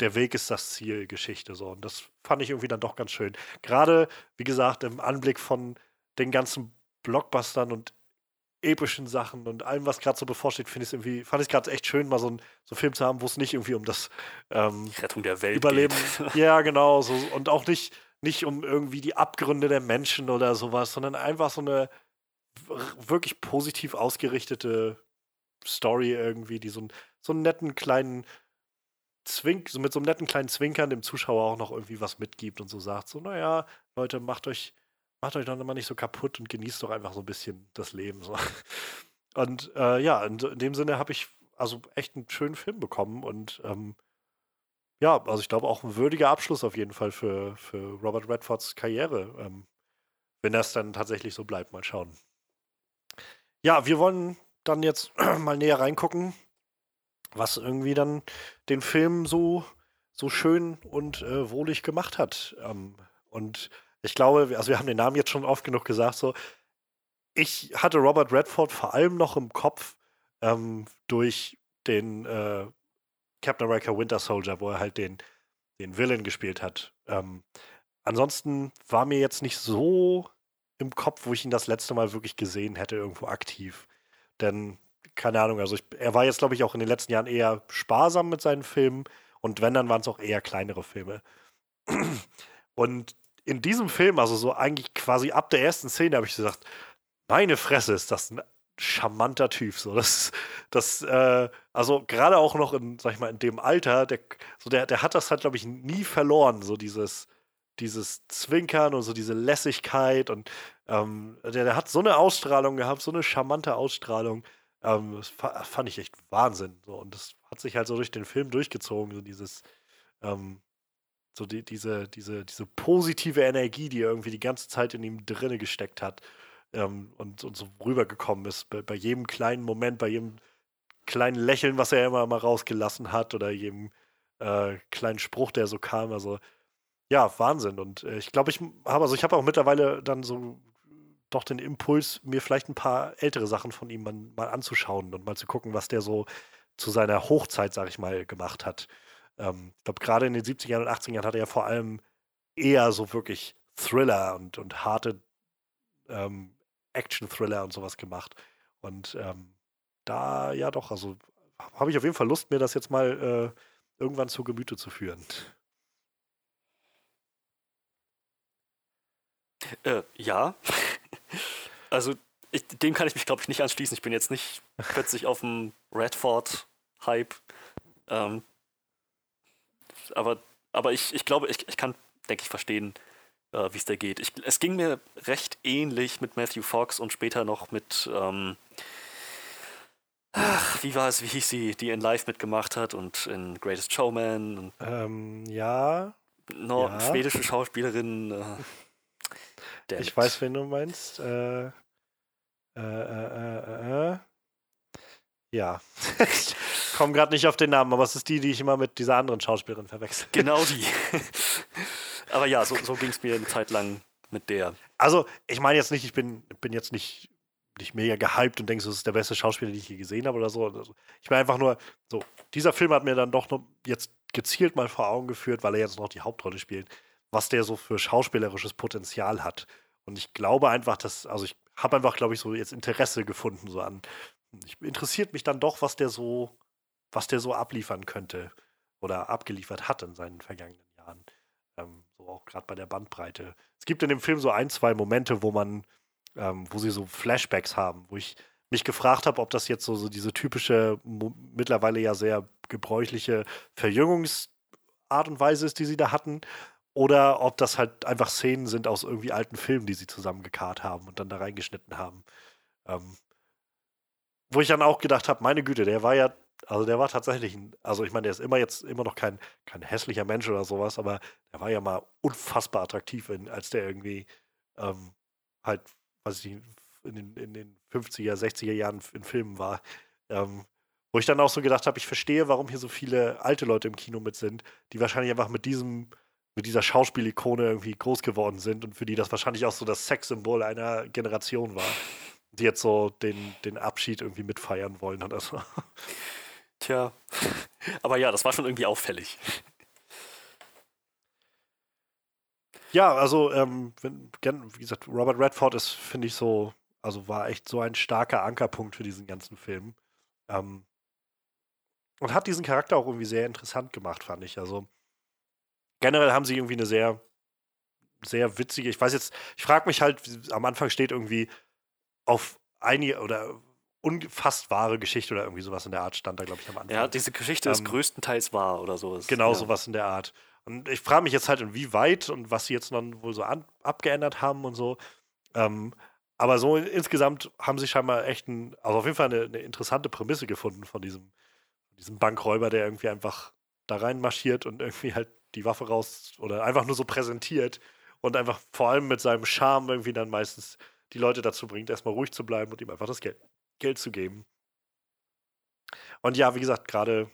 der Weg ist das Ziel Geschichte so und das fand ich irgendwie dann doch ganz schön. Gerade wie gesagt im Anblick von den ganzen Blockbustern und epischen Sachen und allem, was gerade so bevorsteht, finde ich irgendwie, fand ich gerade echt schön, mal so, ein, so einen Film zu haben, wo es nicht irgendwie um das ähm, Rettung der Welt Überleben. Geht. ja, genau. So, und auch nicht, nicht um irgendwie die Abgründe der Menschen oder sowas, sondern einfach so eine wirklich positiv ausgerichtete Story irgendwie, die so, ein, so einen netten kleinen Zwink, so mit so einem netten kleinen Zwinkern dem Zuschauer auch noch irgendwie was mitgibt und so sagt, so, naja, Leute, macht euch macht euch doch immer nicht so kaputt und genießt doch einfach so ein bisschen das Leben. So. Und äh, ja, in, in, dem Sinne habe ich also echt einen schönen Film bekommen und ähm, ja, also ich glaube auch ein würdiger Abschluss auf jeden Fall für, für Robert Redfords Karriere, ähm, wenn das dann tatsächlich so bleibt. Mal schauen. Ja, wir wollen dann jetzt mal näher reingucken, was irgendwie dann den Film so, so schön und äh, wohlig gemacht hat. Ähm, und ich glaube, also wir haben den Namen jetzt schon oft genug gesagt, so. Ich hatte Robert Redford vor allem noch im Kopf ähm, durch den äh, Captain America Winter Soldier, wo er halt den, den Villain gespielt hat. Ähm, ansonsten war mir jetzt nicht so im Kopf, wo ich ihn das letzte Mal wirklich gesehen hätte, irgendwo aktiv. Denn, keine Ahnung, also ich, er war jetzt, glaube ich, auch in den letzten Jahren eher sparsam mit seinen Filmen und wenn, dann waren es auch eher kleinere Filme. Und in diesem Film, also so eigentlich quasi ab der ersten Szene, habe ich gesagt, meine Fresse, ist das ein charmanter Typ. So, das, das, äh, also gerade auch noch in, sag ich mal, in dem Alter, der, so der, der hat das halt, glaube ich, nie verloren, so dieses, dieses Zwinkern und so diese Lässigkeit und ähm, der, der hat so eine Ausstrahlung gehabt, so eine charmante Ausstrahlung. Ähm, das fand ich echt Wahnsinn. So, und das hat sich halt so durch den Film durchgezogen, so dieses, ähm, so die, diese, diese, diese positive Energie, die irgendwie die ganze Zeit in ihm drinne gesteckt hat ähm, und, und so rübergekommen ist. Bei, bei jedem kleinen Moment, bei jedem kleinen Lächeln, was er immer mal rausgelassen hat oder jedem äh, kleinen Spruch, der so kam. Also ja, Wahnsinn. Und äh, ich glaube, ich habe, also ich habe auch mittlerweile dann so doch den Impuls, mir vielleicht ein paar ältere Sachen von ihm mal, mal anzuschauen und mal zu gucken, was der so zu seiner Hochzeit, sag ich mal, gemacht hat. ähm, ich glaube, gerade in den 70ern und 80ern hat er ja vor allem eher so wirklich Thriller und, und harte ähm, Action-Thriller und sowas gemacht. Und ähm, da, ja doch, also habe ich auf jeden Fall Lust, mir das jetzt mal äh, irgendwann zu Gemüte zu führen. Äh, ja. also ich, dem kann ich mich, glaube ich, nicht anschließen. Ich bin jetzt nicht plötzlich auf dem Redford-Hype. Ähm, aber, aber ich, ich glaube, ich, ich kann, denke ich, verstehen, äh, wie es da geht. Ich, es ging mir recht ähnlich mit Matthew Fox und später noch mit, ähm, ach, wie war es, wie hieß sie, die in Live mitgemacht hat und in Greatest Showman. Ähm, ja. No, ja. Schwedische Schauspielerin. Äh, ich weiß, wen du meinst. Äh, äh, äh, äh, äh. ja. ich komme gerade nicht auf den Namen, aber es ist die, die ich immer mit dieser anderen Schauspielerin verwechsel. Genau die. aber ja, so, so ging es mir eine Zeit lang mit der. Also, ich meine jetzt nicht, ich bin, bin jetzt nicht, nicht mega gehypt und denke, das ist der beste Schauspieler, den ich je gesehen habe oder so. Also, ich meine einfach nur, so, dieser Film hat mir dann doch noch jetzt gezielt mal vor Augen geführt, weil er jetzt noch die Hauptrolle spielt, was der so für schauspielerisches Potenzial hat. Und ich glaube einfach, dass, also ich habe einfach, glaube ich, so jetzt Interesse gefunden, so an. Ich, interessiert mich dann doch, was der so, was der so abliefern könnte oder abgeliefert hat in seinen vergangenen Jahren. Ähm, so auch gerade bei der Bandbreite. Es gibt in dem Film so ein, zwei Momente, wo man, ähm, wo sie so Flashbacks haben, wo ich mich gefragt habe, ob das jetzt so, so diese typische, mittlerweile ja sehr gebräuchliche Verjüngungsart und Weise ist, die sie da hatten oder ob das halt einfach Szenen sind aus irgendwie alten Filmen, die sie zusammengekarrt haben und dann da reingeschnitten haben. Ähm, wo ich dann auch gedacht habe, meine Güte, der war ja, also der war tatsächlich ein, also ich meine, der ist immer jetzt immer noch kein, kein hässlicher Mensch oder sowas, aber der war ja mal unfassbar attraktiv, in, als der irgendwie ähm, halt, weiß ich in den, in den 50er, 60er Jahren in Filmen war. Ähm, wo ich dann auch so gedacht habe, ich verstehe, warum hier so viele alte Leute im Kino mit sind, die wahrscheinlich einfach mit diesem mit dieser Schauspielikone irgendwie groß geworden sind und für die das wahrscheinlich auch so das Sexsymbol einer Generation war, die jetzt so den, den Abschied irgendwie mitfeiern wollen oder so. Tja, aber ja, das war schon irgendwie auffällig. Ja, also, ähm, wenn, wie gesagt, Robert Redford ist, finde ich, so, also war echt so ein starker Ankerpunkt für diesen ganzen Film. Ähm, und hat diesen Charakter auch irgendwie sehr interessant gemacht, fand ich. Also, generell haben sie irgendwie eine sehr, sehr witzige, ich weiß jetzt, ich frage mich halt, am Anfang steht irgendwie auf einige oder fast wahre Geschichte oder irgendwie sowas in der Art stand da, glaube ich, am Anfang. Ja, diese Geschichte ähm, ist größtenteils wahr oder sowas. Genau, ja. sowas in der Art. Und ich frage mich jetzt halt, inwieweit und was sie jetzt dann wohl so an, abgeändert haben und so. Ähm, aber so insgesamt haben sie scheinbar echt ein, also auf jeden Fall eine, eine interessante Prämisse gefunden von diesem, diesem Bankräuber, der irgendwie einfach da reinmarschiert und irgendwie halt die Waffe raus oder einfach nur so präsentiert und einfach vor allem mit seinem Charme irgendwie dann meistens die Leute dazu bringt, erstmal ruhig zu bleiben und ihm einfach das Geld, Geld zu geben. Und ja, wie gesagt, gerade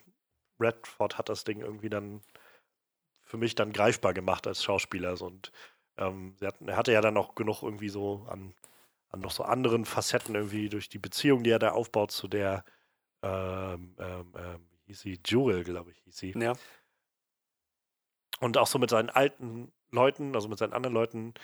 Redford hat das Ding irgendwie dann für mich dann greifbar gemacht als Schauspieler. Und ähm, hatten, er hatte ja dann auch genug irgendwie so an, an noch so anderen Facetten irgendwie durch die Beziehung, die er da aufbaut zu der, ähm, ähm, ähm hieß sie, Jewel, glaube ich, hieß sie. Ja. Und auch so mit seinen alten Leuten, also mit seinen anderen Leuten.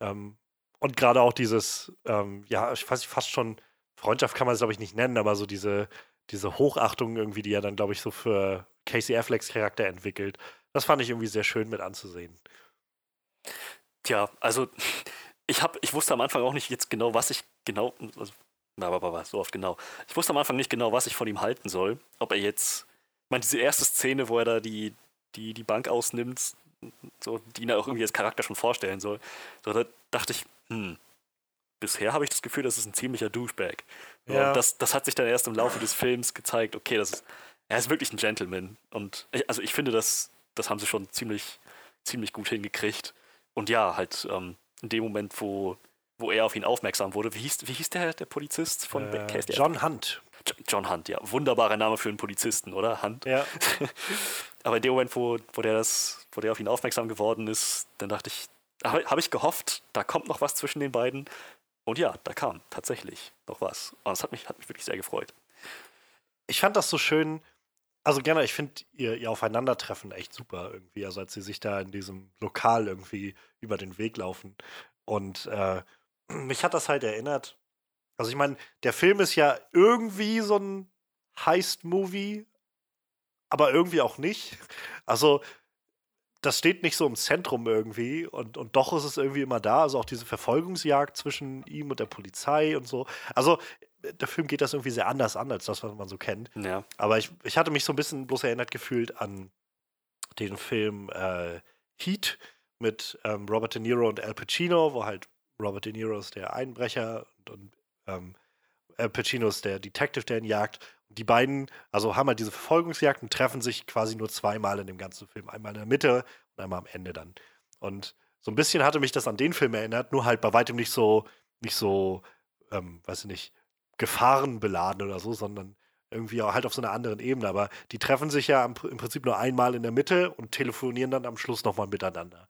Ähm, und gerade auch dieses, ähm, ja, ich weiß nicht, fast schon Freundschaft kann man es, glaube ich, nicht nennen, aber so diese, diese Hochachtung irgendwie, die er dann, glaube ich, so für Casey Afflecks Charakter entwickelt. Das fand ich irgendwie sehr schön mit anzusehen. Tja, also ich habe, ich wusste am Anfang auch nicht jetzt genau, was ich genau, also, aber so oft genau. Ich wusste am Anfang nicht genau, was ich von ihm halten soll. Ob er jetzt, ich meine, diese erste Szene, wo er da die, die die Bank ausnimmt, so, die ihn auch irgendwie als Charakter schon vorstellen soll. So, da dachte ich, hm, bisher habe ich das Gefühl, das ist ein ziemlicher Douchebag. Ja. Und das, das hat sich dann erst im Laufe des Films gezeigt, okay, das ist, er ist wirklich ein Gentleman. Und ich, also ich finde, das, das haben sie schon ziemlich, ziemlich gut hingekriegt. Und ja, halt ähm, in dem Moment, wo, wo er auf ihn aufmerksam wurde, wie hieß, wie hieß der, der Polizist von äh, Case John Hunt. John Hunt, ja. Wunderbarer Name für einen Polizisten, oder? Hunt. Ja. Aber in dem Moment, wo, wo, der das, wo der auf ihn aufmerksam geworden ist, dann dachte ich, habe hab ich gehofft, da kommt noch was zwischen den beiden. Und ja, da kam tatsächlich noch was. Und das hat mich, hat mich wirklich sehr gefreut. Ich fand das so schön. also gerne, ich finde ihr, ihr Aufeinandertreffen echt super irgendwie. Also als sie sich da in diesem Lokal irgendwie über den Weg laufen. Und äh, mich hat das halt erinnert. Also ich meine, der Film ist ja irgendwie so ein Heist-Movie, aber irgendwie auch nicht. Also das steht nicht so im Zentrum irgendwie und, und doch ist es irgendwie immer da. Also auch diese Verfolgungsjagd zwischen ihm und der Polizei und so. Also der Film geht das irgendwie sehr anders an, als das, was man so kennt. Ja. Aber ich, ich hatte mich so ein bisschen bloß erinnert gefühlt an den Film äh, Heat mit ähm, Robert De Niro und Al Pacino, wo halt Robert De Niro ist der Einbrecher und, und ähm, Al Pacino ist der Detective, der ihn jagt. Und die beiden, also haben halt diese Verfolgungsjagden, treffen sich quasi nur zweimal in dem ganzen Film. Einmal in der Mitte und einmal am Ende dann. Und so ein bisschen hatte mich das an den Film erinnert, nur halt bei weitem nicht so, nicht so, ähm, weiß ich nicht, gefahrenbeladen oder so, sondern irgendwie auch halt auf so einer anderen Ebene. Aber die treffen sich ja im, Prinzip nur einmal in der Mitte und telefonieren dann am Schluss nochmal miteinander.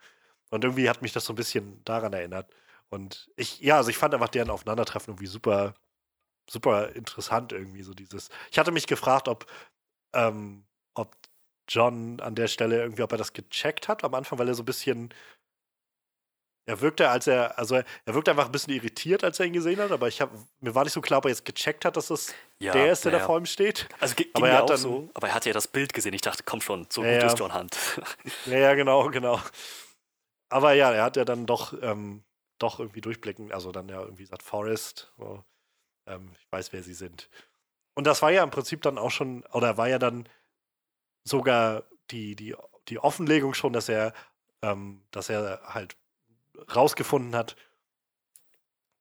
Und irgendwie hat mich das so ein bisschen daran erinnert. Und ich, ja, also ich fand einfach deren Aufeinandertreffen irgendwie super, super interessant irgendwie so dieses. Ich hatte mich gefragt, ob, ähm, ob John an der Stelle irgendwie, ob er das gecheckt hat am Anfang, weil er so ein bisschen er wirkte, als er, also er wirkte einfach ein bisschen irritiert, als er ihn gesehen hat, aber ich hab, mir war nicht so klar, ob er jetzt gecheckt hat, dass das ja, der ist, der ja. da vor ihm steht. Also ging aber er hat dann, so, aber er hatte ja das Bild gesehen. Ich dachte, komm schon, so ja, gut ist John Hunt. Ja, ja, genau, genau. Aber ja, er hat ja dann doch, ähm, doch irgendwie durchblicken, also dann ja irgendwie sagt Forrest, so, ähm, ich weiß, wer sie sind. Und das war ja im Prinzip dann auch schon, oder war ja dann sogar die, die, die Offenlegung schon, dass er, ähm, dass er halt rausgefunden hat,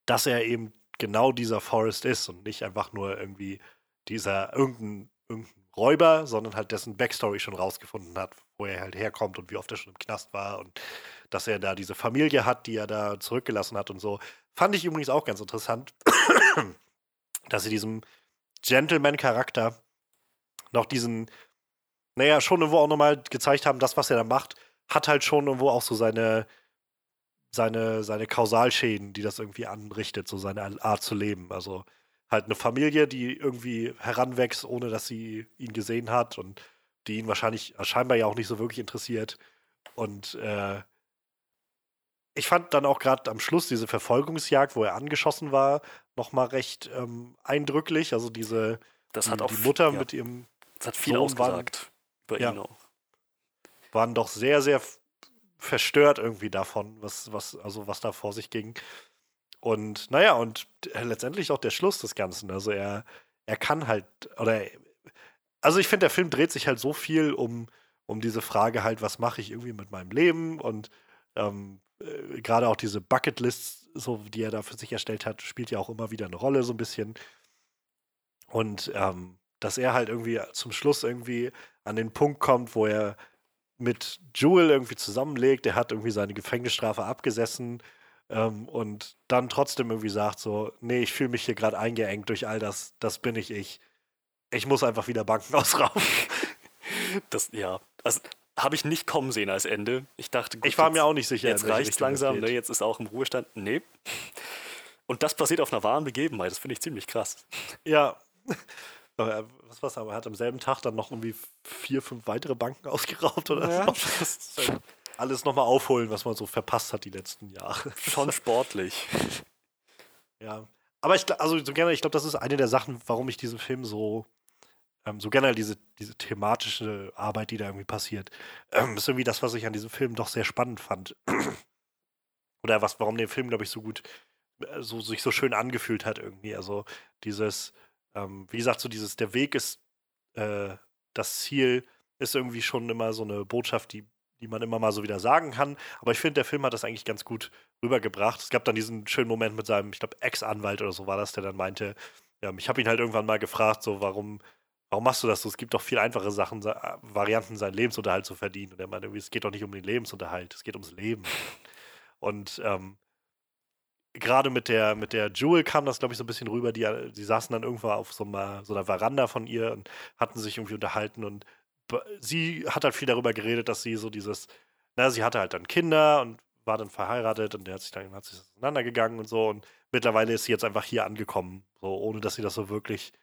dass er eben genau dieser Forrest ist und nicht einfach nur irgendwie dieser irgendein, irgendein Räuber, sondern halt dessen Backstory schon rausgefunden hat, wo er halt herkommt und wie oft er schon im Knast war und dass er da diese Familie hat, die er da zurückgelassen hat und so. Fand ich übrigens auch ganz interessant, dass sie diesem Gentleman-Charakter noch diesen, naja, schon irgendwo auch nochmal gezeigt haben, das, was er da macht, hat halt schon irgendwo auch so seine, seine, seine Kausalschäden, die das irgendwie anrichtet, so seine Art zu leben. Also halt eine Familie, die irgendwie heranwächst, ohne dass sie ihn gesehen hat und die ihn wahrscheinlich scheinbar ja auch nicht so wirklich interessiert. Und äh, ich fand dann auch gerade am Schluss diese Verfolgungsjagd, wo er angeschossen war, nochmal recht ähm, eindrücklich. Also diese das die, hat auch die Mutter ja. mit ihrem das hat viel Sohn ausgesagt waren, über ja, ihn auch. Waren doch sehr, sehr verstört irgendwie davon, was, was, also was da vor sich ging. Und naja, und letztendlich auch der Schluss des Ganzen. Also er, er kann halt, oder also ich finde, der Film dreht sich halt so viel um, um diese Frage halt, was mache ich irgendwie mit meinem Leben und ähm, äh, gerade auch diese Bucketlist, so die er da für sich erstellt hat, spielt ja auch immer wieder eine Rolle, so ein bisschen. Und ähm, dass er halt irgendwie zum Schluss irgendwie an den Punkt kommt, wo er mit Jewel irgendwie zusammenlegt. Er hat irgendwie seine Gefängnisstrafe abgesessen ähm, und dann trotzdem irgendwie sagt so, nee, ich fühle mich hier gerade eingeengt durch all das, das bin ich ich. Ich muss einfach wieder Banken ausrauben. Das, ja, also habe ich nicht kommen sehen als Ende. Ich dachte, gut, ich war jetzt, mir auch nicht sicher. Jetzt reicht es langsam, ne? jetzt ist auch im Ruhestand. Nee. Und das passiert auf einer wahren Begebenheit. Das finde ich ziemlich krass. Ja. was war's, aber er hat am selben Tag dann noch irgendwie vier, fünf weitere Banken ausgeraubt oder ja, so. Halt alles nochmal aufholen, was man so verpasst hat die letzten Jahre. Schon sportlich. Ja. Aber ich also so gerne, ich glaube, das ist eine der Sachen, warum ich diesen Film so, ähm, so generell diese, diese thematische Arbeit, die da irgendwie passiert, ähm, ist irgendwie das, was ich an diesem Film doch sehr spannend fand. Oder was, warum der Film, glaube ich, so gut, äh, so, sich so schön angefühlt hat irgendwie. Also dieses, ähm, wie gesagt, so dieses, der Weg ist äh, das Ziel, ist irgendwie schon immer so eine Botschaft, die, die man immer mal so wieder sagen kann. Aber ich finde, der Film hat das eigentlich ganz gut rübergebracht. Es gab dann diesen schönen Moment mit seinem, ich glaube, Ex-Anwalt oder so war das, der dann meinte, ja, ich habe ihn halt irgendwann mal gefragt, so, warum, warum machst du das so? Es gibt doch viel einfache Sachen, Varianten, seinen Lebensunterhalt zu verdienen. Und er meinte, es geht doch nicht um den Lebensunterhalt, es geht ums Leben. Und ähm, gerade mit der, mit der Jewel kam das, glaube ich, so ein bisschen rüber. Die, die saßen dann irgendwo auf so einer, so einer Veranda von ihr und hatten sich irgendwie unterhalten. Und sie hat halt viel darüber geredet, dass sie so dieses, na, sie hatte halt dann Kinder und war dann verheiratet und der hat sich dann hat sich auseinandergegangen und so. Und mittlerweile ist sie jetzt einfach hier angekommen, so ohne dass sie das so wirklich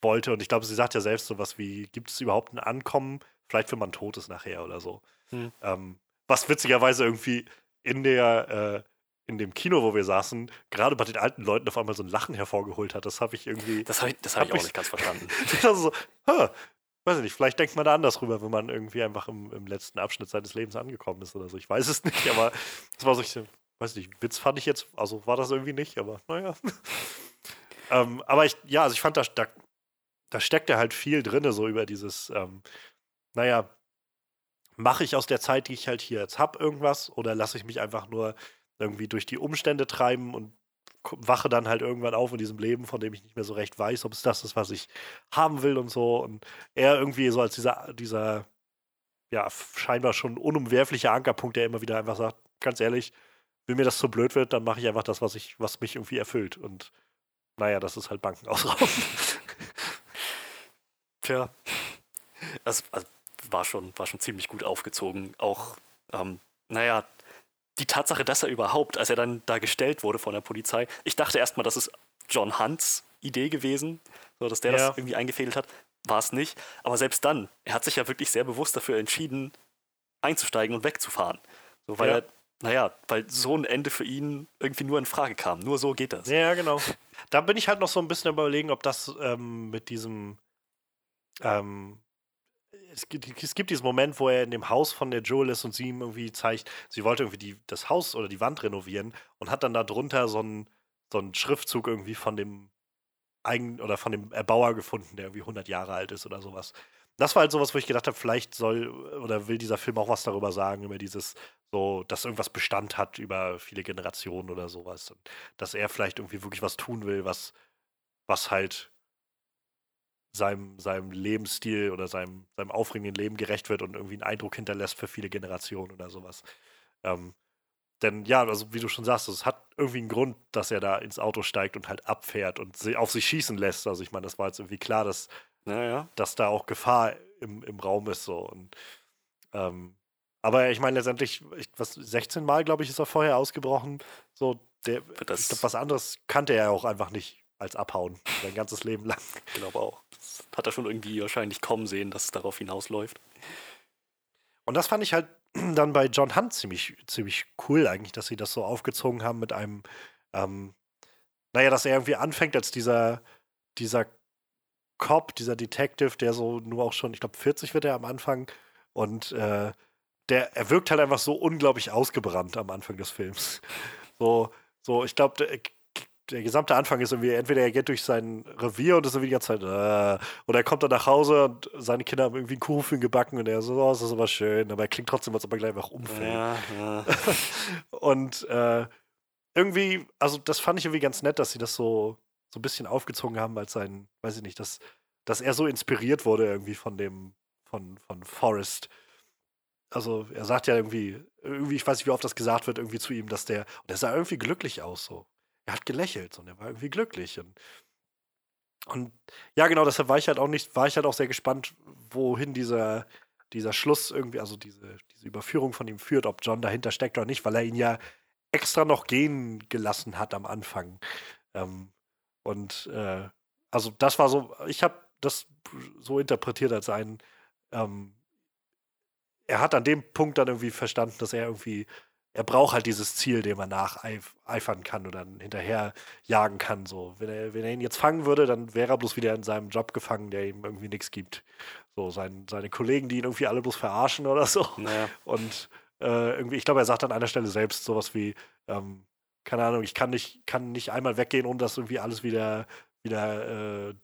wollte. Und ich glaube, sie sagt ja selbst sowas wie, gibt es überhaupt ein Ankommen? Vielleicht, wenn man tot ist nachher oder so. Hm. Ähm, was witzigerweise irgendwie in der, äh, in dem Kino, wo wir saßen, gerade bei den alten Leuten auf einmal so ein Lachen hervorgeholt hat. Das habe ich irgendwie. Das habe ich, das hab ich Hab auch ich- nicht ganz verstanden. also so, huh, weiß ich nicht, vielleicht denkt man da anders rüber, wenn man irgendwie einfach im, im letzten Abschnitt seines Lebens angekommen ist oder so. Ich weiß es nicht, aber das war so, ich weiß nicht, Witz fand ich jetzt, also war das irgendwie nicht, aber naja. ähm, aber ich, ja, also ich fand, da, da, da steckt ja halt viel drin, so über dieses, ähm, naja, mache ich aus der Zeit, die ich halt hier jetzt habe, irgendwas oder lasse ich mich einfach nur irgendwie durch die Umstände treiben und wache dann halt irgendwann auf in diesem Leben, von dem ich nicht mehr so recht weiß, ob es das ist, was ich haben will und so. Und er irgendwie so als dieser, dieser, ja, scheinbar schon unumwerflicher Ankerpunkt, der immer wieder einfach sagt, ganz ehrlich, wenn mir das zu blöd wird, dann mache ich einfach das, was ich, was mich irgendwie erfüllt. Und naja, das ist halt Banken ausrauben. Tja. Das also, war, schon, war schon ziemlich gut aufgezogen. Auch, ähm, naja, die Tatsache, dass er überhaupt, als er dann da gestellt wurde von der Polizei, ich dachte erstmal, das ist John Hunts Idee gewesen, so dass der Ja. das irgendwie eingefädelt hat. War es nicht. Aber selbst dann, er hat sich ja wirklich sehr bewusst dafür entschieden, einzusteigen und wegzufahren. So, weil Ja. er, naja, weil so ein Ende für ihn irgendwie nur in Frage kam. Nur so geht das. Ja, genau. Da bin ich halt noch so ein bisschen überlegen, ob das ähm, mit diesem ähm, es, gibt, es gibt diesen Moment, wo er in dem Haus von der Joel ist und sie ihm irgendwie zeigt, sie wollte irgendwie die, das Haus oder die Wand renovieren und hat dann da drunter so einen, so einen Schriftzug irgendwie von dem Eigen oder von dem Erbauer gefunden, der irgendwie 100 Jahre alt ist oder sowas. Das war halt sowas, wo ich gedacht habe, vielleicht soll oder will dieser Film auch was darüber sagen, über dieses, so, dass irgendwas Bestand hat über viele Generationen oder sowas. Und dass er vielleicht irgendwie wirklich was tun will, was, was halt seinem, seinem Lebensstil oder seinem, seinem aufregenden Leben gerecht wird und irgendwie einen Eindruck hinterlässt für viele Generationen oder sowas. Ähm, denn ja, also wie du schon sagst, es hat irgendwie einen Grund, dass er da ins Auto steigt und halt abfährt und sie auf sich schießen lässt. Also ich meine, das war jetzt irgendwie klar, dass, Naja. dass da auch Gefahr im, im Raum ist so. Und, ähm, aber ich meine letztendlich, ich, was 16 Mal, glaube ich, ist er vorher ausgebrochen. So, der, Das- ich glaube, was anderes kannte er auch einfach nicht als abhauen, sein ganzes Leben lang. Ich glaube auch. Hat er schon irgendwie wahrscheinlich kommen sehen, dass es darauf hinausläuft. Und das fand ich halt dann bei John Hunt ziemlich, ziemlich cool eigentlich, dass sie das so aufgezogen haben mit einem, ähm, naja, dass er irgendwie anfängt als dieser, dieser Cop, dieser Detective, der so nur auch schon, ich glaube 40 wird er am Anfang und äh, der, er wirkt halt einfach so unglaublich ausgebrannt am Anfang des Films. So, so ich glaube, der, gesamte Anfang ist irgendwie, entweder er geht durch sein Revier und ist irgendwie die ganze Zeit, äh, oder er kommt dann nach Hause und seine Kinder haben irgendwie einen Kuchen für ihn gebacken und er so, oh, das ist aber schön, aber er klingt trotzdem, als ob er gleich einfach umfällt. Ja, ja. Und äh, irgendwie, also das fand ich irgendwie ganz nett, dass sie das so, so ein bisschen aufgezogen haben als sein, weiß ich nicht, dass, dass er so inspiriert wurde irgendwie von dem, von, von Forrest. Also er sagt ja irgendwie, irgendwie, ich weiß nicht, wie oft das gesagt wird, irgendwie zu ihm, dass der, und er sah irgendwie glücklich aus so. Er hat gelächelt und er war irgendwie glücklich. Und, und ja, genau, deshalb war ich halt auch nicht, war ich halt auch sehr gespannt, wohin dieser, dieser Schluss irgendwie, also diese, diese Überführung von ihm führt, ob John dahinter steckt oder nicht, weil er ihn ja extra noch gehen gelassen hat am Anfang. Ähm, und äh, also das war so, ich habe das so interpretiert als ein, ähm, er hat an dem Punkt dann irgendwie verstanden, dass er irgendwie, er braucht halt dieses Ziel, dem er nacheifern kann oder hinterher jagen kann. So, wenn er, wenn er ihn jetzt fangen würde, dann wäre er bloß wieder in seinem Job gefangen, der ihm irgendwie nichts gibt. So, sein, seine Kollegen, die ihn irgendwie alle bloß verarschen oder so. Naja. Und äh, irgendwie, ich glaube, er sagt an einer Stelle selbst sowas wie, ähm, keine Ahnung, ich kann nicht, kann nicht einmal weggehen, ohne dass irgendwie alles wieder, wieder, äh,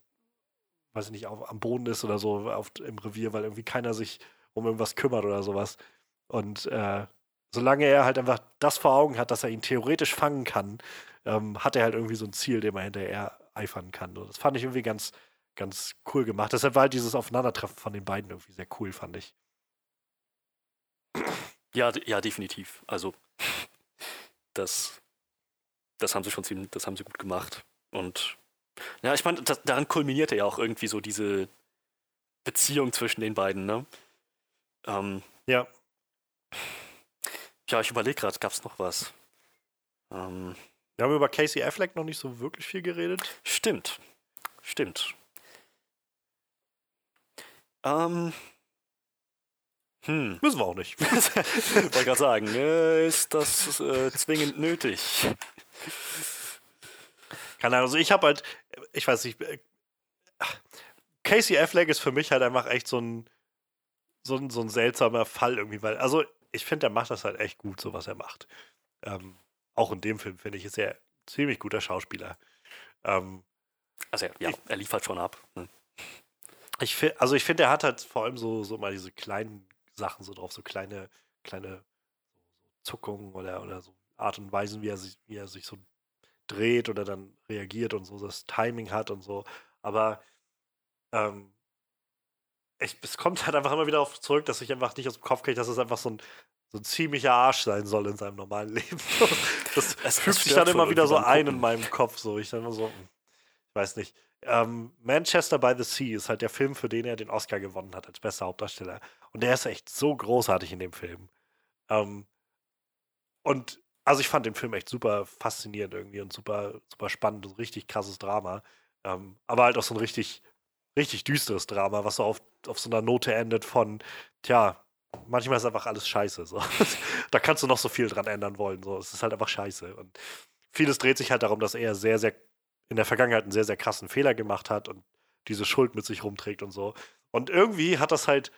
weiß ich nicht, auf, am Boden ist oder so auf, im Revier, weil irgendwie keiner sich um irgendwas kümmert oder sowas. Und äh, solange er halt einfach das vor Augen hat, dass er ihn theoretisch fangen kann, ähm, hat er halt irgendwie so ein Ziel, dem er hinterher eifern kann. So, das fand ich irgendwie ganz, ganz cool gemacht. Deshalb war halt dieses Aufeinandertreffen von den beiden irgendwie sehr cool, fand ich. Ja, ja, definitiv. Also, das, das haben sie schon ziemlich, das haben sie gut gemacht. Und ja, ich meine, daran kulminierte ja auch irgendwie so diese Beziehung zwischen den beiden, ne? Ähm, Ja. Ja, ich überlege gerade, gab es noch was? Ähm, Wir haben über Casey Affleck noch nicht so wirklich viel geredet. stimmt. Stimmt. Ähm. Hm. Müssen wir auch nicht. Wollte gerade sagen, äh, ist das äh, zwingend nötig? Keine Ahnung, also ich habe halt, ich weiß nicht, äh, Casey Affleck ist für mich halt einfach echt so ein, so ein, so ein seltsamer Fall irgendwie, weil, also ich finde, er macht das halt echt gut, so was er macht. Ähm, auch in dem Film, finde ich, ist er ein ziemlich guter Schauspieler. Ähm, Also ja, Ich- er liefert schon ab. Ne? ich find, also ich finde, er hat halt vor allem so, so mal diese kleinen Sachen so drauf, so kleine, kleine Zuckungen oder, oder so Art und Weisen, wie er sich, wie er sich so dreht oder dann reagiert und so, das Timing hat und so. Aber ähm, ich, es kommt halt einfach immer wieder auf zurück, dass ich einfach nicht aus dem Kopf kriege, dass es einfach so ein, so ein ziemlicher Arsch sein soll in seinem normalen Leben. Das Es- es fügt sich dann immer wieder so ein in Gucken. meinem Kopf. So. Ich dann immer so, hm, ich weiß nicht. Ähm, Manchester by the Sea ist halt der Film, für den er den Oscar gewonnen hat als bester Hauptdarsteller. Und der ist echt so großartig in dem Film. Ähm, und also ich fand den Film echt super faszinierend irgendwie und super, super spannend und richtig krasses Drama. Ähm, aber halt auch so ein richtig, richtig düsteres Drama, was so auf, auf so einer Note endet von, tja, manchmal ist einfach alles scheiße. So. da kannst du noch so viel dran ändern wollen. So. Es ist halt einfach scheiße. Und vieles dreht sich halt darum, dass er sehr, sehr in der Vergangenheit einen sehr, sehr krassen Fehler gemacht hat und diese Schuld mit sich rumträgt und so. Und irgendwie hat das halt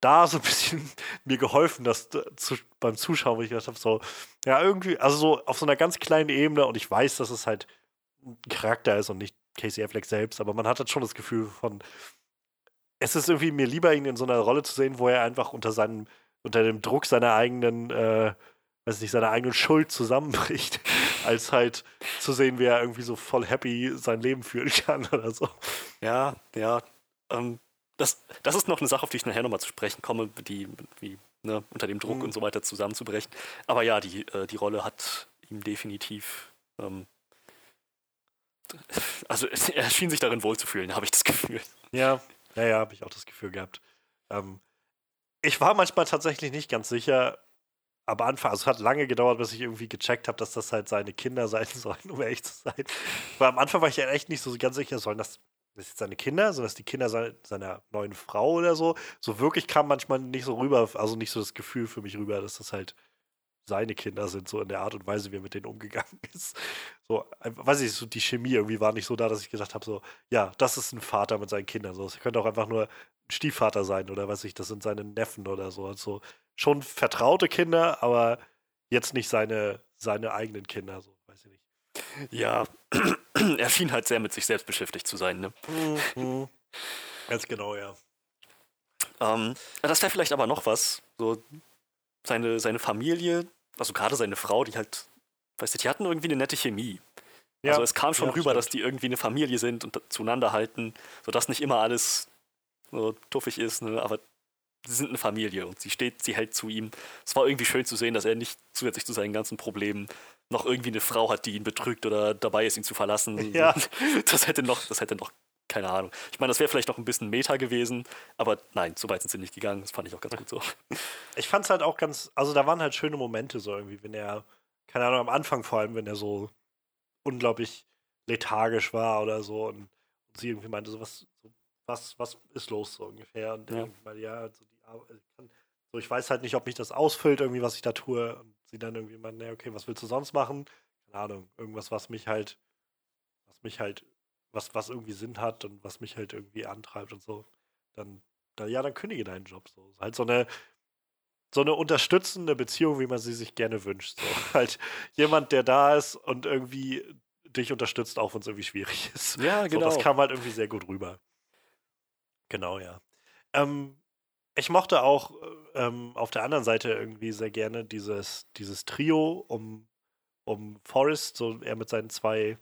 da so ein bisschen mir geholfen, dass zu, beim Zuschauen, wo ich gedacht habe, so, ja, irgendwie, also so auf so einer ganz kleinen Ebene und ich weiß, dass es halt ein Charakter ist und nicht Casey Affleck selbst, aber man hat halt schon das Gefühl von, es ist irgendwie mir lieber, ihn in so einer Rolle zu sehen, wo er einfach unter seinem, unter dem Druck seiner eigenen, äh, weiß nicht, seiner eigenen Schuld zusammenbricht, als halt zu sehen, wie er irgendwie so voll happy sein Leben führen kann oder so. Ja, ja. Ähm, das, das ist noch eine Sache, auf die ich nachher nochmal zu sprechen komme, die wie, ne, unter dem Druck Mhm. und so weiter zusammenzubrechen. Aber ja, die, äh, die Rolle hat ihm definitiv. Ähm, also er schien sich darin wohlzufühlen, habe ich das Gefühl. Ja, ja, ja, habe ich auch das Gefühl gehabt. Ähm, ich war manchmal tatsächlich nicht ganz sicher, am Anfang, also es hat lange gedauert, bis ich irgendwie gecheckt habe, dass das halt seine Kinder sein sollen, um ehrlich zu sein. Weil am Anfang war ich ja echt nicht so ganz sicher, sollen das, das jetzt seine Kinder, sind das die Kinder seiner, seiner neuen Frau oder so? So wirklich kam manchmal nicht so rüber, also nicht so das Gefühl für mich rüber, dass das halt seine Kinder sind, so in der Art und Weise, wie er mit denen umgegangen ist. So, weiß ich, so die Chemie irgendwie war nicht so da, dass ich gesagt habe, so, ja, das ist ein Vater mit seinen Kindern. So, es könnte auch einfach nur ein Stiefvater sein oder weiß ich, das sind seine Neffen oder so. Also schon vertraute Kinder, aber jetzt nicht seine, seine eigenen Kinder, so, weiß ich nicht. Ja, er schien halt sehr mit sich selbst beschäftigt zu sein. Ne? Mhm. Ganz genau, ja. Ähm, das wäre vielleicht aber noch was. So seine, seine Familie, also gerade seine Frau, die halt, weißt du, die hatten irgendwie eine nette Chemie. ja. also es kam schon ja, rüber, dass stimmt. die irgendwie eine Familie sind und zueinander halten, sodass nicht immer alles so tuffig ist, ne? aber sie sind eine Familie und sie steht, sie hält zu ihm. Es war irgendwie schön zu sehen, dass er nicht zusätzlich zu seinen ganzen Problemen noch irgendwie eine Frau hat, die ihn betrügt oder dabei ist, ihn zu verlassen. Ja. Das hätte noch, das hätte noch, keine Ahnung. Ich meine, das wäre vielleicht noch ein bisschen Meta gewesen, aber nein, so weit sind sie nicht gegangen. Das fand ich auch ganz gut so. Ich fand es halt auch ganz, also da waren halt schöne Momente so irgendwie, wenn er, keine Ahnung, am Anfang vor allem, wenn er so unglaublich lethargisch war oder so und, und sie irgendwie meinte, so was, so, was, was ist los so ungefähr und Ja. ja. irgendwie meinte, ja, so, die Ar- ich kann, so ich weiß halt nicht, ob mich das ausfüllt, irgendwie, was ich da tue und sie dann irgendwie meinte, okay, was willst du sonst machen? Keine Ahnung, irgendwas, was mich halt, was mich halt, was, was irgendwie Sinn hat und was mich halt irgendwie antreibt und so, dann, dann ja, dann kündige deinen Job so. Halt so eine, so eine unterstützende Beziehung, wie man sie sich gerne wünscht. So. Halt jemand, der da ist und irgendwie dich unterstützt, auch wenn es irgendwie schwierig ist. Ja, So, das kam halt irgendwie sehr gut rüber. Genau, ja. Ähm, ich mochte auch äh, ähm, auf der anderen Seite irgendwie sehr gerne dieses, dieses Trio um, um Forrest, so er mit seinen zwei,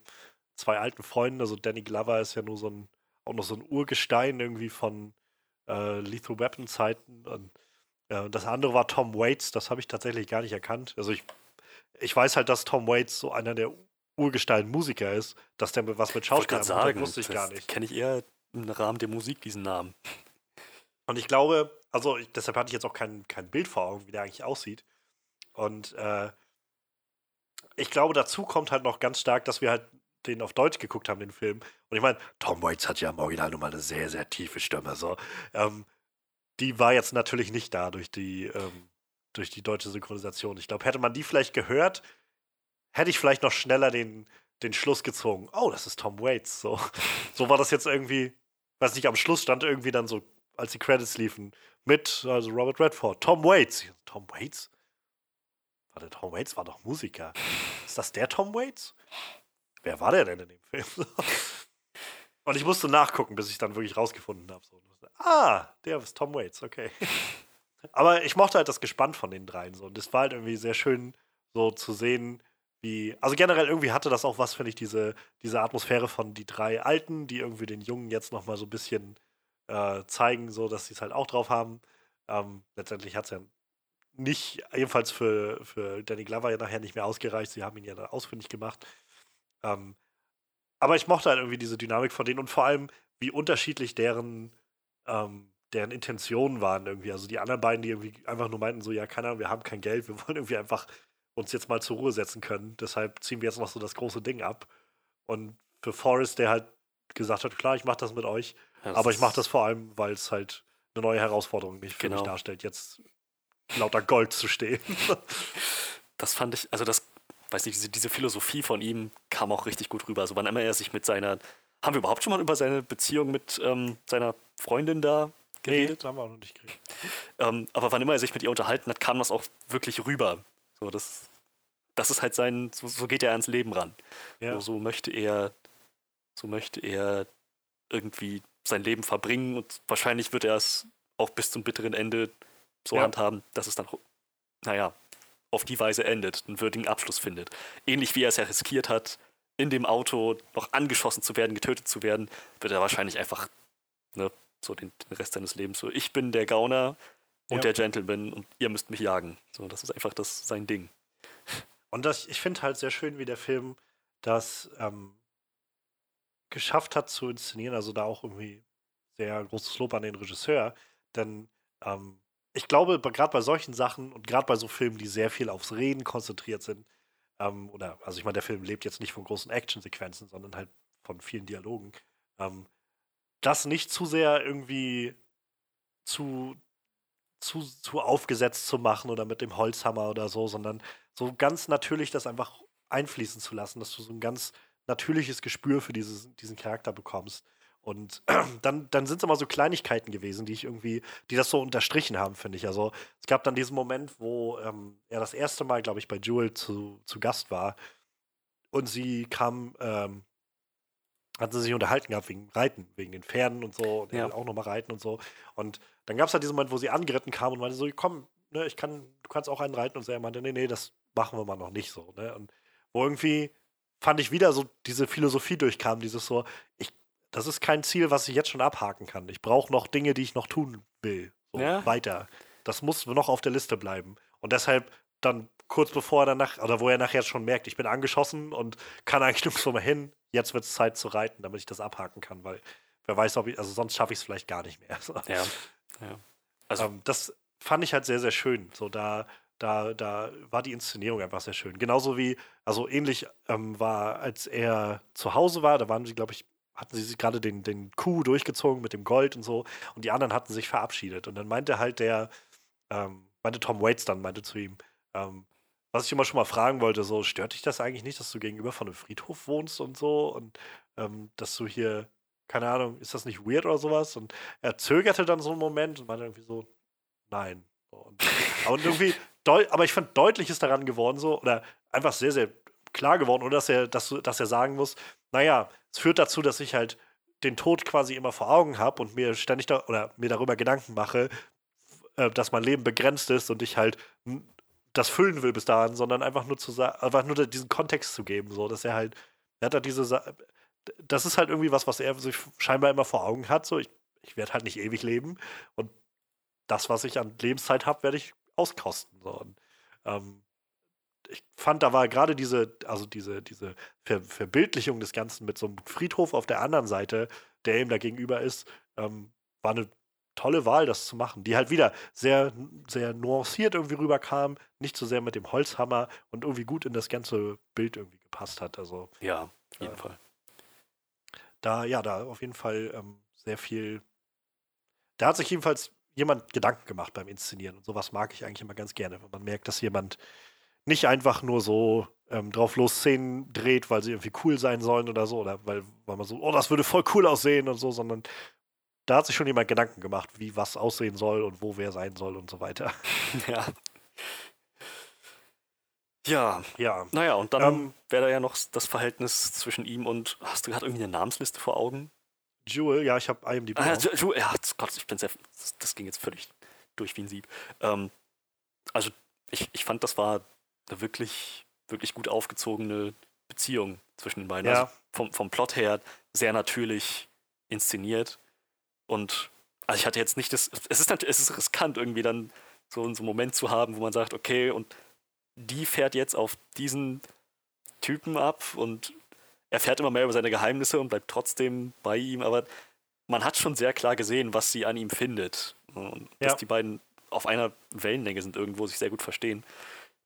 zwei alten Freunden. Also Danny Glover ist ja nur so ein, auch noch so ein Urgestein irgendwie von äh, Lethal Weapon Zeiten. Und äh, das andere war Tom Waits, das habe ich tatsächlich gar nicht erkannt. Also ich, ich weiß halt, dass Tom Waits so einer der Urgestein-Musiker ist, dass der was mit Schauspielern sagen, wusste ich gar nicht. Kenne ich eher im Rahmen der Musik diesen Namen. Und ich glaube, also ich, deshalb hatte ich jetzt auch kein, kein Bild vor Augen, wie der eigentlich aussieht. Und äh, ich glaube, dazu kommt halt noch ganz stark, dass wir halt den auf Deutsch geguckt haben, den Film. Und ich meine, Tom Waits hat ja im Original nun mal eine sehr, sehr tiefe Stimme. So. Ähm, die war jetzt natürlich nicht da durch die, ähm, durch die deutsche Synchronisation. Ich glaube, hätte man die vielleicht gehört, hätte ich vielleicht noch schneller den, den Schluss gezogen. Oh, das ist Tom Waits. So, so war das jetzt irgendwie, weiß nicht, am Schluss stand irgendwie dann so, als die Credits liefen, mit, also Robert Redford, Tom Waits. Tom Waits? Warte, Tom Waits war doch Musiker. Ist das der Tom Waits? Wer war der denn in dem Film? Und ich musste nachgucken, bis ich dann wirklich rausgefunden habe. So. Ah, der ist Tom Waits, okay. Aber ich mochte halt das Gespann von den dreien so. Und es war halt irgendwie sehr schön, so zu sehen, wie. Also generell irgendwie hatte das auch was, finde ich, diese, diese Atmosphäre von die drei Alten, die irgendwie den Jungen jetzt nochmal so ein bisschen äh, zeigen, so dass sie es halt auch drauf haben. Ähm, letztendlich hat es ja nicht, jedenfalls für, für Danny Glover ja nachher nicht mehr ausgereicht. Sie haben ihn ja dann ausfindig gemacht. Ähm, aber ich mochte halt irgendwie diese Dynamik von denen und vor allem, wie unterschiedlich deren, ähm, deren Intentionen waren irgendwie. Also die anderen beiden, die irgendwie einfach nur meinten, so, ja, keine Ahnung, wir haben kein Geld, wir wollen irgendwie einfach uns jetzt mal zur Ruhe setzen können. Deshalb ziehen wir jetzt noch so das große Ding ab. Und für Forrest, der halt gesagt hat, klar, ich mache das mit euch, ja, aber ich mache das vor allem, weil es halt eine neue Herausforderung mich für genau. mich darstellt, jetzt lauter Gold zu stehen. das fand ich, also das weiß nicht, diese, diese Philosophie von ihm kam auch richtig gut rüber. Also wann immer er sich mit seiner, haben wir überhaupt schon mal über seine Beziehung mit ähm, seiner Freundin da geredet? Nee, haben wir auch noch nicht geredet. Ähm, aber wann immer er sich mit ihr unterhalten hat, kam das auch wirklich rüber. So, das, das ist halt sein, so, so geht er ans Leben ran. Ja. So, so möchte er, so möchte er irgendwie sein Leben verbringen und wahrscheinlich wird er es auch bis zum bitteren Ende so ja. handhaben, dass es dann, naja, auf die Weise endet, einen würdigen Abschluss findet. Ähnlich wie er es ja riskiert hat, in dem Auto noch angeschossen zu werden, getötet zu werden, wird er wahrscheinlich einfach ne, so den, den, Rest seines Lebens so, ich bin der Gauner und ja. der Gentleman und ihr müsst mich jagen. So, das ist einfach das sein Ding. Und das, ich finde halt sehr schön, wie der Film das ähm, geschafft hat zu inszenieren. Also da auch irgendwie sehr großes Lob an den Regisseur, denn ähm, ich glaube, gerade bei solchen Sachen und gerade bei so Filmen, die sehr viel aufs Reden konzentriert sind, ähm, oder, also ich meine, der Film lebt jetzt nicht von großen Actionsequenzen, sondern halt von vielen Dialogen, ähm, das nicht zu sehr irgendwie zu, zu, zu aufgesetzt zu machen oder mit dem Holzhammer oder so, sondern so ganz natürlich das einfach einfließen zu lassen, dass du so ein ganz natürliches Gespür für dieses, diesen Charakter bekommst. Und dann, dann sind es immer so Kleinigkeiten gewesen, die ich irgendwie, die das so unterstrichen haben, finde ich. Also es gab dann diesen Moment, wo ähm, er das erste Mal, glaube ich, bei Jewel zu, zu Gast war und sie kam, ähm, hatten sie sich unterhalten gehabt wegen Reiten, wegen den Pferden und so, und ja. auch nochmal reiten und so. Und dann gab es halt diesen Moment, wo sie angeritten kam und meinte so, komm, ne, ich kann, du kannst auch einen reiten und so. Er meinte, nee, nee, das machen wir mal noch nicht so. Ne? Und wo irgendwie fand ich wieder so diese Philosophie durchkam, dieses so, ich das ist kein Ziel, was ich jetzt schon abhaken kann. Ich brauche noch Dinge, die ich noch tun will. So, ja. Weiter. Das muss noch auf der Liste bleiben. Und deshalb dann kurz bevor er danach, oder wo er nachher schon merkt, ich bin angeschossen und kann eigentlich nirgendwo mehr hin, jetzt wird es Zeit zu reiten, damit ich das abhaken kann, weil wer weiß, ob ich, also sonst schaffe ich es vielleicht gar nicht mehr. Ja. ja. Also, ähm, das fand ich halt sehr, sehr schön. So, da, da, da war die Inszenierung einfach sehr schön. Genauso wie, also ähnlich ähm, war, als er zu Hause war, da waren sie, glaube ich, hatten sie gerade den, den Coup durchgezogen mit dem Gold und so und die anderen hatten sich verabschiedet. Und dann meinte halt der, ähm, meinte Tom Waits dann, meinte zu ihm, ähm, was ich immer schon mal fragen wollte, so, stört dich das eigentlich nicht, dass du gegenüber von einem Friedhof wohnst und so und ähm, dass du hier, keine Ahnung, ist das nicht weird oder sowas? Und er zögerte dann so einen Moment und meinte irgendwie so, nein. Und, und irgendwie, aber ich fand, deutlich ist daran geworden so, oder einfach sehr, sehr klar geworden, oder dass er, dass, dass er sagen muss, naja, es führt dazu, dass ich halt den Tod quasi immer vor Augen habe und mir ständig da, oder mir darüber Gedanken mache, äh, dass mein Leben begrenzt ist und ich halt das füllen will bis dahin, sondern einfach nur zu einfach nur diesen Kontext zu geben, so dass er halt, er hat halt diese, das ist halt irgendwie was, was er sich scheinbar immer vor Augen hat, so ich, ich werde halt nicht ewig leben und das, was ich an Lebenszeit habe, werde ich auskosten. So. Und, ähm, ich fand, da war gerade diese, also diese, diese Ver Verbildlichung des Ganzen mit so einem Friedhof auf der anderen Seite, der ihm da gegenüber ist, ähm, war eine tolle Wahl, das zu machen, die halt wieder sehr, sehr nuanciert irgendwie rüberkam, nicht so sehr mit dem Holzhammer und irgendwie gut in das ganze Bild irgendwie gepasst hat. Also ja, auf jeden äh, Fall. Da, ja, da auf jeden Fall ähm, sehr viel. Da hat sich jedenfalls jemand Gedanken gemacht beim Inszenieren. Und sowas mag ich eigentlich immer ganz gerne, wenn man merkt, dass jemand nicht einfach nur so ähm, drauf los Szenen dreht, weil sie irgendwie cool sein sollen oder so, oder weil, weil man so, oh, das würde voll cool aussehen und so, sondern da hat sich schon jemand Gedanken gemacht, wie was aussehen soll und wo wer sein soll und so weiter. Ja. Ja. Ja. Naja, und dann Ähm, wäre da ja noch das Verhältnis zwischen ihm und. Hast du gerade irgendwie eine Namensliste vor Augen? Jewel, ja, ich habe IMDb. Ah, ja, Ju- ja, Gott, ich bin sehr. Das, das ging jetzt völlig durch wie ein Sieb. Ähm, also, ich, ich fand, das war eine wirklich, wirklich gut aufgezogene Beziehung zwischen den beiden. Ja. Also vom, vom Plot her sehr natürlich inszeniert. Und also ich hatte jetzt nicht das. Es ist natürlich, es ist riskant, irgendwie dann so, so einen Moment zu haben, wo man sagt, okay, und die fährt jetzt auf diesen Typen ab und erfährt immer mehr über seine Geheimnisse und bleibt trotzdem bei ihm, aber man hat schon sehr klar gesehen, was sie an ihm findet. Und dass Ja. die beiden auf einer Wellenlänge sind, irgendwo sich sehr gut verstehen.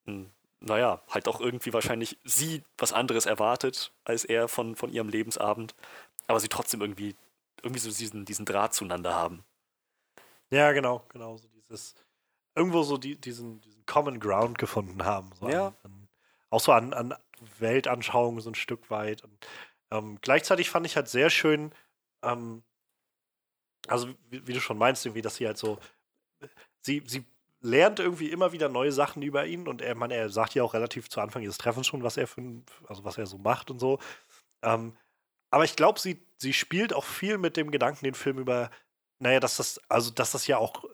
Und, naja, halt auch irgendwie wahrscheinlich sie was anderes erwartet als er von, von ihrem Lebensabend, aber sie trotzdem irgendwie, irgendwie so diesen, diesen Draht zueinander haben. Ja, genau, genau. So dieses, irgendwo so die, diesen, diesen Common Ground gefunden haben. So Ja. An, an, auch so an, an Weltanschauung so ein Stück weit. Und ähm, gleichzeitig fand ich halt sehr schön, ähm, also wie, wie du schon meinst, irgendwie, dass sie halt so, sie, sie lernt irgendwie immer wieder neue Sachen über ihn und er, man, er sagt ja auch relativ zu Anfang ihres Treffens schon, was er für, also was er so macht und so. Ähm, aber ich glaube, sie, sie spielt auch viel mit dem Gedanken, den Film über, naja, dass das, also dass das ja auch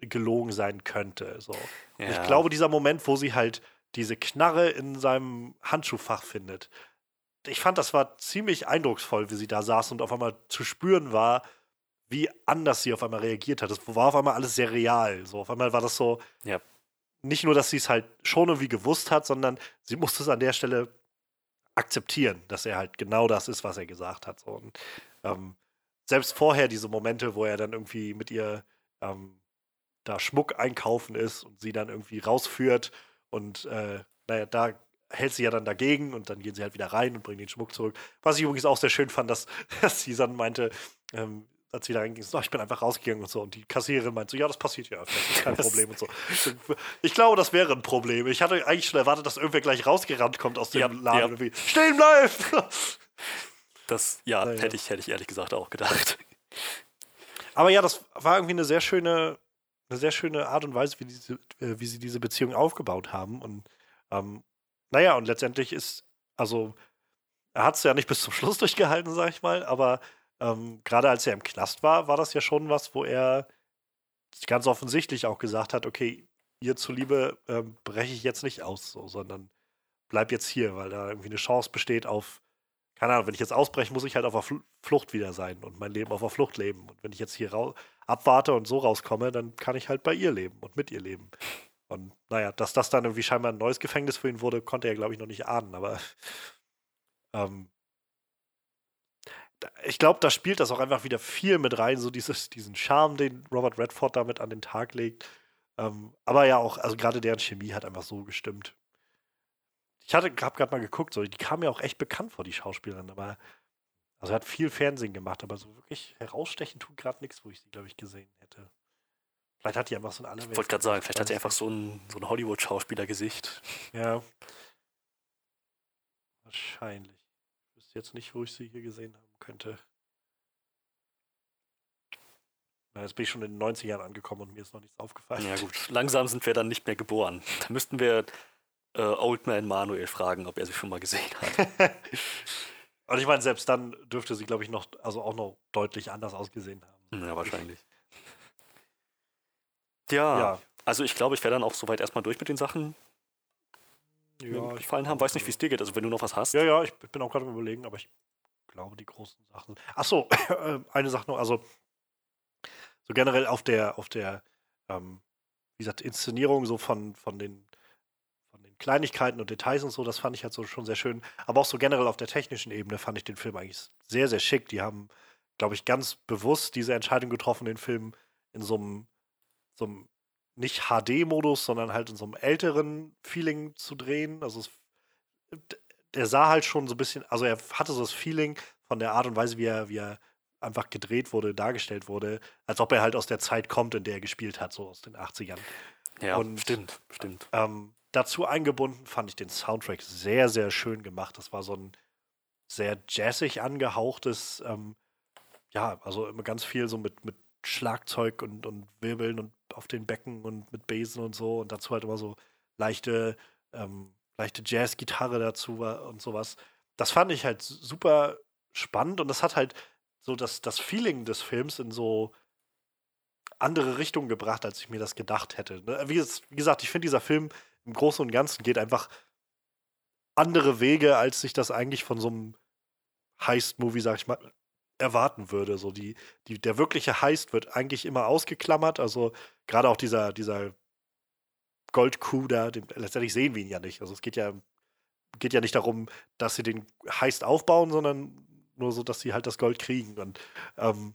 gelogen sein könnte. So. Und Ich glaube, dieser Moment, wo sie halt diese Knarre in seinem Handschuhfach findet, ich fand, das war ziemlich eindrucksvoll, wie sie da saß und auf einmal zu spüren war, wie anders sie auf einmal reagiert hat. Es war auf einmal alles sehr real. So, auf einmal war das so, Ja. nicht nur, dass sie es halt schon irgendwie gewusst hat, sondern sie musste es an der Stelle akzeptieren, dass er halt genau das ist, was er gesagt hat. So. Und, ähm, selbst vorher diese Momente, wo er dann irgendwie mit ihr ähm, da Schmuck einkaufen ist und sie dann irgendwie rausführt und äh, naja, da hält sie ja dann dagegen und dann gehen sie halt wieder rein und bringen den Schmuck zurück. Was ich übrigens auch sehr schön fand, dass, dass sie dann meinte, ähm, als sie da reinging, so, ich bin einfach rausgegangen und so. Und die Kassiererin meinte so, ja, das passiert ja öfter, das ist kein Problem und so. Ich glaube, das wäre ein Problem. Ich hatte eigentlich schon erwartet, dass irgendwer gleich rausgerannt kommt aus dem Ja, Laden. ja. Stehen bleiben! Das, ja, Naja. hätte ich, hätte ich ehrlich gesagt auch gedacht. Aber ja, das war irgendwie eine sehr schöne, eine sehr schöne Art und Weise, wie, diese, äh, wie sie diese Beziehung aufgebaut haben. Und ähm, naja, und letztendlich ist, also, er hat es ja nicht bis zum Schluss durchgehalten, sag ich mal, aber ähm, gerade als er im Knast war, war das ja schon was, wo er ganz offensichtlich auch gesagt hat, okay, ihr zuliebe ähm, breche ich jetzt nicht aus, so, sondern bleib jetzt hier, weil da irgendwie eine Chance besteht auf, keine Ahnung, wenn ich jetzt ausbreche, muss ich halt auf der Fl- Flucht wieder sein und mein Leben auf der Flucht leben. Und wenn ich jetzt hier abwarte und so rauskomme, dann kann ich halt bei ihr leben und mit ihr leben. Und naja, dass das dann irgendwie scheinbar ein neues Gefängnis für ihn wurde, konnte er, glaube ich, noch nicht ahnen. Aber ähm, ich glaube, da spielt das auch einfach wieder viel mit rein, so dieses, diesen Charme, den Robert Redford damit an den Tag legt. Ähm, aber ja auch, also gerade deren Chemie hat einfach so gestimmt. Ich hatte, hab gerade mal geguckt, so, die kam mir auch echt bekannt vor, die Schauspielerin, aber also er hat viel Fernsehen gemacht, aber so wirklich herausstechen tut gerade nichts, wo ich sie, glaube ich, gesehen hätte. Vielleicht hat die einfach so ein Ich wollte gerade sagen, vielleicht hat sie einfach so ein, so ein Hollywood-Schauspielergesicht. Ja. Wahrscheinlich. Ich wüsste jetzt nicht, wo ich sie hier gesehen haben könnte. Na, jetzt bin ich schon in den 90ern angekommen und mir ist noch nichts aufgefallen. Ja gut, langsam sind wir dann nicht mehr geboren. Da müssten wir äh, Old Man Manuel fragen, ob er sie schon mal gesehen hat. Und ich meine, selbst dann dürfte sie, glaube ich, noch, also auch noch deutlich anders ausgesehen haben. Ja, wahrscheinlich. Ja, Ja. also ich glaube, ich wäre dann auch soweit erstmal durch mit den Sachen, die mir ich gefallen haben. Weiß nicht, wie es dir geht. Also wenn du noch was hast. Ja, ja, ich bin auch gerade am überlegen, aber ich glaube, die großen Sachen. Ach so, eine Sache noch, also so generell auf der, auf der, ähm, wie gesagt, Inszenierung so von, von den Kleinigkeiten und Details und so, das fand ich halt so schon sehr schön. Aber auch so generell auf der technischen Ebene fand ich den Film eigentlich sehr, sehr schick. Die haben, glaube ich, ganz bewusst diese Entscheidung getroffen, den Film in so einem, so einem nicht HD-Modus, sondern halt in so einem älteren Feeling zu drehen. Also es, der sah halt schon so ein bisschen, also er hatte so das Feeling von der Art und Weise, wie er, wie er einfach gedreht wurde, dargestellt wurde, als ob er halt aus der Zeit kommt, in der er gespielt hat, so aus den 80ern. Ja, Und- stimmt, stimmt. Ähm, dazu eingebunden fand ich den Soundtrack sehr, sehr schön gemacht. Das war so ein sehr jazzig angehauchtes, ähm, ja, also immer ganz viel so mit, mit Schlagzeug und, und Wirbeln und auf den Becken und mit Besen und so. Und dazu halt immer so leichte, ähm, leichte Jazz-Gitarre dazu war und sowas. Das fand ich halt super spannend und das hat halt so das, das Feeling des Films in so andere Richtungen gebracht, als ich mir das gedacht hätte. Ne? Wie, wie gesagt, ich finde, dieser Film im Großen und Ganzen geht einfach andere Wege, als sich das eigentlich von so einem Heist-Movie, sag ich mal, erwarten würde. So die, die, der wirkliche Heist wird eigentlich immer ausgeklammert. Also gerade auch dieser, dieser Gold-Coup da, den, letztendlich sehen wir ihn ja nicht. Also es geht ja, geht ja nicht darum, dass sie den Heist aufbauen, sondern nur so, dass sie halt das Gold kriegen. Und ähm,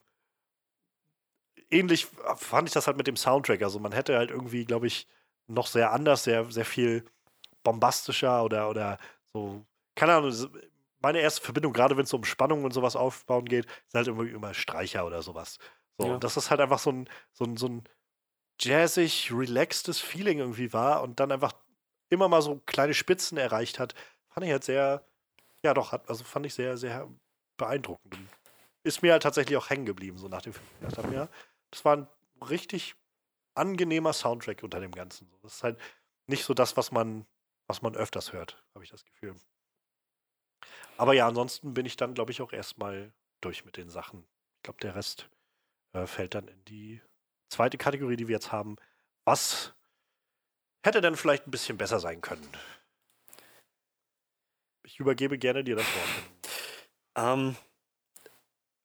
ähnlich fand ich das halt mit dem Soundtrack. Also man hätte halt irgendwie, glaube ich, noch sehr anders, sehr, sehr viel bombastischer oder, oder so, keine Ahnung, meine erste Verbindung, gerade wenn es so um Spannung und sowas aufbauen geht, ist halt irgendwie immer Streicher oder sowas. So, Ja. und das ist halt einfach so ein, so ein, so ein jazzig, relaxedes Feeling irgendwie war und dann einfach immer mal so kleine Spitzen erreicht hat, fand ich halt sehr, ja doch, hat, also fand ich sehr, sehr beeindruckend. Ist mir halt tatsächlich auch hängen geblieben, so nach dem Film. Ja, das war ein richtig angenehmer Soundtrack unter dem Ganzen. Das ist halt nicht so das, was man, was man öfters hört, habe ich das Gefühl. Aber ja, ansonsten bin ich dann, glaube ich, auch erstmal durch mit den Sachen. Ich glaube, der Rest äh, fällt dann in die zweite Kategorie, die wir jetzt haben. Was hätte denn vielleicht ein bisschen besser sein können? Ich übergebe gerne dir das Wort. Ähm,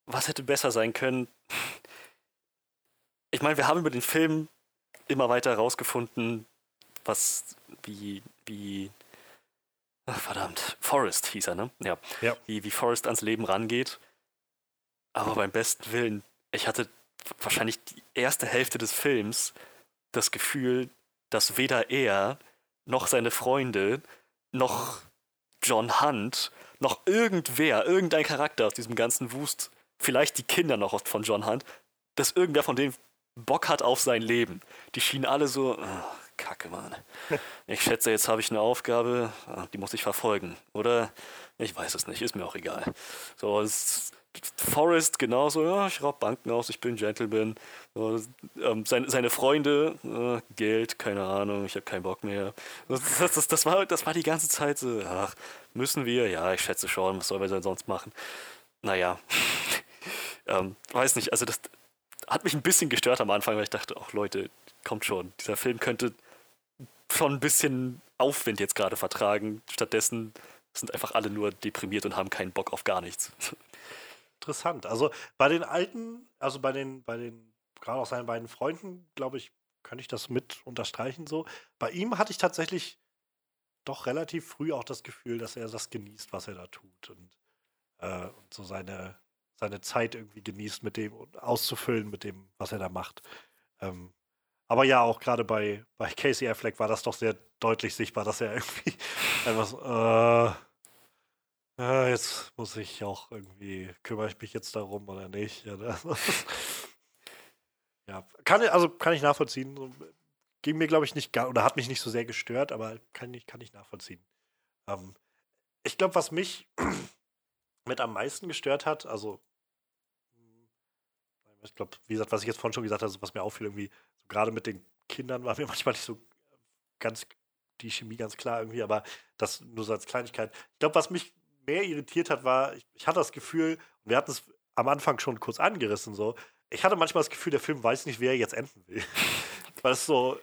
was hätte besser sein können? Ich meine, wir haben über den Film immer weiter herausgefunden, was, wie, wie, ach, verdammt, Forrest hieß er, ne? Ja. Ja. Wie, wie Forrest ans Leben rangeht. Aber beim besten Willen, ich hatte wahrscheinlich die erste Hälfte des Films das Gefühl, dass weder er noch seine Freunde noch John Hunt noch irgendwer, irgendein Charakter aus diesem ganzen Wust, vielleicht die Kinder noch von John Hunt, dass irgendwer von denen Bock hat auf sein Leben. Die schienen alle so, "Ah, Kacke, Mann. Ich schätze, jetzt habe ich eine Aufgabe, ah, die muss ich verfolgen. Oder? Ich weiß es nicht, ist mir auch egal. So, es, Forrest genauso, ja, ich raub Banken aus, ich bin Gentleman. So, ähm, seine, seine Freunde, äh, Geld, keine Ahnung, ich habe keinen Bock mehr. Das, das, das, das, war, das war die ganze Zeit so, ach, müssen wir? Ja, ich schätze schon, was sollen wir denn sonst machen? Naja, ähm, weiß nicht, also das hat mich ein bisschen gestört am Anfang, weil ich dachte, ach Leute, kommt schon, dieser Film könnte schon ein bisschen Aufwind jetzt gerade vertragen. Stattdessen sind einfach alle nur deprimiert und haben keinen Bock auf gar nichts. Interessant. Also bei den alten, also bei den, bei den, gerade auch seinen beiden Freunden, glaube ich, könnte ich das mit unterstreichen so. Bei ihm hatte ich tatsächlich doch relativ früh auch das Gefühl, dass er das genießt, was er da tut und, äh, und so seine, seine Zeit irgendwie genießt mit dem und auszufüllen mit dem, was er da macht. Ähm, aber ja, auch gerade bei, bei Casey Affleck war das doch sehr deutlich sichtbar, dass er irgendwie so, äh, ja, jetzt muss ich auch irgendwie, kümmere ich mich jetzt darum oder nicht? Ja, ne? ja kann, also kann ich nachvollziehen. Ging mir, glaube ich, nicht gar, oder hat mich nicht so sehr gestört, aber kann ich, kann ich nachvollziehen. Ähm, ich glaube, was mich mit am meisten gestört hat, also ich glaube, wie gesagt, was ich jetzt vorhin schon gesagt habe, was mir auffiel, irgendwie, so gerade mit den Kindern war mir manchmal nicht so ganz die Chemie ganz klar irgendwie, aber das nur so als Kleinigkeit. Ich glaube, was mich mehr irritiert hat, war, ich, ich hatte das Gefühl, wir hatten es am Anfang schon kurz angerissen, so, ich hatte manchmal das Gefühl, der Film weiß nicht, wer er jetzt enden will. Weil es so,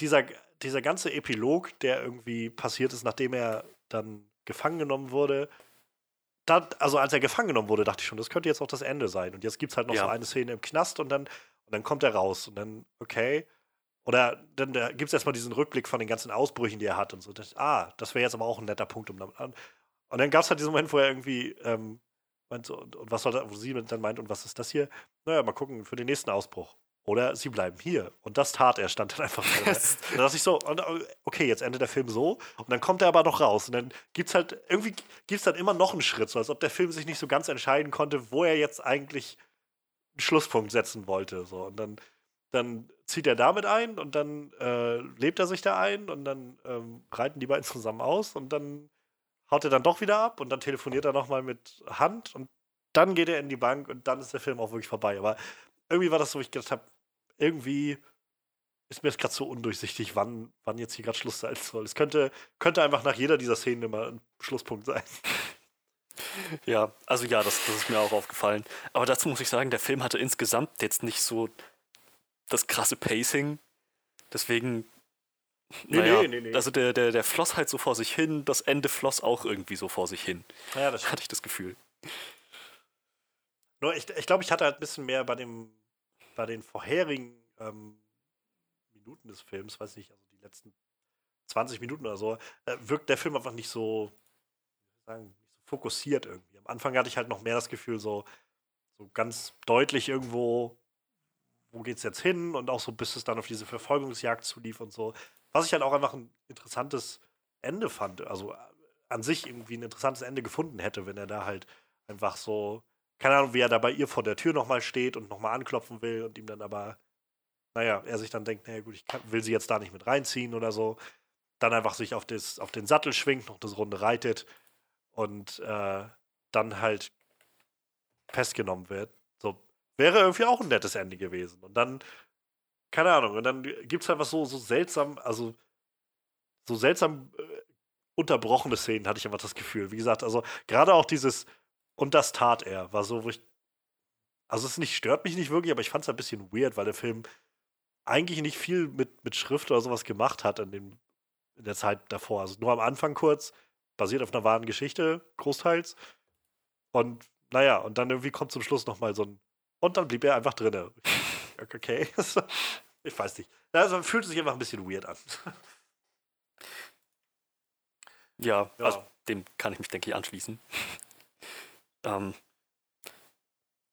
dieser, dieser ganze Epilog, der irgendwie passiert ist, nachdem er dann gefangen genommen wurde, da, also als er gefangen genommen wurde, dachte ich schon, das könnte jetzt auch das Ende sein. Und jetzt gibt es halt noch Ja. so eine Szene im Knast und dann, und dann kommt er raus und dann, okay. Oder dann da gibt es erstmal diesen Rückblick von den ganzen Ausbrüchen, die er hat und so. Das, ah, das wäre jetzt aber auch ein netter Punkt, um damit an. Und dann gab es halt diesen Moment, wo er irgendwie ähm, meint so, und, und was soll da, wo sie dann meint, und was ist das hier? Naja, mal gucken für den nächsten Ausbruch. Oder sie bleiben hier. Und das tat er, stand dann einfach. Ne? Und da dachte ich so, und, okay, jetzt endet der Film so. Und dann kommt er aber noch raus. Und dann gibt es halt, irgendwie gibt es dann immer noch einen Schritt, so als ob der Film sich nicht so ganz entscheiden konnte, wo er jetzt eigentlich einen Schlusspunkt setzen wollte. So. Und dann, dann zieht er damit ein und dann äh, lebt er sich da ein und dann ähm, reiten die beiden zusammen aus und dann haut er dann doch wieder ab und dann telefoniert er nochmal mit Hand und dann geht er in die Bank und dann ist der Film auch wirklich vorbei. Aber irgendwie war das so, wo ich gedacht habe, irgendwie ist mir jetzt gerade so undurchsichtig, wann, wann jetzt hier gerade Schluss sein soll. Es könnte, könnte einfach nach jeder dieser Szenen immer ein Schlusspunkt sein. Ja, also ja, das, das ist mir auch aufgefallen. Aber dazu muss ich sagen, der Film hatte insgesamt jetzt nicht so das krasse Pacing. Deswegen. Nee, naja, nee, nee, nee. Also der, der, der floss halt so vor sich hin, das Ende floss auch irgendwie so vor sich hin. Ja, das Hatte ich das Gefühl. Nur ich, ich glaube, ich hatte halt ein bisschen mehr bei dem, bei den vorherigen ähm, Minuten des Films, weiß nicht, also die letzten 20 Minuten oder so, äh, wirkt der Film einfach nicht so, sagen, nicht so fokussiert irgendwie. Am Anfang hatte ich halt noch mehr das Gefühl, so, so ganz deutlich irgendwo, wo geht's jetzt hin und auch so, bis es dann auf diese Verfolgungsjagd zulief und so. Was ich halt auch einfach ein interessantes Ende fand, also äh, an sich irgendwie ein interessantes Ende gefunden hätte, wenn er da halt einfach so, keine Ahnung, wie er da bei ihr vor der Tür nochmal steht und nochmal anklopfen will und ihm dann aber, naja, er sich dann denkt, naja gut, ich kann, will sie jetzt da nicht mit reinziehen oder so. Dann einfach sich auf, das, auf den Sattel schwingt, noch das Runde reitet und äh, dann halt festgenommen wird. So, wäre irgendwie auch ein nettes Ende gewesen. Und dann, keine Ahnung, und dann gibt es einfach so, so seltsam, also so seltsam äh, unterbrochene Szenen, hatte ich einfach das Gefühl. Wie gesagt, also gerade auch dieses, und das tat er, war so, wo ich. Also es nicht, stört mich nicht wirklich, aber ich fand es ein bisschen weird, weil der Film eigentlich nicht viel mit, mit Schrift oder sowas gemacht hat in, dem, in der Zeit davor. Also nur am Anfang kurz, basiert auf einer wahren Geschichte, großteils. Und naja, und dann irgendwie kommt zum Schluss nochmal so ein. Und dann blieb er einfach drinne. Okay. Ich weiß nicht. Also fühlt sich einfach ein bisschen weird an. Ja, Ja. also dem kann ich mich, denke ich, anschließen. ähm,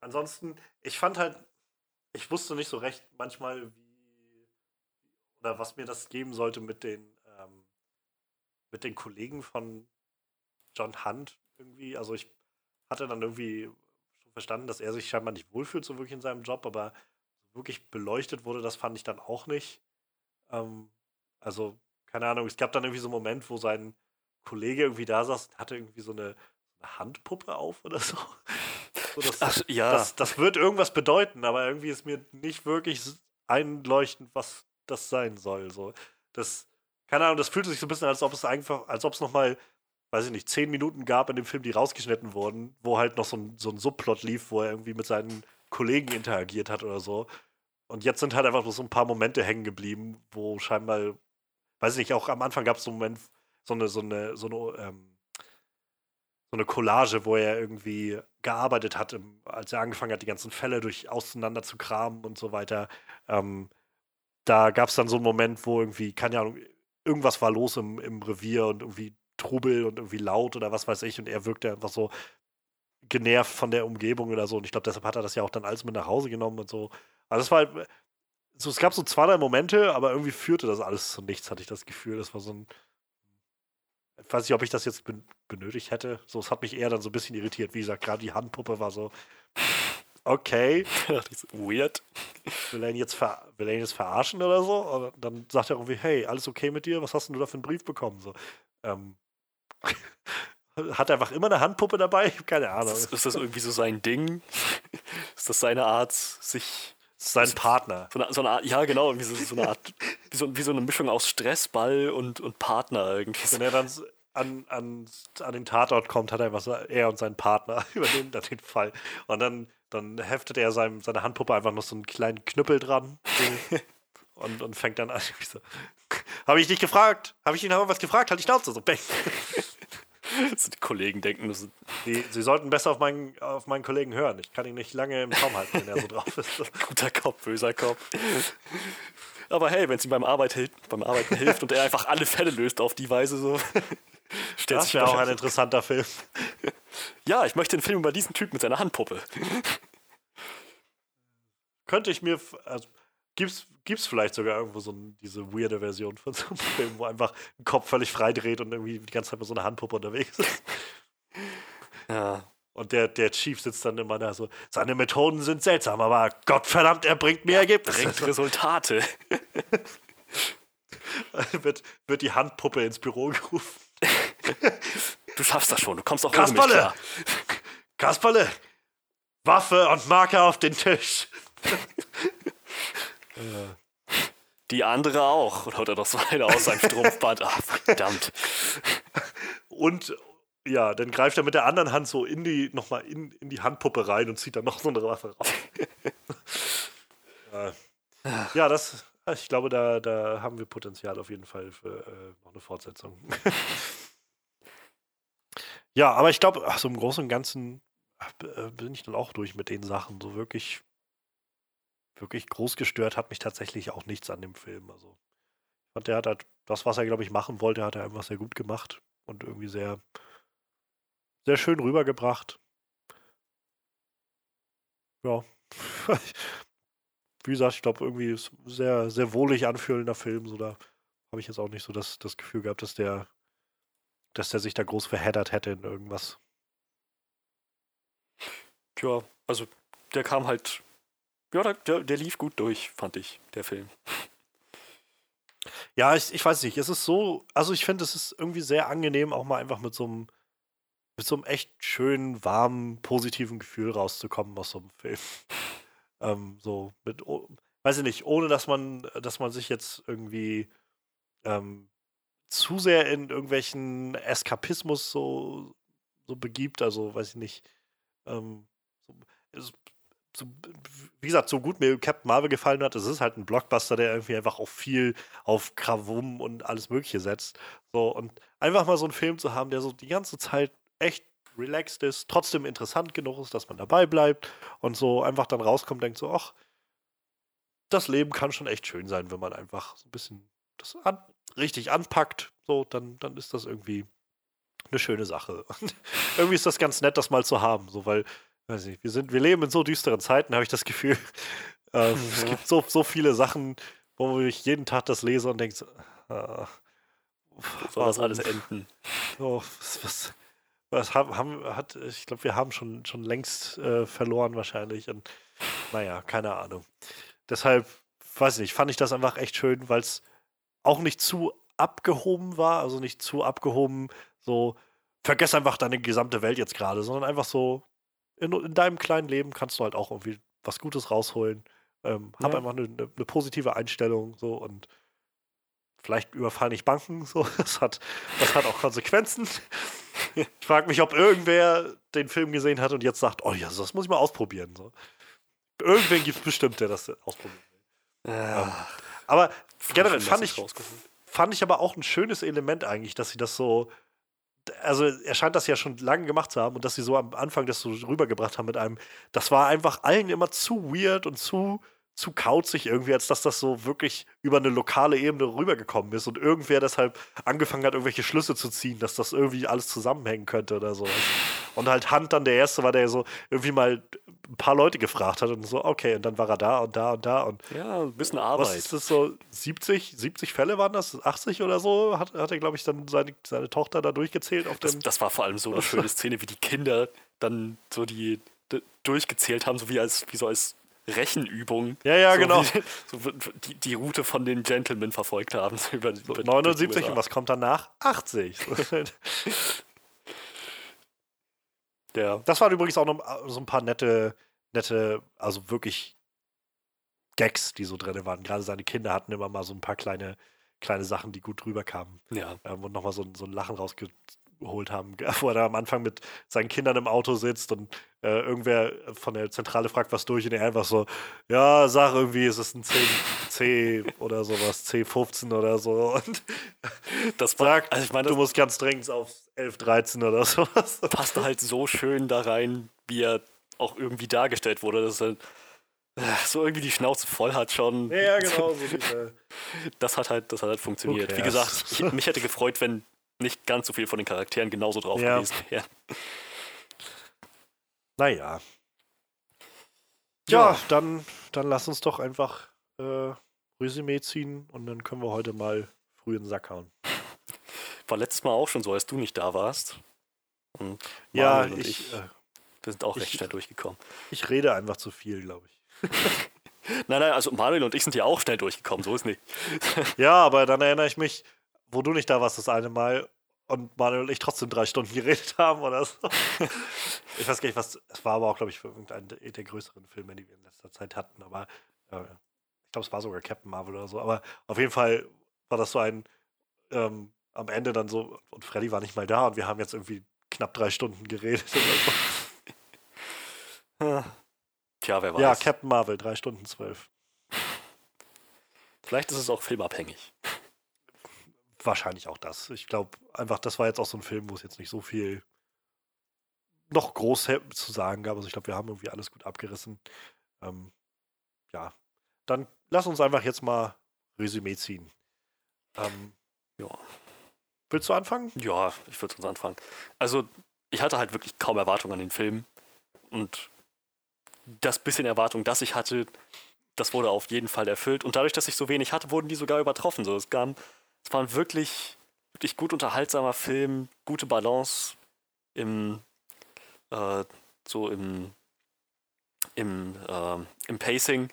Ansonsten, ich fand halt, ich wusste nicht so recht manchmal, wie oder was mir das geben sollte mit den ähm, mit den Kollegen von John Hunt irgendwie. Also ich hatte dann irgendwie verstanden, dass er sich scheinbar nicht wohlfühlt so wirklich in seinem Job, aber wirklich beleuchtet wurde, das fand ich dann auch nicht. Ähm, also keine Ahnung, es gab dann irgendwie so einen Moment, wo sein Kollege irgendwie da saß und hatte irgendwie so eine, eine Handpuppe auf oder so. so das, ach, ja, das, das wird irgendwas bedeuten, aber irgendwie ist mir nicht wirklich einleuchtend, was das sein soll. So, das, keine Ahnung, das fühlte sich so ein bisschen, als ob es einfach, als ob es nochmal, weiß ich nicht, zehn Minuten gab in dem Film, die rausgeschnitten wurden, wo halt noch so ein, so ein Subplot lief, wo er irgendwie mit seinen Kollegen interagiert hat oder so. Und jetzt sind halt einfach nur so ein paar Momente hängen geblieben, wo scheinbar, weiß ich nicht, auch am Anfang gab es so einen Moment, so eine, so eine, so eine, ähm, so eine Collage, wo er irgendwie gearbeitet hat, im, als er angefangen hat, die ganzen Fälle durch auseinander zu kramen und so weiter. Ähm, da gab es dann so einen Moment, wo irgendwie, keine Ahnung, irgendwas war los im, im Revier und irgendwie Trubel und irgendwie laut oder was weiß ich und er wirkte einfach so genervt von der Umgebung oder so und ich glaube, deshalb hat er das ja auch dann alles mit nach Hause genommen und so. Also es war halt, so, es gab so zwei, drei Momente, aber irgendwie führte das alles zu nichts, hatte ich das Gefühl. Das war so ein, ich weiß nicht, ob ich das jetzt ben benötigt hätte. So, es hat mich eher dann so ein bisschen irritiert. Wie gesagt, gerade die Handpuppe war so, okay, weird. will er ihn jetzt, ver will er ihn jetzt verarschen oder so? Und dann sagt er irgendwie, hey, alles okay mit dir? Was hast denn du da für einen Brief bekommen? So, ähm, hat er einfach immer eine Handpuppe dabei? Keine Ahnung. Ist, ist das irgendwie so sein Ding? Ist das seine Art, sich sein Partner. so eine, so eine Art, ja genau, wie so, so eine Art, wie so, wie so eine Mischung aus Stressball und, und Partner irgendwie. Wenn er dann an, an, an den Tatort kommt, hat er einfach so, er und sein Partner übernehmen dann den Fall. Und dann, dann heftet er seinem, seiner Handpuppe einfach noch so einen kleinen Knüppel dran und, und fängt dann an. Ich So, Habe ich dich gefragt? Habe ich ihn aber was gefragt? Halt die Schnauze so. Bang. So die Kollegen denken, Die, sie sollten besser auf meinen, auf meinen Kollegen hören. Ich kann ihn nicht lange im Traum halten, wenn er so drauf ist. guter Kopf, böser Kopf. Aber hey, wenn es ihm beim, Arbeit hil- beim Arbeiten hilft und er einfach alle Fälle löst auf die Weise so. stellt Das sich wäre auch ein interessanter Film. Ja, ich möchte einen Film über diesen Typ mit seiner Handpuppe. Könnte ich mir. Also, gibt's, gibt's vielleicht sogar irgendwo so ein, diese weirde Version von so einem Film, wo einfach ein Kopf völlig frei dreht und irgendwie die ganze Zeit mit so einer Handpuppe unterwegs ist. Ja. Und der, der Chief sitzt dann immer da so, seine Methoden sind seltsam, aber Gottverdammt, er bringt mir Ergebnisse. Bringt Resultate. wird, wird die Handpuppe ins Büro gerufen. Du schaffst das schon, du kommst auch Kasperle! klar. Kasperle! Waffe und Marker auf den Tisch. Die andere auch. Oder hat er doch so eine aus seinem Strumpfband? Ach, verdammt. Und ja, dann greift er mit der anderen Hand so in die, nochmal in, in die Handpuppe rein und zieht dann noch so eine Waffe raus. ja. ja, das, ich glaube, da, da haben wir Potenzial auf jeden Fall für äh, noch eine Fortsetzung. ja, aber ich glaube, so im Großen und Ganzen äh, bin ich dann auch durch mit den Sachen. So wirklich, wirklich groß gestört hat mich tatsächlich auch nichts an dem Film. Also, ich fand, der hat halt das, was er, glaube ich, machen wollte, hat er einfach sehr gut gemacht und irgendwie sehr, sehr schön rübergebracht. Ja. Wie gesagt, ich glaube, irgendwie ist sehr, sehr wohlig anfühlender Film. So, da habe ich jetzt auch nicht so das, das Gefühl gehabt, dass der, dass der sich da groß verheddert hätte in irgendwas. Ja, also der kam halt. Ja, der- der, lief gut durch, fand ich, der Film. Ja, ich, ich weiß nicht. Es ist so, also ich finde, es ist irgendwie sehr angenehm, auch mal einfach mit so einem, mit so einem echt schönen, warmen, positiven Gefühl rauszukommen aus so einem Film. ähm, so mit, weiß ich nicht, ohne dass man, dass man sich jetzt irgendwie ähm, zu sehr in irgendwelchen Eskapismus so, so begibt. Also, weiß ich nicht. Ähm, so, so, wie gesagt, so gut mir Captain Marvel gefallen hat, es ist halt ein Blockbuster, der irgendwie einfach auch viel auf Krawum und alles Mögliche setzt. So, und einfach mal so einen Film zu haben, der so die ganze Zeit echt relaxed ist, trotzdem interessant genug ist, dass man dabei bleibt und so einfach dann rauskommt, denkt so, ach, das Leben kann schon echt schön sein, wenn man einfach so ein bisschen das an, richtig anpackt, so, dann, dann ist das irgendwie eine schöne Sache. Irgendwie ist das ganz nett, das mal zu haben, so, weil, weiß nicht, wir sind, wir leben in so düsteren Zeiten, habe ich das Gefühl. Äh, Es Ja. gibt so, so viele Sachen, wo ich jeden Tag das lese und denke, so, ah, Soll das alles enden? Oh, was, was, was haben, haben, hat, ich glaube, wir haben schon, schon längst äh, verloren wahrscheinlich. Und naja, keine Ahnung. Deshalb, weiß ich nicht, fand ich das einfach echt schön, weil es auch nicht zu abgehoben war, also nicht zu abgehoben, so, vergess einfach deine gesamte Welt jetzt gerade, sondern einfach so, in, in deinem kleinen Leben kannst du halt auch irgendwie was Gutes rausholen. Ähm, hab Ja. einfach eine, eine, eine positive Einstellung so und vielleicht überfall nicht Banken, so. Das hat, das hat auch Konsequenzen. Ich frage mich, ob irgendwer den Film gesehen hat und jetzt sagt, oh ja, das muss ich mal ausprobieren. So. Irgendwen gibt es bestimmt, der das ausprobieren will. Ja, Aber generell fand ich, fand ich aber auch ein schönes Element eigentlich, dass sie das so. Also, er scheint das ja schon lange gemacht zu haben und dass sie so am Anfang das so rübergebracht haben mit einem. Das war einfach allen immer zu weird und zu, zu kauzig irgendwie, als dass das so wirklich über eine lokale Ebene rübergekommen ist und irgendwer deshalb angefangen hat, irgendwelche Schlüsse zu ziehen, dass das irgendwie alles zusammenhängen könnte oder so. Und halt Hunt dann der Erste war, der so irgendwie mal ein paar Leute gefragt hat und so, okay, und dann war er da und da und da und Ja, ein bisschen was Arbeit. ist das so? 70, 70 Fälle waren das? 80 oder so? Hat, hat er, glaube ich, dann seine, seine Tochter da durchgezählt auf Das, dem. das war vor allem so eine schöne Szene, wie die Kinder dann so die durchgezählt haben, so wie als wie so als Rechenübung. Ja, ja, so genau. Wie, so die, die Route von den Gentlemen verfolgt haben. So über, über, 79 durch und was kommt danach? 80. Der, das waren übrigens auch noch so ein paar nette, nette, also wirklich Gags, die so drin waren. Gerade seine Kinder hatten immer mal so ein paar kleine, kleine Sachen, die gut drüber kamen. ja, ähm, und nochmal so, ein- so ein Lachen rausgeholt haben, wo er da am Anfang mit seinen Kindern im Auto sitzt und äh, irgendwer von der Zentrale fragt was durch und er einfach so, ja, sag irgendwie, es ist ein 10, C oder sowas, C15 oder so und das war, sag, also ich meine, du musst ganz dringend auf 11, 13 oder sowas. passte halt so schön da rein, wie er auch irgendwie dargestellt wurde, dass er äh, so irgendwie die Schnauze voll hat schon. Ja, genau. So Das hat halt, das hat halt funktioniert. Wie gesagt, ich, mich hätte gefreut, wenn nicht ganz so viel von den Charakteren genauso drauf Ja. gewesen wären. naja. Ja. Ja, dann, dann lass uns doch einfach äh, Resümee ziehen und dann können wir heute mal früh in den Sack hauen. War letztes Mal auch schon so, als du nicht da warst. Und Ja, und ich, äh, Wir sind auch recht Ich- schnell durchgekommen. Ich rede einfach zu viel, glaube ich. Nein, nein, also Manuel und ich sind ja auch schnell durchgekommen, so ist nicht. Ja, aber dann erinnere ich mich, wo du nicht da warst das eine Mal und Manuel und ich trotzdem drei Stunden geredet haben oder so. ich weiß gar nicht, was. Es war aber auch, glaube ich, für irgendeinen der, größeren Filme, die wir in letzter Zeit hatten. Aber äh, ich glaube, es war sogar Captain Marvel oder so. Aber auf jeden Fall war das so ein. Ähm, am Ende dann so. Und Freddy war nicht mal da und wir haben jetzt irgendwie knapp drei Stunden geredet. Oder Tja, wer so. weiß. Ja, Captain Marvel, drei Stunden zwölf. Vielleicht ist es auch filmabhängig. Wahrscheinlich auch das. Ich glaube, einfach, das war jetzt auch so ein Film, wo es jetzt nicht so viel noch groß zu sagen gab. Also ich glaube, wir haben irgendwie alles gut abgerissen. Ähm, ja, dann lass uns einfach jetzt mal Resümee ziehen. Ähm, Ja. willst du anfangen? Ja, ich würde sonst anfangen. Also, ich hatte halt wirklich kaum Erwartungen an den Film. Und das bisschen Erwartung, das ich hatte, das wurde auf jeden Fall erfüllt. Und dadurch, dass ich so wenig hatte, wurden die sogar übertroffen. So, es, kam, es war ein wirklich, wirklich gut unterhaltsamer Film, gute Balance im, äh, so im, im, äh, im Pacing.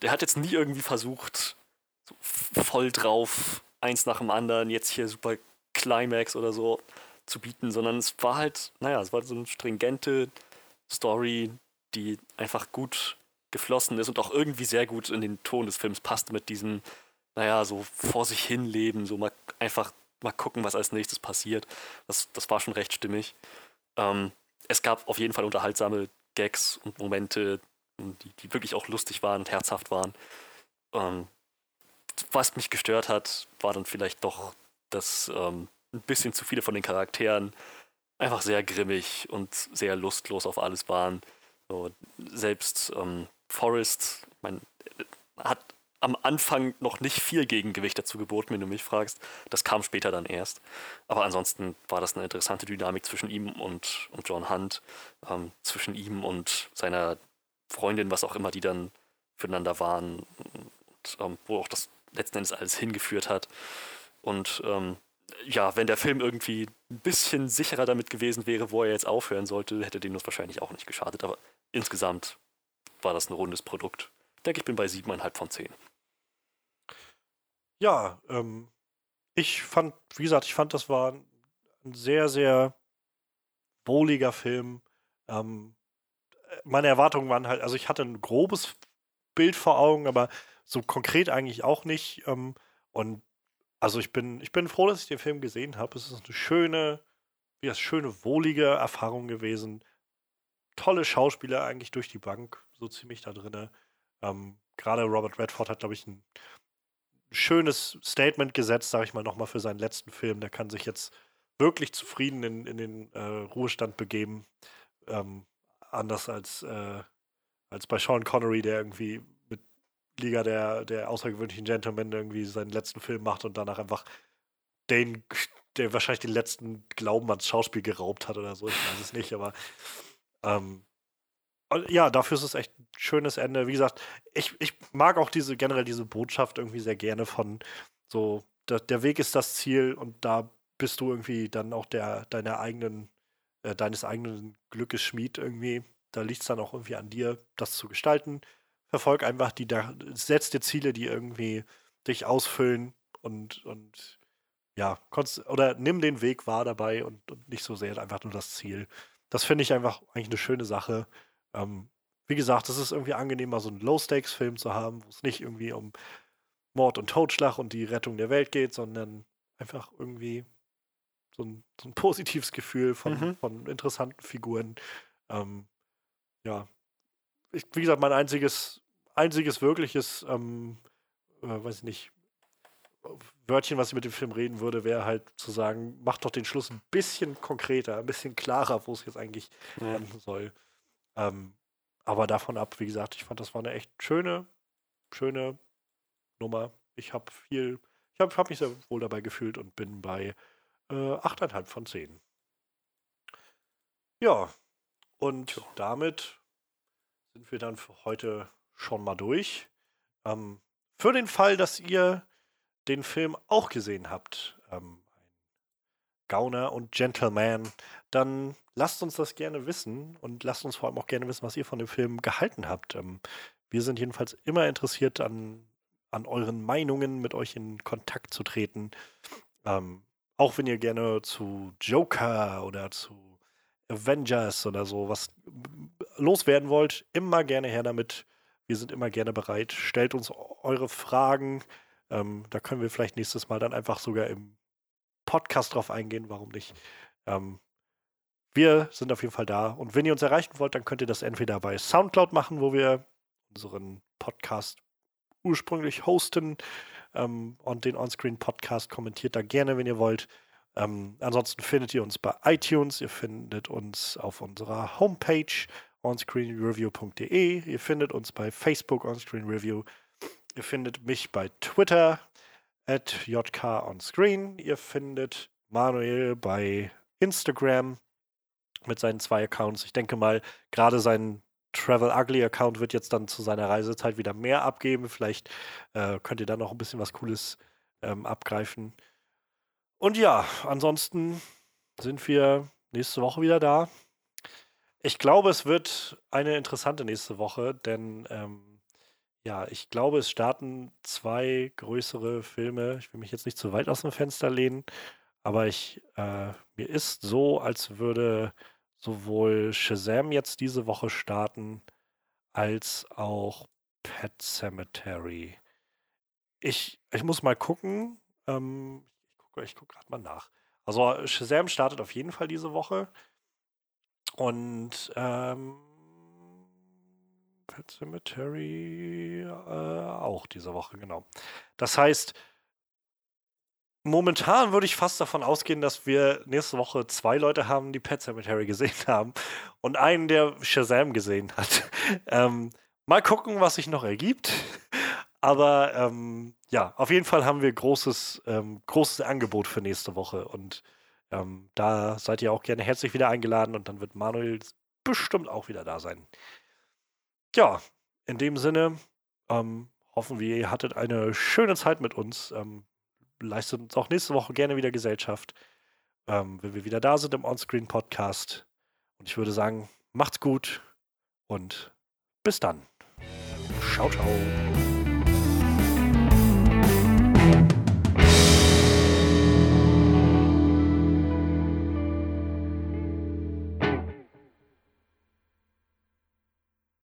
Der hat jetzt nie irgendwie versucht, so voll drauf, eins nach dem anderen, jetzt hier super Climax oder so zu bieten, sondern es war halt, naja, es war so eine stringente Story, die einfach gut geflossen ist und auch irgendwie sehr gut in den Ton des Films passte mit diesem, naja, so vor sich hin leben, so mal einfach mal gucken, was als nächstes passiert. Das, das war schon recht stimmig. Ähm, es gab auf jeden Fall unterhaltsame Gags und Momente, die, die wirklich auch lustig waren und herzhaft waren. Ähm, was mich gestört hat, war dann vielleicht doch, dass ähm, ein bisschen zu viele von den Charakteren einfach sehr grimmig und sehr lustlos auf alles waren. So, selbst ähm, Forrest, mein, hat am Anfang noch nicht viel Gegengewicht dazu geboten, wenn du mich fragst. Das kam später dann erst. Aber ansonsten war das eine interessante Dynamik zwischen ihm und, und John Hunt, ähm, zwischen ihm und seiner Freundin, was auch immer die dann füreinander waren, und, ähm, wo auch das letzten Endes alles hingeführt hat. Und ähm, ja, wenn der Film irgendwie ein bisschen sicherer damit gewesen wäre, wo er jetzt aufhören sollte, hätte dem das wahrscheinlich auch nicht geschadet. Aber insgesamt war das ein rundes Produkt. Ich denke, ich bin bei 7,5 von 10. Ja, ähm, ich fand, wie gesagt, ich fand, das war ein sehr, sehr wohliger Film. Ähm, meine Erwartungen waren halt, also ich hatte ein grobes Bild vor Augen, aber so konkret eigentlich auch nicht. Ähm, und also ich bin, ich bin froh, dass ich den Film gesehen habe. Es ist eine schöne, wie das schöne, wohlige Erfahrung gewesen. Tolle Schauspieler eigentlich durch die Bank, so ziemlich da drinne. Ähm, Gerade Robert Redford hat, glaube ich, ein schönes Statement gesetzt, sage ich mal, nochmal für seinen letzten Film. Der kann sich jetzt wirklich zufrieden in, in den äh, Ruhestand begeben. Ähm, anders als, äh, als bei Sean Connery, der irgendwie mit Liga der, der außergewöhnlichen Gentlemen irgendwie seinen letzten Film macht und danach einfach den, der wahrscheinlich den letzten Glauben ans Schauspiel geraubt hat oder so. Ich weiß es nicht, aber ähm, ja, dafür ist es echt ein schönes Ende. Wie gesagt, ich, ich mag auch diese generell diese Botschaft irgendwie sehr gerne von so, der, der Weg ist das Ziel und da bist du irgendwie dann auch der deiner eigenen, äh, deines eigenen Glückes Schmied irgendwie. Da liegt es dann auch irgendwie an dir, das zu gestalten. Verfolg einfach die, setz dir Ziele, die irgendwie dich ausfüllen und, und ja, konst, oder nimm den Weg wahr dabei und, und nicht so sehr einfach nur das Ziel. Das finde ich einfach eigentlich eine schöne Sache. Ähm, wie gesagt, es ist irgendwie angenehm, mal so einen Low-Stakes-Film zu haben, wo es nicht irgendwie um Mord und Totschlag und die Rettung der Welt geht, sondern einfach irgendwie so ein, so ein positives Gefühl von, Mhm. von interessanten Figuren. Ähm, ja, ich, wie gesagt, mein einziges, einziges wirkliches, ähm, äh, weiß ich nicht, Wörtchen, was ich mit dem Film reden würde, wäre halt zu sagen, mach doch den Schluss ein bisschen konkreter, ein bisschen klarer, wo es jetzt eigentlich Ja. enden soll. Ähm, aber davon ab, wie gesagt, ich fand, das war eine echt schöne, schöne Nummer. Ich habe viel, ich habe hab mich sehr wohl dabei gefühlt und bin bei äh, 8,5 von 10. Ja, und Tja. damit sind wir dann für heute schon mal durch. Ähm, für den Fall, dass ihr den Film auch gesehen habt, ähm, Gauner und Gentleman, dann lasst uns das gerne wissen und lasst uns vor allem auch gerne wissen, was ihr von dem Film gehalten habt. Ähm, wir sind jedenfalls immer interessiert an, an euren Meinungen, mit euch in Kontakt zu treten. Ähm, auch wenn ihr gerne zu Joker oder zu Avengers oder so was loswerden wollt, immer gerne her damit. Wir sind immer gerne bereit. Stellt uns eure Fragen. Ähm, da können wir vielleicht nächstes Mal dann einfach sogar im Podcast drauf eingehen. Warum nicht? Ähm, wir sind auf jeden Fall da. Und wenn ihr uns erreichen wollt, dann könnt ihr das entweder bei Soundcloud machen, wo wir unseren Podcast ursprünglich hosten. Ähm, und den Onscreen-Podcast kommentiert da gerne, wenn ihr wollt. Ähm, ansonsten findet ihr uns bei iTunes, ihr findet uns auf unserer Homepage onscreenreview.de, ihr findet uns bei Facebook onscreenreview, ihr findet mich bei Twitter at jkonscreen, ihr findet Manuel bei Instagram mit seinen zwei Accounts. Ich denke mal, gerade sein Travel Ugly Account wird jetzt dann zu seiner Reisezeit wieder mehr abgeben. Vielleicht äh, könnt ihr da noch ein bisschen was Cooles ähm, abgreifen. Und ja, ansonsten sind wir nächste Woche wieder da. Ich glaube, es wird eine interessante nächste Woche, denn ähm, ja, ich glaube, es starten zwei größere Filme. Ich will mich jetzt nicht zu weit aus dem Fenster lehnen, aber ich, äh, mir ist so, als würde sowohl Shazam jetzt diese Woche starten, als auch Pet Cemetery. Ich, ich muss mal gucken. Ähm, ich gucke guck gerade mal nach. Also Shazam startet auf jeden Fall diese Woche. Und ähm, Pet Cemetery äh, auch diese Woche, genau. Das heißt, momentan würde ich fast davon ausgehen, dass wir nächste Woche zwei Leute haben, die Pet Cemetery gesehen haben und einen, der Shazam gesehen hat. ähm, mal gucken, was sich noch ergibt. Aber ähm, ja, auf jeden Fall haben wir großes, ähm, großes Angebot für nächste Woche und ähm, da seid ihr auch gerne herzlich wieder eingeladen und dann wird Manuel bestimmt auch wieder da sein. Ja, in dem Sinne ähm, hoffen wir, ihr hattet eine schöne Zeit mit uns. Ähm, leistet uns auch nächste Woche gerne wieder Gesellschaft, ähm, wenn wir wieder da sind im Onscreen Podcast. Und ich würde sagen, macht's gut und bis dann. Ciao, ciao.